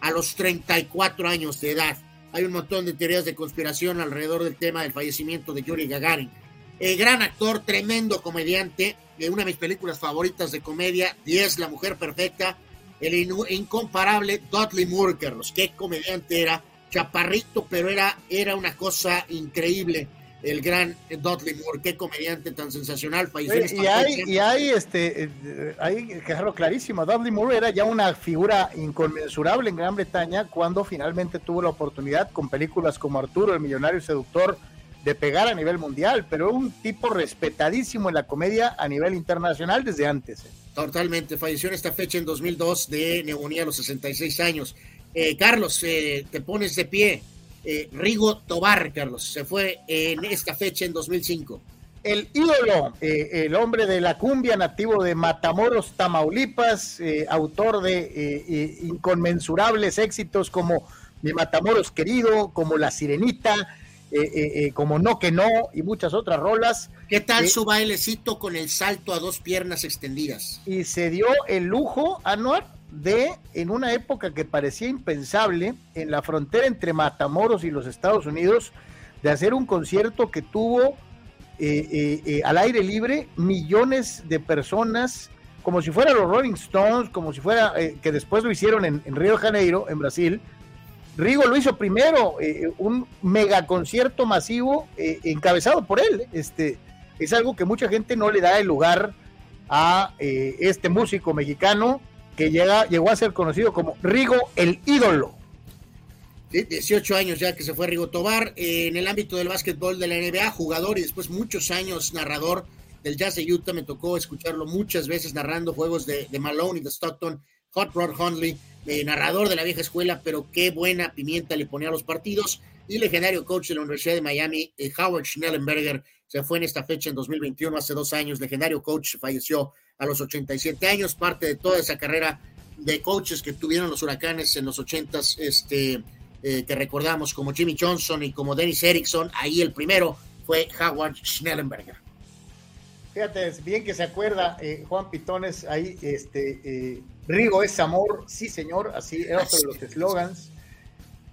a los 34 años de edad. Hay un montón de teorías de conspiración alrededor del tema del fallecimiento de Yuri Gagarin. El gran actor, tremendo comediante, de una de mis películas favoritas de comedia, 10, La Mujer Perfecta, el incomparable Dudley Moore, Carlos, qué comediante era, chaparrito, pero era, era una cosa increíble el gran Dudley Moore, qué comediante tan sensacional, falleció y, hay, y hay, este, hay clarísimo, Dudley Moore era ya una figura inconmensurable en Gran Bretaña cuando finalmente tuvo la oportunidad con películas como Arturo, el millonario seductor, de pegar a nivel mundial, pero un tipo respetadísimo en la comedia a nivel internacional desde antes. ¿eh? Totalmente, falleció en esta fecha en 2002 de neumonía a los 66 años. Eh, Carlos, eh, te pones de pie. Rigo Tobar, Carlos, se fue en esta fecha en 2005. El ídolo, el hombre de la cumbia nativo de Matamoros, Tamaulipas, autor de inconmensurables éxitos como Mi Matamoros querido, como La Sirenita, eh, eh, eh, como No que No y muchas otras rolas. ¿Qué tal su bailecito con el salto a dos piernas extendidas? Y se dio el lujo, Anuar, de, en una época que parecía impensable, en la frontera entre Matamoros y los Estados Unidos, de hacer un concierto que tuvo al aire libre millones de personas, como si fuera los Rolling Stones, como si fuera, que después lo hicieron en, Río de Janeiro, en Brasil, Rigo lo hizo primero, eh, un mega concierto masivo eh, encabezado por él. Este, es algo que mucha gente no le da el lugar a eh, este músico mexicano que llega, llegó a ser conocido como Rigo el ídolo. 18 años ya que se fue Rigo Tobar en el ámbito del básquetbol de la NBA, jugador y después muchos años narrador del Jazz de Utah. Me tocó escucharlo muchas veces narrando juegos de, Malone y de Stockton, Hot Rod Hundley narrador de la vieja escuela, pero qué buena pimienta le ponía a los partidos. Y legendario coach de la Universidad de Miami, eh, Howard Schnellenberger, se fue en esta fecha en 2021, hace dos años. Legendario coach, falleció a los 87 años, parte de toda esa carrera de coaches que tuvieron los huracanes en los 80s, este, eh, que recordamos como Jimmy Johnson y como Dennis Erickson. Ahí el primero fue Howard Schnellenberger. Fíjate, bien que se acuerda eh, Juan Pitones ahí, este, Rigo es amor, sí señor, así era otro de los eslogans.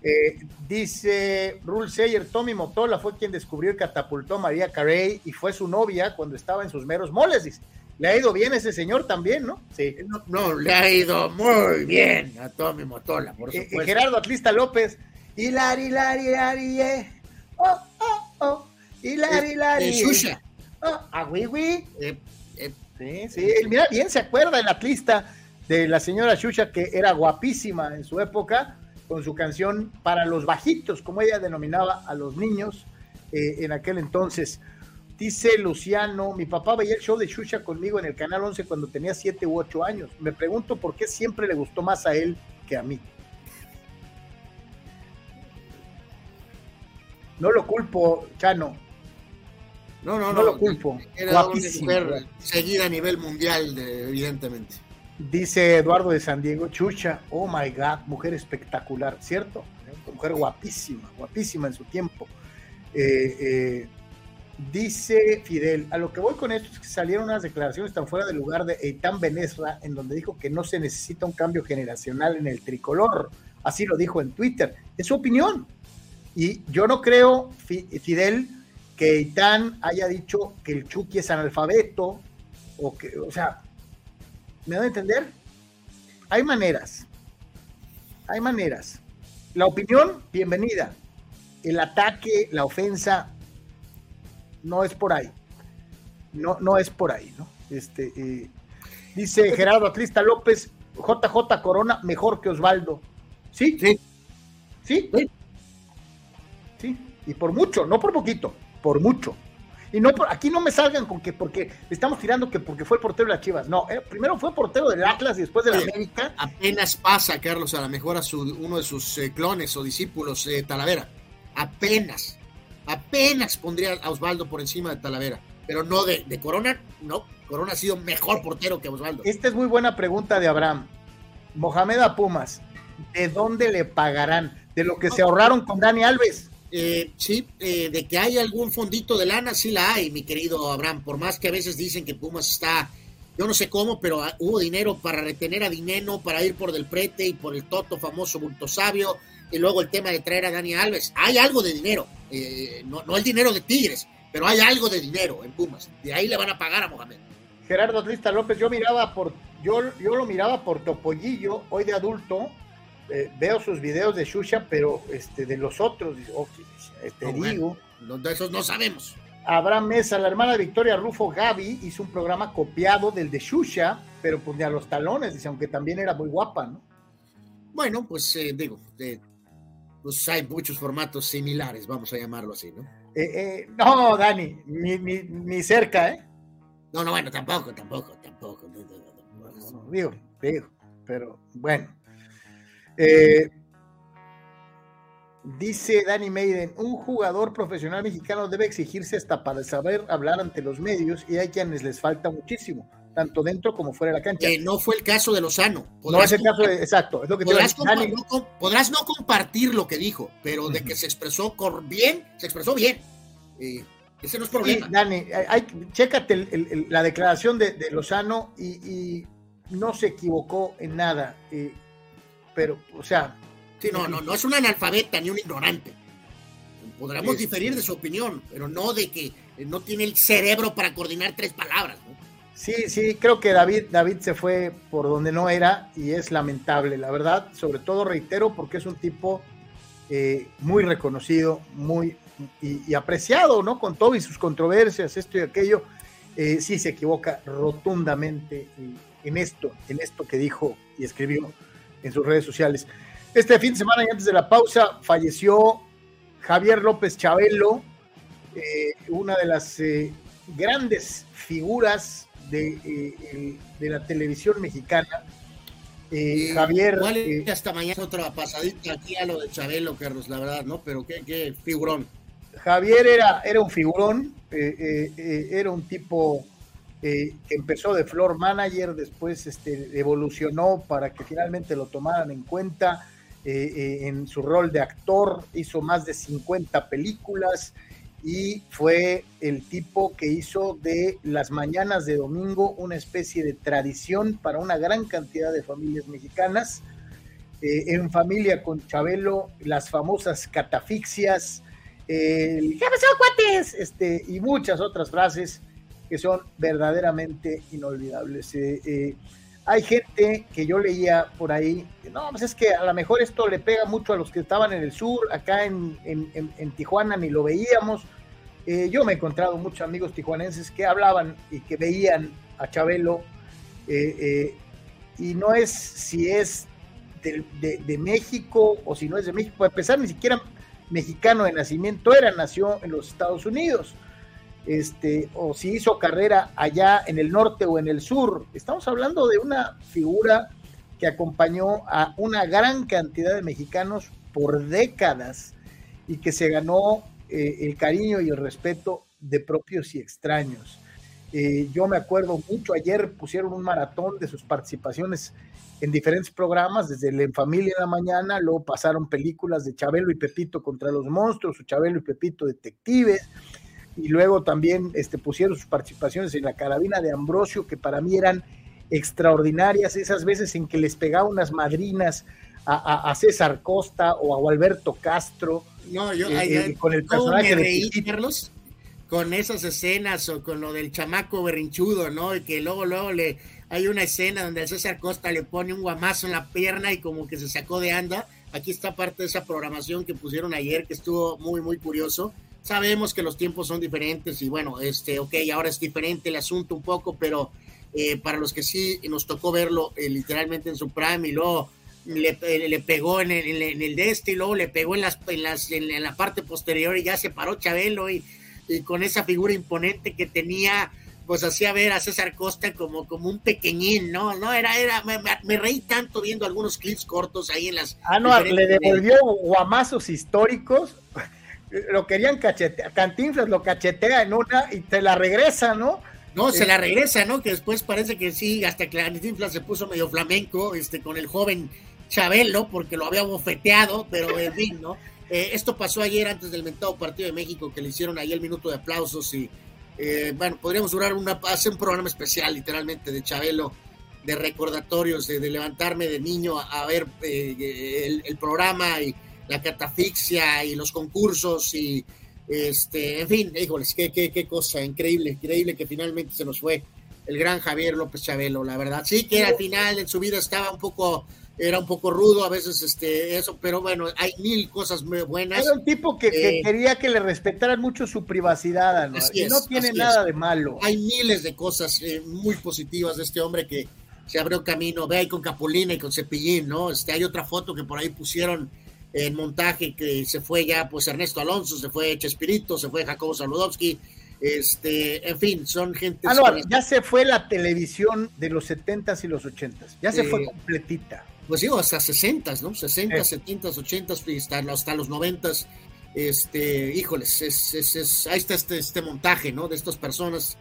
Eh, dice Rule Sayer, Tommy Motola fue quien descubrió y catapultó a María Carey y fue su novia cuando estaba en sus meros moles. Dice. Le ha ido bien ese señor también, ¿no? Sí. No, le ha ido muy bien a Tommy Motola, por eh, supuesto. Gerardo Atlista López, Hilari, Hilari, Hilari, eh. oh, oh, oh, Hilari, Hilari. Oh, a eh, sí, sí, mira, bien se acuerda el Atlista de la señora Xuxa, que era guapísima en su época, con su canción Para los Bajitos, como ella denominaba a los niños eh, en aquel entonces. Dice Luciano, mi papá veía el show de Xuxa conmigo en el Canal 11 cuando tenía 7 u 8 años. Me pregunto por qué siempre le gustó más a él que a mí. No lo culpo, Chano. No, no, no, lo culpo. Era una mujer seguida a nivel mundial, evidentemente. Dice Eduardo de San Diego, Chucha, oh my God, mujer espectacular, ¿cierto? Mujer guapísima, guapísima en su tiempo. Eh, eh, dice Fidel, a lo que voy con esto es que salieron unas declaraciones tan fuera del lugar de Eitan Benesra, en donde dijo que no se necesita un cambio generacional en el tricolor. Así lo dijo en Twitter. Es su opinión. Y yo no creo, Fidel, que Eitan haya dicho que el Chucky es analfabeto, o que, o sea, ¿Me da a entender? Hay maneras. Hay maneras. La opinión, bienvenida. El ataque, la ofensa, no es por ahí. No, no es por ahí, ¿no? Este, eh, dice Gerardo Atlista López, JJ Corona, mejor que Osvaldo. ¿Sí? Sí. ¿Sí? Sí. Sí. Y por mucho, no por poquito, por mucho. Y no, aquí no me salgan con que porque estamos tirando que porque fue el portero de las Chivas. No, eh, primero fue portero del Atlas y después de la América. Apenas pasa, Carlos, a lo mejor a su, uno de sus eh, clones o discípulos, eh, Talavera. Apenas, apenas pondría a Osvaldo por encima de Talavera. Pero no de, de Corona, no. Corona ha sido mejor portero que Osvaldo. Esta es muy buena pregunta de Abraham. Mohamed Pumas. ¿de dónde le pagarán? De lo que se ahorraron con Dani Alves. Eh, sí, eh, de que hay algún fondito de lana, sí la hay, mi querido Abraham. Por más que a veces dicen que Pumas está, yo no sé cómo, pero hubo dinero para retener a Dineno, para ir por Del Prete y por el Toto famoso Bulto Sabio, y luego el tema de traer a Dani Alves. Hay algo de dinero, eh, no, no el dinero de Tigres, pero hay algo de dinero en Pumas. De ahí le van a pagar a Mohamed. Gerardo Trista López, yo miraba por, yo, yo lo miraba por Topollillo, hoy de adulto, eh, veo sus videos de Shusha, pero este, de los otros, te digo. de esos no sabemos. Abraham Mesa, la hermana de Victoria Rufo Gaby, hizo un programa copiado del de Shusha, pero pues a los talones, dice, aunque también era muy guapa, ¿no? Bueno, pues eh, digo, pues hay muchos formatos similares, vamos a llamarlo así, ¿no? Eh, no, Dani, ni, cerca, ¿eh? No, no, bueno, tampoco, tampoco, tampoco. digo, digo, pero bueno. Eh, dice Danny Maiden, un jugador profesional mexicano debe exigirse hasta para saber hablar ante los medios y hay quienes les falta muchísimo, tanto dentro como fuera de la cancha. Que no fue el caso de Lozano. No es el caso, exacto. podrás, no, compartir lo que dijo, pero de que se expresó bien, se expresó bien. Eh, ese no es problema. Dani, hay, chécate la declaración de, Lozano y, no se equivocó en nada. Eh, pero, o sea. Sí, no, no, no es un analfabeta ni un ignorante. Podríamos diferir de su opinión, pero no de que no tiene el cerebro para coordinar tres palabras. Sí, sí, creo que David, David se fue por donde no era y es lamentable, la verdad. Sobre todo reitero porque es un tipo eh, muy reconocido, muy y, apreciado, ¿no? Con todo y sus controversias, esto y aquello. Eh, sí se equivoca rotundamente en esto, en esto que dijo y escribió en sus redes sociales. Este fin de semana y antes de la pausa falleció Javier López Chabelo, eh, una de las eh, grandes figuras de, eh, de, la televisión mexicana. Javier. hasta mañana otra pasadita aquí a lo de Chabelo, Carlos, la verdad, ¿no? Pero qué, qué figurón. Javier era, era un figurón, era un tipo eh, empezó de floor manager, después este, evolucionó para que finalmente lo tomaran en cuenta eh, eh, en su rol de actor, hizo más de 50 películas y fue el tipo que hizo de las mañanas de domingo una especie de tradición para una gran cantidad de familias mexicanas. en familia con Chabelo, las famosas catafixias, ¿qué pasó, cuates? Este, y muchas otras frases que son verdaderamente inolvidables. Eh, eh, hay gente que yo leía por ahí, no, pues es que a lo mejor esto le pega mucho a los que estaban en el sur, acá en, Tijuana ni lo veíamos. Eh, yo me he encontrado muchos amigos tijuanenses que hablaban y que veían a Chabelo, y no es si es de, de, México o si no es de México, a pesar ni siquiera mexicano de nacimiento era, nació en los Estados Unidos este, o si hizo carrera allá en el norte o en el sur. Estamos hablando de una figura que acompañó a una gran cantidad de mexicanos por décadas y que se ganó eh, el cariño y el respeto de propios y extraños. Eh, yo me acuerdo mucho, ayer pusieron un maratón de sus participaciones en diferentes programas, desde el En Familia en la Mañana, luego pasaron películas de Chabelo y Pepito contra los monstruos, o Chabelo y Pepito detectives, y luego también este, pusieron sus participaciones en la carabina de Ambrosio, que para mí eran extraordinarias, esas veces en que les pegaba unas madrinas a, César Costa o a Alberto Castro, no, yo, eh, eh, con el personaje de Carlos, con esas escenas o con lo del chamaco berrinchudo, ¿no? Y que luego, luego le hay una escena donde César Costa le pone un guamazo en la pierna y como que se sacó de anda. Aquí está parte de esa programación que pusieron ayer, que estuvo muy, muy curioso. Sabemos que los tiempos son diferentes y bueno, este, ok, ahora es diferente el asunto un poco, pero eh, para los que sí nos tocó verlo eh, literalmente en su prime y luego le, eh, le pegó en el, en el, de este y luego le pegó en, las, en, las, en, la parte posterior y ya se paró Chabelo y, y, con esa figura imponente que tenía, pues hacía ver a César Costa como, como un pequeñín, ¿no? No, era, era, me, me reí tanto viendo algunos clips cortos ahí en las... Ah, no, le devolvió guamazos históricos lo querían cachetear, Cantinflas lo cachetea en una y te la regresa, ¿no? No, se la regresa, ¿no? Que después parece que sí, hasta que Cantinflas se puso medio flamenco, este, con el joven Chabelo porque lo había bofeteado, pero en fin, ¿no? Eh, esto pasó ayer antes del mentado partido de México que le hicieron ahí el minuto de aplausos y eh, bueno, podríamos durar una, hacer un programa especial literalmente de Chabelo, de recordatorios, de, levantarme de niño a, ver eh, el, programa y la catafixia y los concursos y este, en fin, híjoles, qué, qué, qué cosa increíble, increíble que finalmente se nos fue el gran Javier López Chabelo, la verdad. Sí que al final en su vida estaba un poco era un poco rudo a veces este eso, pero bueno, hay mil cosas muy buenas. Era un tipo que, eh, quería que le respetaran mucho su privacidad, ¿no? y no tiene nada de malo. Hay miles de cosas eh, muy positivas de este hombre que se abrió camino, ve ahí con Capulina y con Cepillín, ¿no? Este, hay otra foto que por ahí pusieron en montaje que se fue ya pues Ernesto Alonso, se fue Chespirito, se fue Jacobo Saludowski, este, en fin, son gente. Ah, no, ya se fue la televisión de los 70s y los 80s, ya se fue completita pues digo, hasta 60, ¿no? 60, 70, 80, hasta, los 90. Este, híjoles, es, es, es, ahí está este, este montaje, ¿no? De estas personas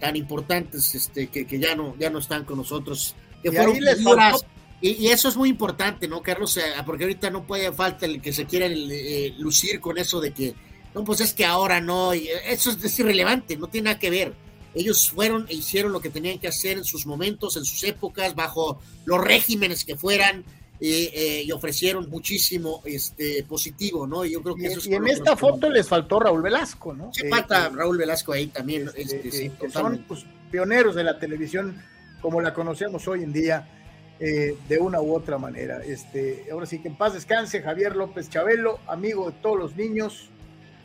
tan importantes este, que, que ya, no, ya no están con nosotros. Que y fueron figuras, y, eso es muy importante, ¿no, Carlos? Porque ahorita no puede falta el que se quiera eh, lucir con eso de que, no, pues es que ahora no, y eso es, es irrelevante, no tiene nada que ver ellos fueron e hicieron lo que tenían que hacer en sus momentos, en sus épocas, bajo los regímenes que fueran. Eh, y ofrecieron muchísimo este positivo, ¿no? Yo creo que eso y en esta foto les faltó Raúl Velasco, ¿no? Sí, falta eh, Raúl Velasco ahí también. Este, este, son pues, pioneros de la televisión como la conocemos hoy en día, eh, de una u otra manera. Este, ahora sí que en paz descanse Javier López Chabelo, amigo de todos los niños,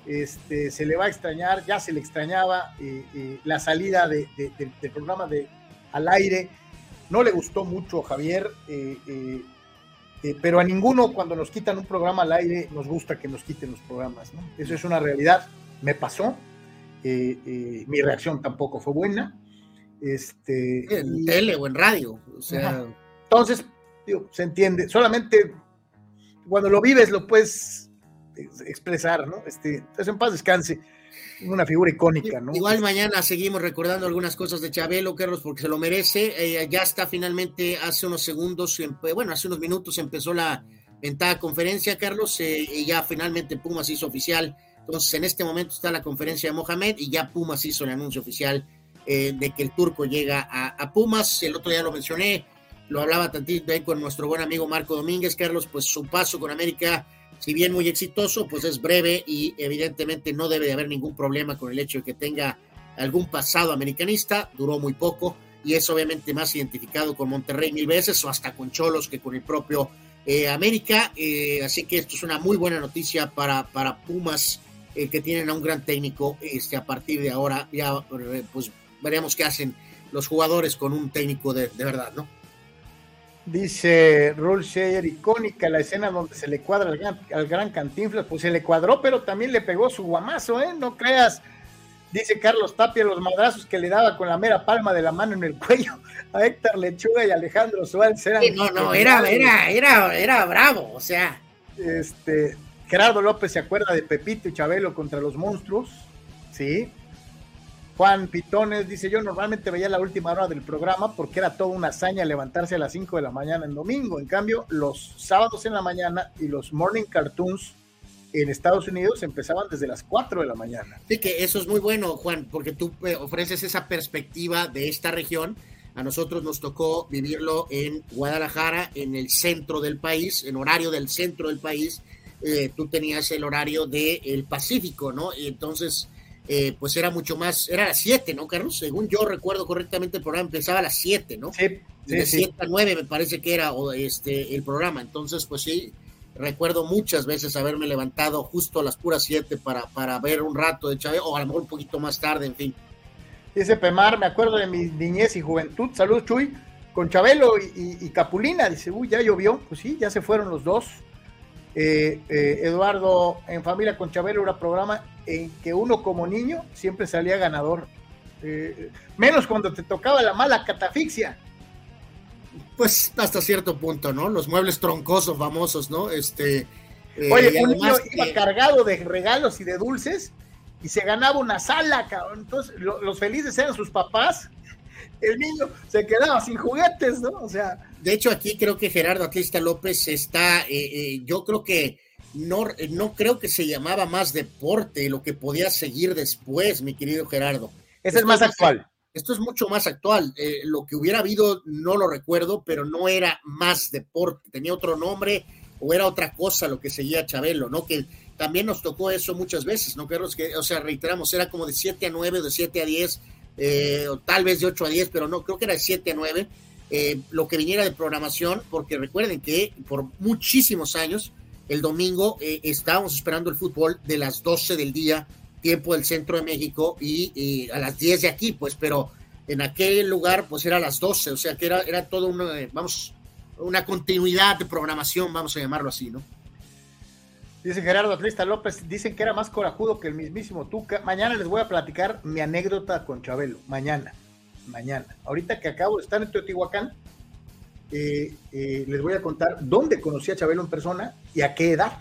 este, se le va a extrañar, ya se le extrañaba eh, eh, la salida de, del programa de, al aire. No le gustó mucho a Javier, eh, pero a ninguno cuando nos quitan un programa al aire nos gusta que nos quiten los programas. ¿no? Eso es una realidad. Me pasó. mi reacción tampoco fue buena. Este, en tele o en radio. O sea... Entonces, se entiende. Solamente cuando lo vives lo puedes expresar, ¿no? Este, entonces en paz descanse, una figura icónica, ¿no? Igual mañana seguimos recordando algunas cosas de Chabelo, Carlos, porque se lo merece. Eh, ya está finalmente, hace unos segundos, bueno, hace unos minutos empezó la ventada conferencia, Carlos, eh, y ya finalmente Pumas hizo oficial. Entonces, en este momento está la conferencia de Mohamed y ya Pumas hizo el anuncio oficial eh, de que el turco llega a, Pumas. El otro día lo mencioné, lo hablaba tantito ahí con nuestro buen amigo Marco Domínguez, Carlos, pues su paso con América si bien muy exitoso, pues es breve y evidentemente no debe de haber ningún problema con el hecho de que tenga algún pasado americanista, duró muy poco y es obviamente más identificado con Monterrey mil veces o hasta con Cholos que con el propio eh, América, eh, así que esto es una muy buena noticia para, para Pumas eh, que tienen a un gran técnico este, a partir de ahora, ya pues veremos qué hacen los jugadores con un técnico de, de verdad, ¿no? Dice Rule Shayer, icónica la escena donde se le cuadra al gran, al gran Cantinflas, pues se le cuadró, pero también le pegó su guamazo, ¿eh? No creas. Dice Carlos Tapia, los madrazos que le daba con la mera palma de la mano en el cuello a Héctor Lechuga y Alejandro Suárez eran. no, no, era, era, era, era bravo, o sea. Este, Gerardo López se acuerda de Pepito y Chabelo contra los monstruos, ¿sí? Juan Pitones dice, yo normalmente veía la última hora del programa porque era toda una hazaña levantarse a las 5 de la mañana en domingo. En cambio, los sábados en la mañana y los morning cartoons en Estados Unidos empezaban desde las 4 de la mañana. Sí, que eso es muy bueno, Juan, porque tú eh, ofreces esa perspectiva de esta región. A nosotros nos tocó vivirlo en Guadalajara, en el centro del país, en horario del centro del país. Eh, tú tenías el horario del Pacífico, ¿no? Y entonces eh, pues era mucho más, era a las 7, ¿no, Carlos? Según yo recuerdo correctamente, el programa empezaba a las 7, ¿no? Sí, de 7 a 9 me parece que era este, el programa. Entonces, pues sí, recuerdo muchas veces haberme levantado justo a las puras 7 para, para ver un rato de Chávez, o a lo mejor un poquito más tarde, en fin. Dice Pemar, me acuerdo de mi niñez y juventud. Saludos, Chuy. Con Chabelo y, Capulina. Dice, uy, ya llovió. Pues sí, ya se fueron los dos. Eh, eh, Eduardo, en familia con Chabelo, era programa en que uno como niño siempre salía ganador. Eh, menos cuando te tocaba la mala catafixia. Pues hasta cierto punto, ¿no? Los muebles troncosos famosos, ¿no? Este. Eh, Oye, un niño iba cargado de regalos y de dulces y se ganaba una sala, cabrón. Entonces, los felices eran sus papás el niño se quedaba sin juguetes, ¿no? O sea. De hecho, aquí creo que Gerardo Atlista López está, eh, eh, yo creo que no, no creo que se llamaba más deporte lo que podía seguir después, mi querido Gerardo. Ese es más actual. Esto es mucho más actual. Eh, lo que hubiera habido no lo recuerdo, pero no era más deporte, tenía otro nombre o era otra cosa lo que seguía Chabelo, ¿no? Que también nos tocó eso muchas veces, ¿no, Carlos? Que, o sea, reiteramos, era como de 7 a 9, de 7 a 10, eh, tal vez de 8 a 10, pero no, creo que era de 7 a 9, eh, lo que viniera de programación, porque recuerden que por muchísimos años, el domingo eh, estábamos esperando el fútbol de las 12 del día, tiempo del centro de México, y, a las 10 de aquí, pues, pero en aquel lugar, pues era a las 12, o sea que era, era todo una, vamos, una continuidad de programación, vamos a llamarlo así, ¿no? Dice Gerardo Atlista López, dicen que era más corajudo que el mismísimo Tuca. Mañana les voy a platicar mi anécdota con Chabelo. Mañana, mañana. Ahorita que acabo de estar en Teotihuacán, eh, eh, les voy a contar dónde conocí a Chabelo en persona y a qué edad.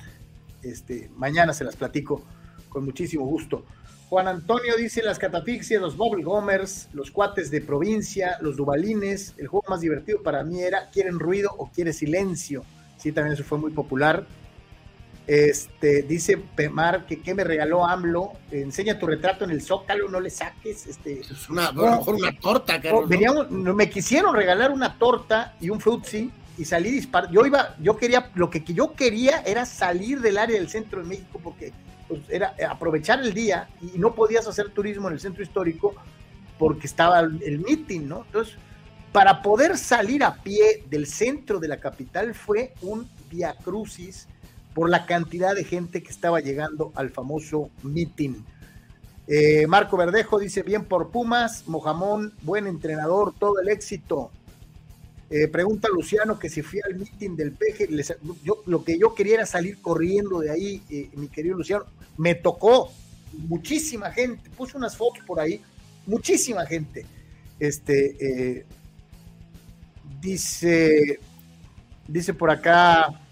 Este, mañana se las platico con muchísimo gusto. Juan Antonio dice las catafixias, los Bubble Gomers, los cuates de provincia, los dubalines. El juego más divertido para mí era ¿quieren ruido o quiere silencio? Sí, también eso fue muy popular. Este, dice Pemar que, ¿qué me regaló AMLO, enseña tu retrato en el Zócalo, no le saques. Este, es una, mejor una torta, Carlos, veníamos, me quisieron regalar una torta y un frutzi y salí disparar. Yo iba, yo quería, lo que yo quería era salir del área del centro de México porque pues, era aprovechar el día y no podías hacer turismo en el centro histórico porque estaba el meeting, ¿no? Entonces, para poder salir a pie del centro de la capital fue un via crucis por la cantidad de gente que estaba llegando al famoso meeting. Eh, Marco Verdejo dice, bien por Pumas, Mojamón, buen entrenador, todo el éxito. Eh, pregunta Luciano que si fui al meeting del peje, lo que yo quería era salir corriendo de ahí, eh, mi querido Luciano. Me tocó muchísima gente, puse unas fotos por ahí, muchísima gente. Este, dice, dice por acá,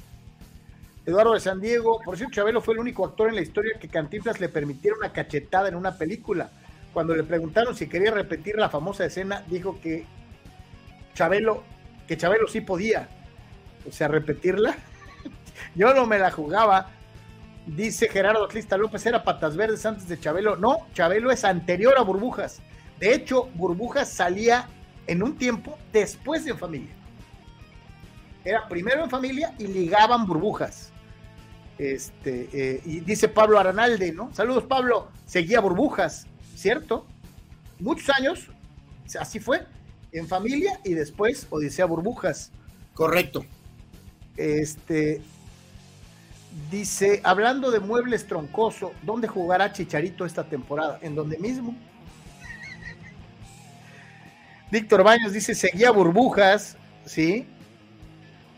Eduardo de San Diego, por cierto, Chabelo fue el único actor en la historia que Cantinflas le permitiera una cachetada en una película. Cuando le preguntaron si quería repetir la famosa escena, dijo que Chabelo, que Chabelo sí podía. O sea, repetirla. Yo no me la jugaba. Dice Gerardo Atlista López, era patas verdes antes de Chabelo. No, Chabelo es anterior a Burbujas. De hecho, Burbujas salía en un tiempo después de En Familia. Era primero en familia y ligaban burbujas. Este, eh, y dice Pablo Aranalde, ¿no? Saludos, Pablo. Seguía burbujas, ¿cierto? Muchos años, así fue, en familia y después Odisea Burbujas. Correcto. Este, dice, hablando de muebles troncoso, ¿dónde jugará Chicharito esta temporada? ¿En donde mismo? Víctor Baños dice, seguía burbujas, ¿sí?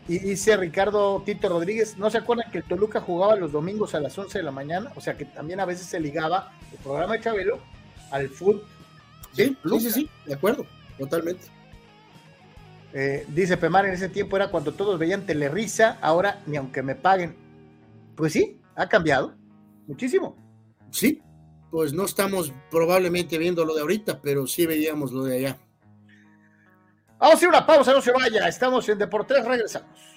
Y dice Ricardo Tito Rodríguez, ¿no se acuerdan que el Toluca jugaba los domingos a las 11 de la mañana? O sea que también a veces se ligaba el programa de Chabelo al fútbol. Sí, sí, sí, de acuerdo, totalmente. Eh, dice Pemar, en ese tiempo era cuando todos veían Telerisa, ahora ni aunque me paguen. Pues sí, ha cambiado muchísimo. Sí, pues no estamos probablemente viendo lo de ahorita, pero sí veíamos lo de allá. Vamos a hacer una pausa, no se vaya. Estamos en Deportes, regresamos.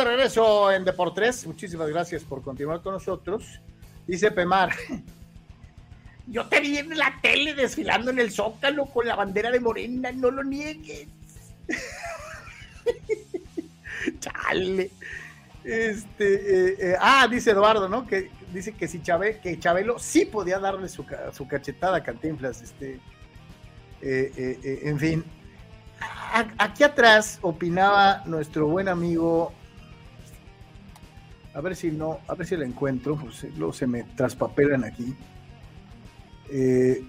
De regreso en Deportes. Muchísimas gracias por continuar con nosotros. Dice Pemar. Yo te vi en la tele desfilando en el Zócalo con la bandera de Morena, no lo niegues. Chale. Este, eh, eh, ah, dice Eduardo, ¿no? Que dice que si que Chabelo sí podía darle su, su cachetada a Cantinflas. Este, eh, en fin, aquí atrás opinaba nuestro buen amigo a ver si no, a ver si la encuentro, pues luego se me traspapelan aquí. Eh,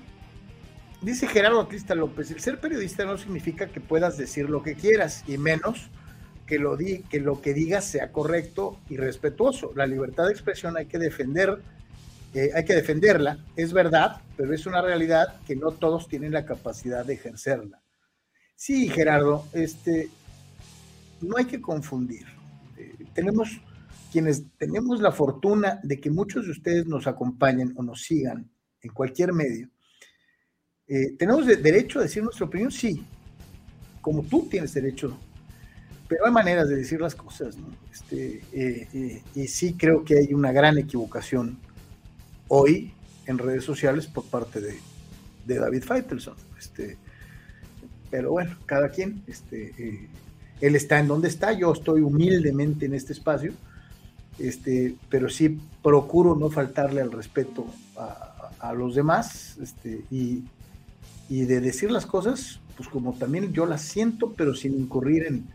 dice Gerardo Atlista López, el ser periodista no significa que puedas decir lo que quieras, y menos que lo, que, digas sea correcto y respetuoso. La libertad de expresión hay que defender, eh, hay que defenderla, es verdad, pero es una realidad que no todos tienen la capacidad de ejercerla. Sí, Gerardo, este, no hay que confundir. Eh, tenemos quienes tenemos la fortuna de que muchos de ustedes nos acompañen o nos sigan en cualquier medio, eh, ¿tenemos derecho a decir nuestra opinión? Sí, como tú tienes derecho, pero hay maneras de decir las cosas, ¿no? Este, eh, eh, y sí creo que hay una gran equivocación hoy en redes sociales por parte de, de David Feitelson. Este, pero bueno, cada quien, este, él está en donde está, yo estoy humildemente en este espacio este, pero sí procuro no faltarle al respeto a, los demás este, y, de decir las cosas, pues como también yo las siento, pero sin incurrir en,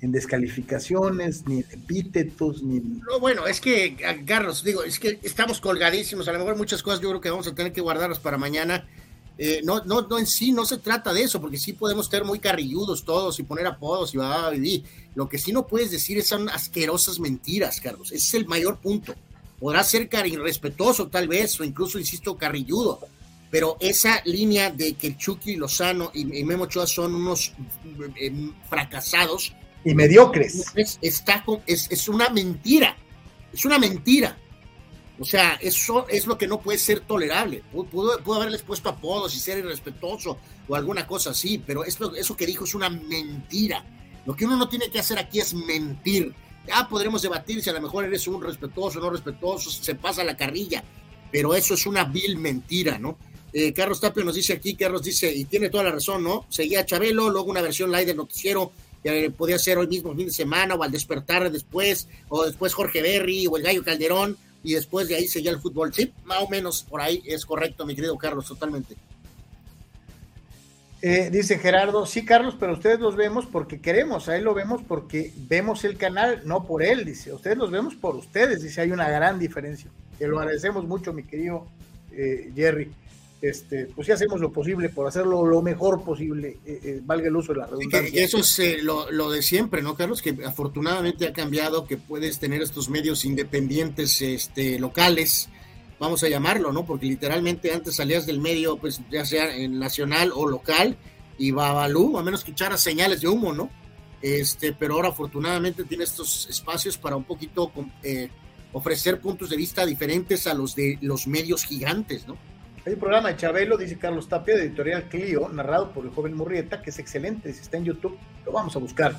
descalificaciones, ni en epítetos, ni No, bueno, es que, Carlos, digo, es que estamos colgadísimos, a lo mejor muchas cosas yo creo que vamos a tener que guardarlas para mañana, eh, no, no, no en sí, no se trata de eso, porque sí podemos ser muy carrilludos todos y poner apodos y va a vivir. Lo que sí no puedes decir es son asquerosas mentiras, Carlos. Ese es el mayor punto. Podrá ser irrespetuoso tal vez, o incluso, insisto, carrilludo, pero esa línea de que Chucky Lozano y, Memo Ochoa son unos eh, fracasados. Y mediocres. está, es, es una mentira. Es una mentira. O sea, eso es lo que no puede ser tolerable. Pudo, haberles puesto apodos y ser irrespetuoso o alguna cosa así, pero eso, eso que dijo es una mentira. Lo que uno no tiene que hacer aquí es mentir. Ya podremos debatir si a lo mejor eres un respetuoso o no respetuoso, se pasa la carrilla, pero eso es una vil mentira, ¿no? Eh, Carlos Tapio nos dice aquí, Carlos dice, y tiene toda la razón, ¿no? Seguía Chabelo, luego una versión live del noticiero, que podía ser hoy mismo, fin de semana, o al despertar después, o después Jorge Berry, o el Gallo Calderón, y después de ahí seguía el fútbol. Sí, más o menos por ahí es correcto, mi querido Carlos, totalmente. Eh, dice Gerardo, sí, Carlos, pero ustedes los vemos porque queremos, a él lo vemos porque vemos el canal, no por él, dice, ustedes los vemos por ustedes, dice, hay una gran diferencia. Que lo agradecemos mucho, mi querido eh, Jerry este, pues sí hacemos lo posible por hacerlo lo mejor posible, eh, eh, valga el uso de la redundancia. eso es eh, lo, de siempre, ¿no, Carlos? Que afortunadamente ha cambiado, que puedes tener estos medios independientes este, locales, vamos a llamarlo, ¿no? Porque literalmente antes salías del medio, pues ya sea en nacional o local, y Babalú, a menos que echaras señales de humo, ¿no? Este, pero ahora afortunadamente tiene estos espacios para un poquito ofrecer puntos de vista diferentes a los de los medios gigantes, ¿no? Hay un programa de Chabelo, dice Carlos Tapia, de Editorial Clio, narrado por el joven Murrieta, que es excelente, si está en YouTube, lo vamos a buscar,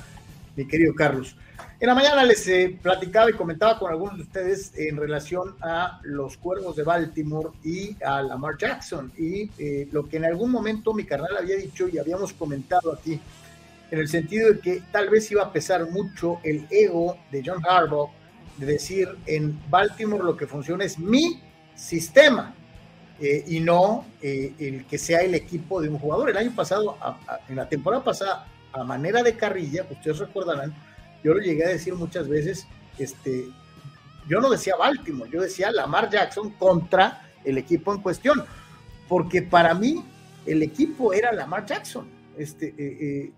mi querido Carlos. En la mañana les eh, platicaba y comentaba con algunos de ustedes en relación a los cuervos de Baltimore y a Lamar Jackson, y eh, lo que en algún momento mi carnal había dicho y habíamos comentado aquí, en el sentido de que tal vez iba a pesar mucho el ego de John Harbaugh de decir en Baltimore lo que funciona es mi sistema eh, y no eh, el que sea el equipo de un jugador. El año pasado, en la temporada pasada, a manera de carrilla, ustedes recordarán, yo lo llegué a decir muchas veces, este, yo no decía Baltimore, yo decía Lamar Jackson contra el equipo en cuestión, porque para mí el equipo era Lamar Jackson. Este, eh, eh,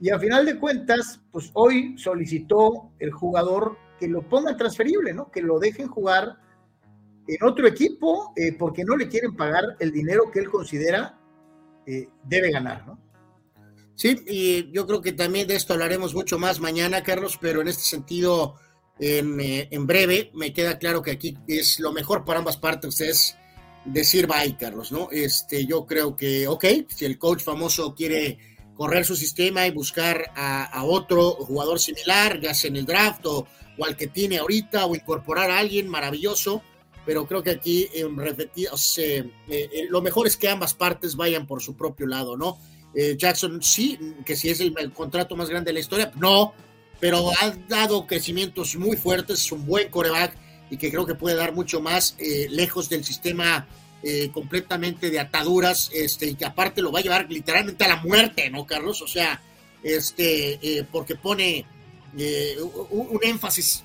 y a final de cuentas, pues hoy solicitó el jugador que lo ponga transferible, ¿no? Que lo dejen jugar en otro equipo eh, porque no le quieren pagar el dinero que él considera debe ganar, ¿no? Sí, y yo creo que también de esto hablaremos mucho más mañana, Carlos, pero en este sentido, en, en breve, me queda claro que aquí es lo mejor para ambas partes, es decir bye, Carlos, ¿no? Este, yo creo que, ok, si el coach famoso quiere correr su sistema y buscar a, otro jugador similar, ya sea en el draft o, al que tiene ahorita, o incorporar a alguien maravilloso, pero creo que aquí en repetir, eh, eh, lo mejor es que ambas partes vayan por su propio lado, ¿no? Eh, Jackson sí, que si es el, contrato más grande de la historia, no, pero ha dado crecimientos muy fuertes, es un buen coreback y que creo que puede dar mucho más eh, lejos del sistema eh, completamente de ataduras, este, y que aparte lo va a llevar literalmente a la muerte, ¿no, Carlos? O sea, este, eh, porque pone un, énfasis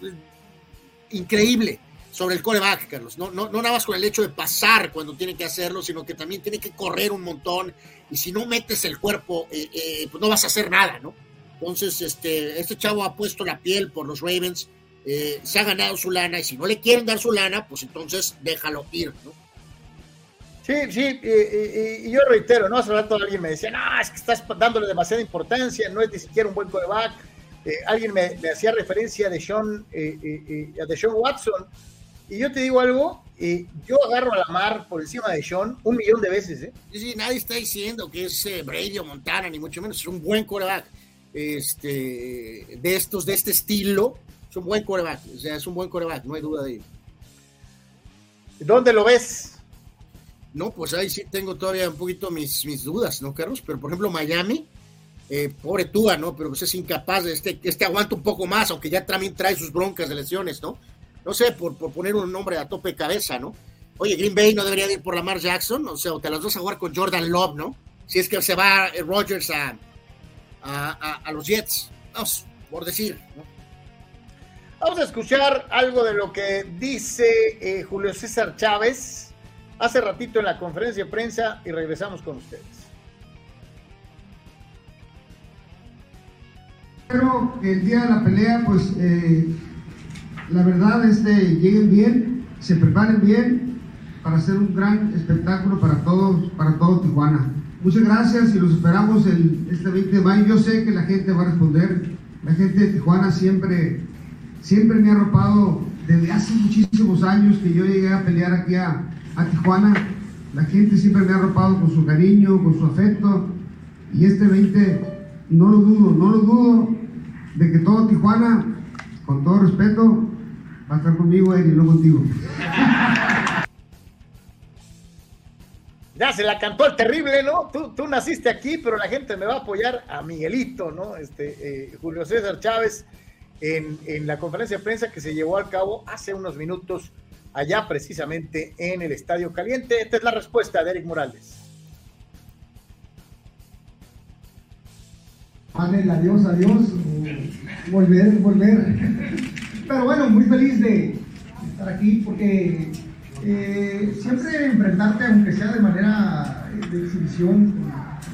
increíble sobre el coreback, Carlos. No, no, no nada más con el hecho de pasar cuando tiene que hacerlo, sino que también tiene que correr un montón, y si no metes el cuerpo, pues no vas a hacer nada, ¿no? Entonces, este, este chavo ha puesto la piel por los Ravens, eh, se ha ganado su lana y si no le quieren dar su lana, pues entonces déjalo ir, ¿no? Sí, sí, y, yo reitero, ¿no? Hace rato alguien me decía, no, es que estás dándole demasiada importancia, no es ni siquiera un buen coreback. Eh, alguien me, hacía referencia de Sean, eh, Sean Watson, y yo te digo algo, yo agarro a la mar por encima de Sean un millón de veces, ¿eh? Sí, sí, nadie está diciendo que es Brady o Montana, ni mucho menos, es un buen coreback. Este, de estos, de este estilo, es un buen coreback, o sea, es un buen coreback, no hay duda de ello. ¿Dónde lo ves? No, pues ahí sí tengo todavía un poquito mis, mis dudas, ¿no, Carlos? Pero por ejemplo, Miami, eh, pobre Tua, ¿no? Pero pues es incapaz de este, este aguanta un poco más, aunque ya también trae sus broncas de lesiones, ¿no? No sé, por, por poner un nombre a tope de cabeza, ¿no? Oye, Green Bay no debería ir por Lamar Jackson, o sea, o te las vas a jugar con Jordan Love, ¿no? Si es que se va Rodgers a, a, a los Jets, por decir, ¿no? Vamos a escuchar algo de lo que dice eh, Julio César Chávez hace ratito en la conferencia de prensa y regresamos con ustedes. Espero que el día de la pelea, pues eh, la verdad, este, lleguen bien, se preparen bien para hacer un gran espectáculo para todos, para todo Tijuana. Muchas gracias y los esperamos el, este 20 de mayo. Yo sé que la gente va a responder. La gente de Tijuana siempre siempre me ha arropado desde hace muchísimos años que yo llegué a pelear aquí a, Tijuana. La gente siempre me ha arropado con su cariño, con su afecto. Y este 20, no lo dudo, no lo dudo de que todo Tijuana, con todo respeto, va a estar conmigo, y no contigo. Ya se la cantó el terrible, ¿no? Tú, tú, naciste aquí, pero la gente me va a apoyar a Miguelito, ¿no? Este, eh, Julio César Chávez en, la conferencia de prensa que se llevó a cabo hace unos minutos allá precisamente en el Estadio Caliente. Esta es la respuesta de Eric Morales. adiós, adiós, volver, volver. Pero bueno, muy feliz de estar aquí porque eh, siempre enfrentarte, aunque sea de manera de exhibición,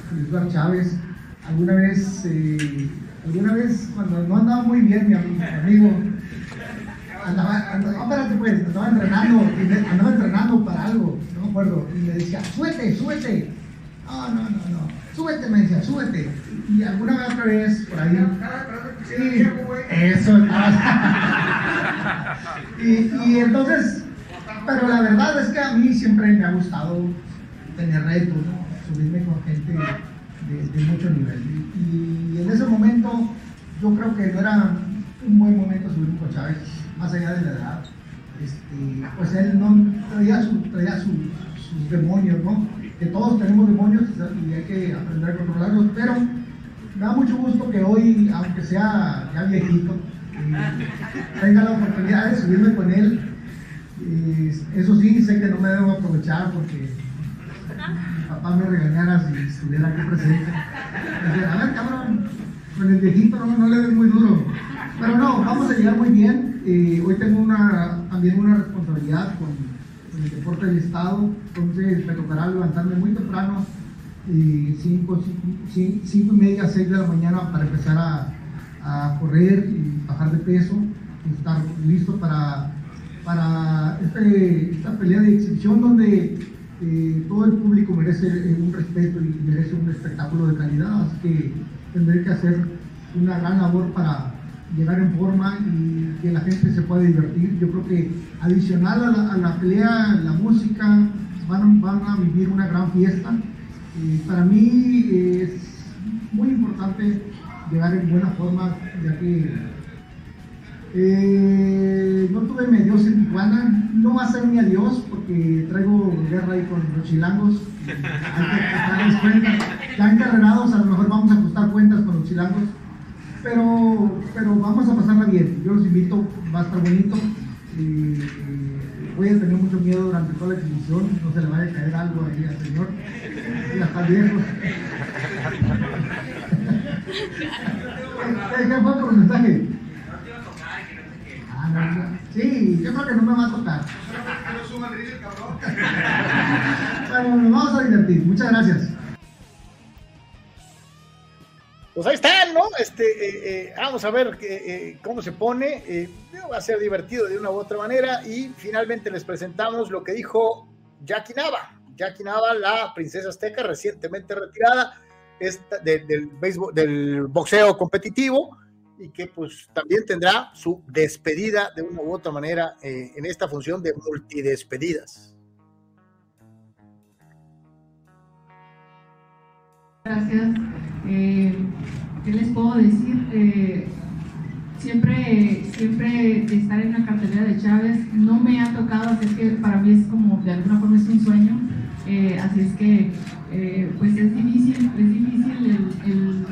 con Eduardo Chávez, alguna vez eh, Alguna vez, cuando no andaba muy bien, mi amigo, andaba, andaba, espérate pues, andaba entrenando, andaba entrenando para algo, no me acuerdo, y le decía, súbete, súbete. No, no, no, no, súbete, me decía, súbete. Y alguna vez otra vez, por ahí. Sí, eso, y, y entonces, pero la verdad es que a mí siempre me ha gustado tener retos, subirme con gente de, mucho nivel. Y, en ese momento yo creo que no era un buen momento subir con Chávez, más allá de la edad. Este, pues él no traía, su, traía sus demonios, ¿no? Que todos tenemos demonios y hay que aprender a controlarlos, pero me da mucho gusto que hoy, aunque sea ya viejito, tenga la oportunidad de subirme con él. eso sí, sé que no me debo aprovechar porque papá me regañara si estuviera aquí presente. a ver, cabrón, con el viejito no, no le den muy duro. Pero no, vamos a llegar muy bien. Eh, hoy tengo una, también una responsabilidad con, el deporte del Estado, entonces me tocará levantarme muy temprano 5, y media, 6 de la mañana para empezar a, correr y bajar de peso, y estar listo para, para este, esta pelea de exhibición donde eh, todo el público merece un respeto y merece un espectáculo de calidad, así que tendré que hacer una gran labor para llegar en forma y que la gente se pueda divertir. Yo creo que adicional a la, pelea, la música, van, van a vivir una gran fiesta para mí es muy importante llegar en buena forma, ya que eh, no tuve mi adiós en Tijuana, no va a ser mi adiós porque traigo guerra ahí con los chilangos. Hay que cuentas. Ya encarregados, a lo mejor vamos a ajustar cuentas con los chilangos, pero, pero vamos a pasarla bien. Yo los invito, va a estar bonito. voy a tener mucho miedo durante toda la exhibición, no se le vaya a caer algo ahí al señor ya está viejo. ¿Qué fue por mensaje? Ah, sí, yo creo que no me va a tocar. Bueno, nos vamos a divertir. Muchas gracias. Pues ahí están, ¿no? Este, eh, eh, vamos a ver eh, cómo se pone. va a ser divertido de una u otra manera. Y finalmente les presentamos lo que dijo Jackie Nava. Jackie Nava, la princesa azteca recientemente retirada del, béisbol, del boxeo competitivo y que pues también tendrá su despedida de una u otra manera eh, en esta función de multidespedidas. Gracias. Eh, ¿Qué les puedo decir? Eh, siempre, siempre estar en la cartelera de Chávez no me ha tocado, así es que para mí es como de alguna forma es un sueño. Eh, así es que, pues es difícil, es difícil el,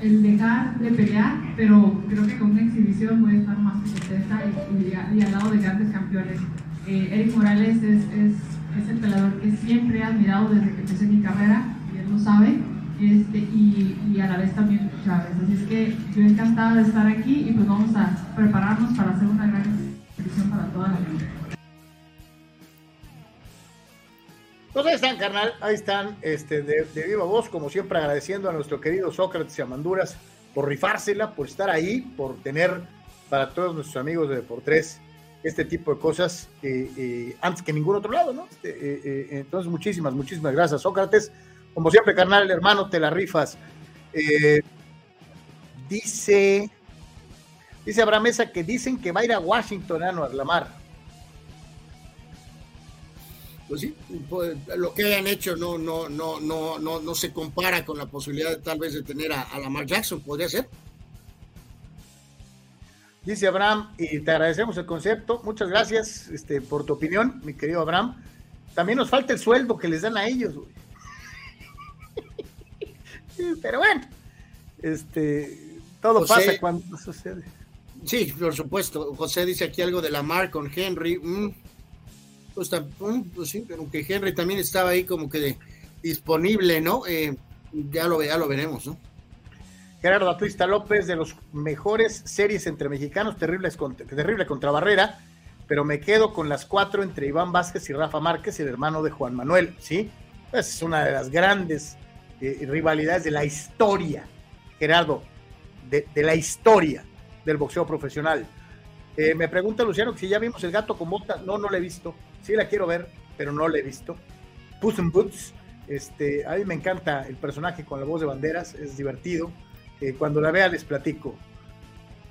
el, dejar de pelear, pero creo que con una exhibición voy a estar más contenta y, y, al lado de grandes campeones. Eh, Eric Morales es, es, es, el peleador que siempre he admirado desde que empecé mi carrera, y él lo sabe, este, y, a la vez también Chávez. Así es que yo encantada de estar aquí y pues vamos a prepararnos para hacer una gran exhibición para toda la gente. Pues ahí están, carnal, ahí están, este, de, viva voz, como siempre agradeciendo a nuestro querido Sócrates y a Manduras por rifársela, por estar ahí, por tener para todos nuestros amigos de Deportes este tipo de cosas eh, antes que ningún otro lado, ¿no? Este, eh, eh, entonces, muchísimas, muchísimas gracias, Sócrates. Como siempre, carnal, hermano, te la rifas. dice, dice Abraham Mesa que dicen que va a ir a Washington, a Lamar. pues sí, pues, lo que hayan hecho no, no, no, no, no, no se compara con la posibilidad de, tal vez de tener a, Lamar Jackson, podría ser. Dice Abraham, y te agradecemos el concepto. Muchas gracias este, por tu opinión, mi querido Abraham. También nos falta el sueldo que les dan a ellos, Pero bueno, este, todo pasa cuando sucede. Sí, por supuesto. José dice aquí algo de Lamar con Henry. Mm, pues, pues, sí, pero que Henry también estaba ahí como que disponible, ¿no? Eh, ya, lo, ya lo veremos, ¿no? Gerardo Batista López, de los mejores series entre mexicanos, terribles terrible contra Barrera, pero me quedo con las cuatro entre Iván Vázquez y Rafa Márquez, el hermano de Juan Manuel, ¿sí? es una de las grandes eh, rivalidades de la historia, Gerardo, de, la historia del boxeo profesional. Eh, me pregunta Luciano si ya vimos el gato con botas. No, no lo he visto. Sí la quiero ver, pero no la he visto. Puss in Boots. Este, a mí me encanta el personaje con la voz de banderas, es divertido. Eh, cuando la vea les platico.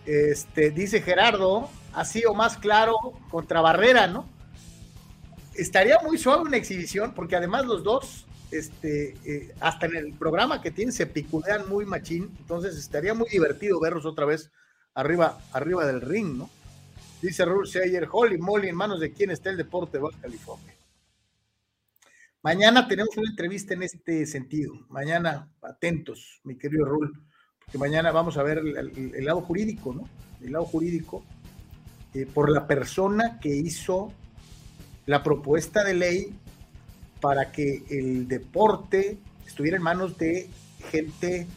Este, dice Gerardo, así o más claro contra Barrera, ¿no? Estaría muy suave una exhibición, porque además los dos, este, eh, hasta en el programa que tienen, se picudean muy machín. Entonces estaría muy divertido verlos otra vez arriba, arriba del ring, ¿no? Dice Rule ayer, holy moly, en manos de quién está el deporte de Baja California. Mañana tenemos una entrevista en este sentido. Mañana, atentos, mi querido Rul, porque mañana vamos a ver el, lado jurídico, ¿no? El lado jurídico eh, por la persona que hizo la propuesta de ley para que el deporte estuviera en manos de gente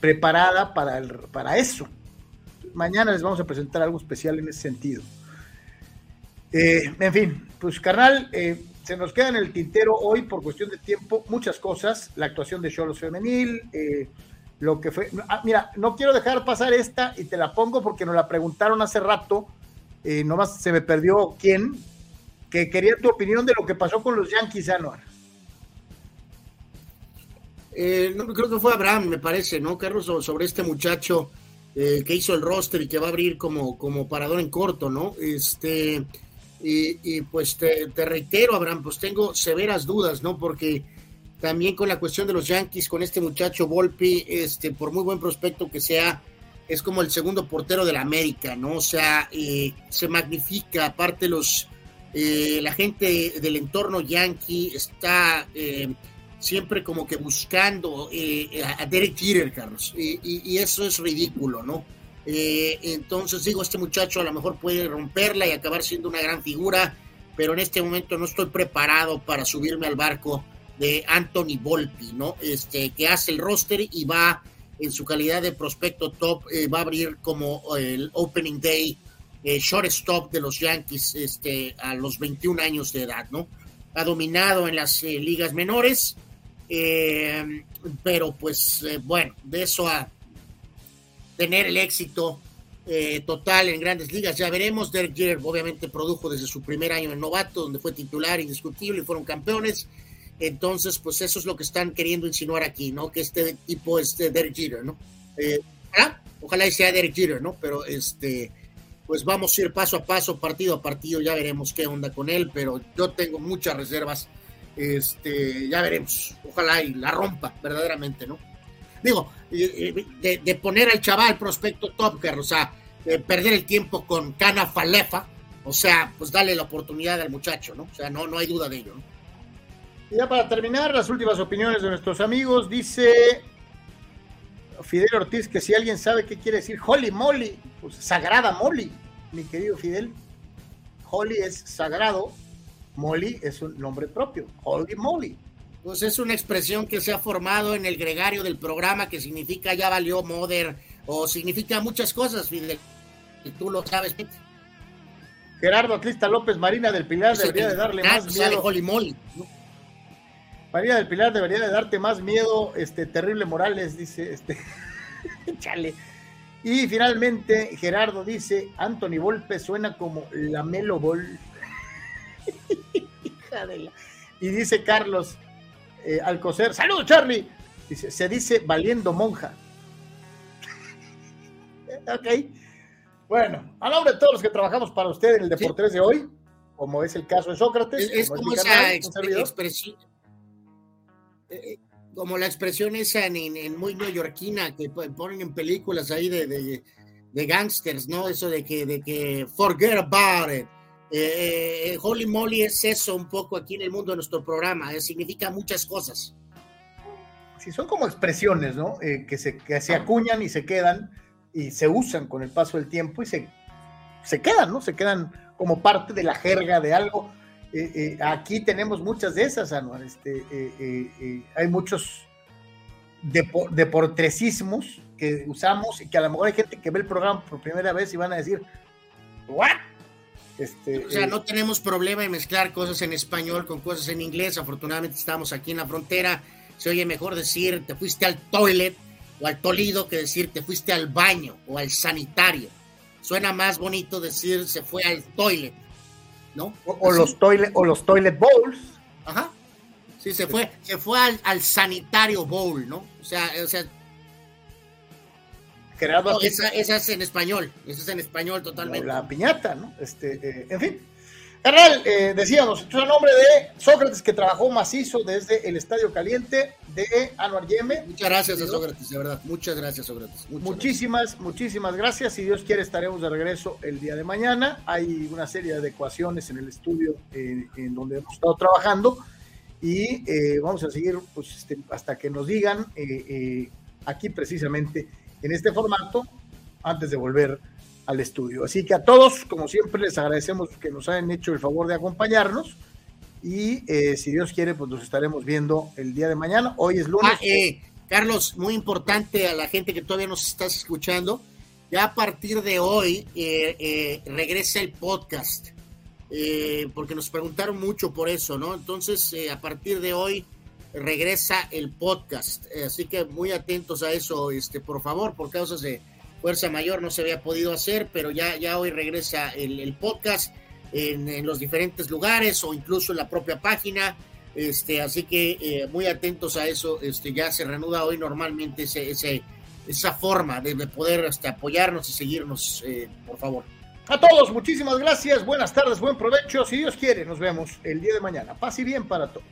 preparada para, el, para eso, mañana les vamos a presentar algo especial en ese sentido. Eh, en fin, pues carnal, eh, se nos queda en el tintero hoy por cuestión de tiempo muchas cosas, la actuación de Cholos Femenil, eh, lo que fue... Ah, mira, no quiero dejar pasar esta y te la pongo porque nos la preguntaron hace rato, eh, nomás se me perdió quién, que quería tu opinión de lo que pasó con los Yankees, Anuar. Eh, no, creo que fue Abraham, me parece, ¿no, Carlos? Sobre este muchacho eh, que hizo el roster y que va a abrir como, como parador en corto, ¿no? Este, y, pues te, reitero, Abraham, pues tengo severas dudas, ¿no? Porque también con la cuestión de los Yankees, con este muchacho Volpi, este, por muy buen prospecto que sea, es como el segundo portero de la América, ¿no? O sea, eh, se magnifica, aparte los, la gente del entorno Yankee está siempre como que buscando eh, a Derek Jeter, Carlos, y, eso es ridículo, ¿no? Eh, entonces digo, este muchacho a lo mejor puede romperla y acabar siendo una gran figura, pero en este momento no estoy preparado para subirme al barco de Anthony Volpi, ¿no? Este, que hace el roster y va en su calidad de prospecto top, eh, va a abrir como el opening day shortstop de los Yankees este, a los 21 años de edad, ¿no? Ha dominado en las ligas menores, eh, pero pues eh, bueno, de eso a tener el éxito eh, total en grandes ligas, ya veremos. Derek Jeter obviamente produjo desde su primer año en novato, donde fue titular indiscutible y fueron campeones. Entonces, pues eso es lo que están queriendo insinuar aquí, ¿no? Que este tipo es Derek Jeter, ¿no? ojalá, ojalá sea Derek Jeter, ¿no? Pero este, pues vamos a ir paso a paso, partido a partido, ya veremos qué onda con él, pero yo tengo muchas reservas este, ya veremos. Ojalá y la rompa, verdaderamente, ¿no? Digo, de, poner al chaval prospecto Top o sea, perder el tiempo con Cana Falefa, o sea, pues dale la oportunidad al muchacho, ¿no? O sea, no, no hay duda de ello, ¿no? Y ya para terminar, las últimas opiniones de nuestros amigos, dice Fidel Ortiz que si alguien sabe qué quiere decir Holy Moly, pues sagrada Molly, mi querido Fidel. Holy es sagrado Molly es un nombre propio, Holy Molly. Pues es una expresión que se ha formado en el gregario del programa que significa ya valió Mother o significa muchas cosas, Fidel. Y tú lo sabes. Gerardo Atlista López Marina del Pilar debería de darle más miedo. Holy Molly. Marina del Pilar debería de darte más miedo, este terrible Morales, dice este. Chale. Y finalmente Gerardo dice, Anthony Volpe suena como la Melo Ball. Y dice Carlos eh, Alcocer, ¡Salud, Charlie! Dice, se dice valiendo monja. ok. Bueno, a nombre de todos los que trabajamos para usted en el Deportes de hoy, como es el caso de Sócrates. Es, como, esa expresión. Eh, eh, como la expresión esa en, muy neoyorquina que ponen en películas ahí de, de, gangsters, ¿no? Eso de que, de que forget about it eh, eh, Holy Moly es eso un poco aquí en el mundo de nuestro programa, eh, significa muchas cosas. Sí, son como expresiones, ¿no? que, se, que se acuñan y se quedan y se usan con el paso del tiempo y se, se quedan, ¿no? Se quedan como parte de la jerga de algo. Aquí tenemos muchas de esas, Anuar. Este, hay muchos deportresismos que usamos y que a lo mejor hay gente que ve el programa por primera vez y van a decir, ¿what? Este, o sea, eh, no tenemos problema en mezclar cosas en español con cosas en inglés. Afortunadamente estamos aquí en la frontera. Se oye mejor decir te fuiste al toilet o al tolido que decir te fuiste al baño o al sanitario. Suena más bonito decir se fue al toilet, ¿no? O, los, toilet, o los toilet bowls. Ajá. Sí, se fue, se fue al, al sanitario bowl, ¿no? O sea, o sea, esa, es en español, esa es en español totalmente. La, piñata, ¿no? Este, eh, en fin. Carnal, eh, decíamos, esto es el nombre de Sócrates que trabajó macizo desde el Estadio Caliente de Anuar Yeme. Muchas gracias a Sócrates, de verdad. Muchas gracias, Sócrates. muchísimas, muchísimas gracias. Si Dios quiere, estaremos de regreso el día de mañana. Hay una serie de adecuaciones en el estudio en donde hemos estado trabajando y eh, vamos a seguir pues, este, hasta que nos digan aquí precisamente en este formato antes de volver al estudio. Así que a todos, como siempre, les agradecemos que nos hayan hecho el favor de acompañarnos y eh, si Dios quiere, pues nos estaremos viendo el día de mañana. Hoy es lunes. Ah, eh, Carlos, muy importante a la gente que todavía nos estás escuchando, ya a partir de hoy eh, regresa el podcast. eh, porque nos preguntaron mucho por eso, ¿no? Entonces, eh, a partir de hoy regresa el podcast, así que muy atentos a eso, este, por favor, por causas de fuerza mayor no se había podido hacer, pero ya, ya hoy regresa el, podcast en, los diferentes lugares o incluso en la propia página. Este, así que eh, muy atentos a eso. Este, ya se reanuda hoy normalmente ese, esa forma de, poder hasta apoyarnos y seguirnos, eh, por favor. A todos, muchísimas gracias. Buenas tardes, buen provecho. Si Dios quiere, nos vemos el día de mañana. Paz y bien para todos.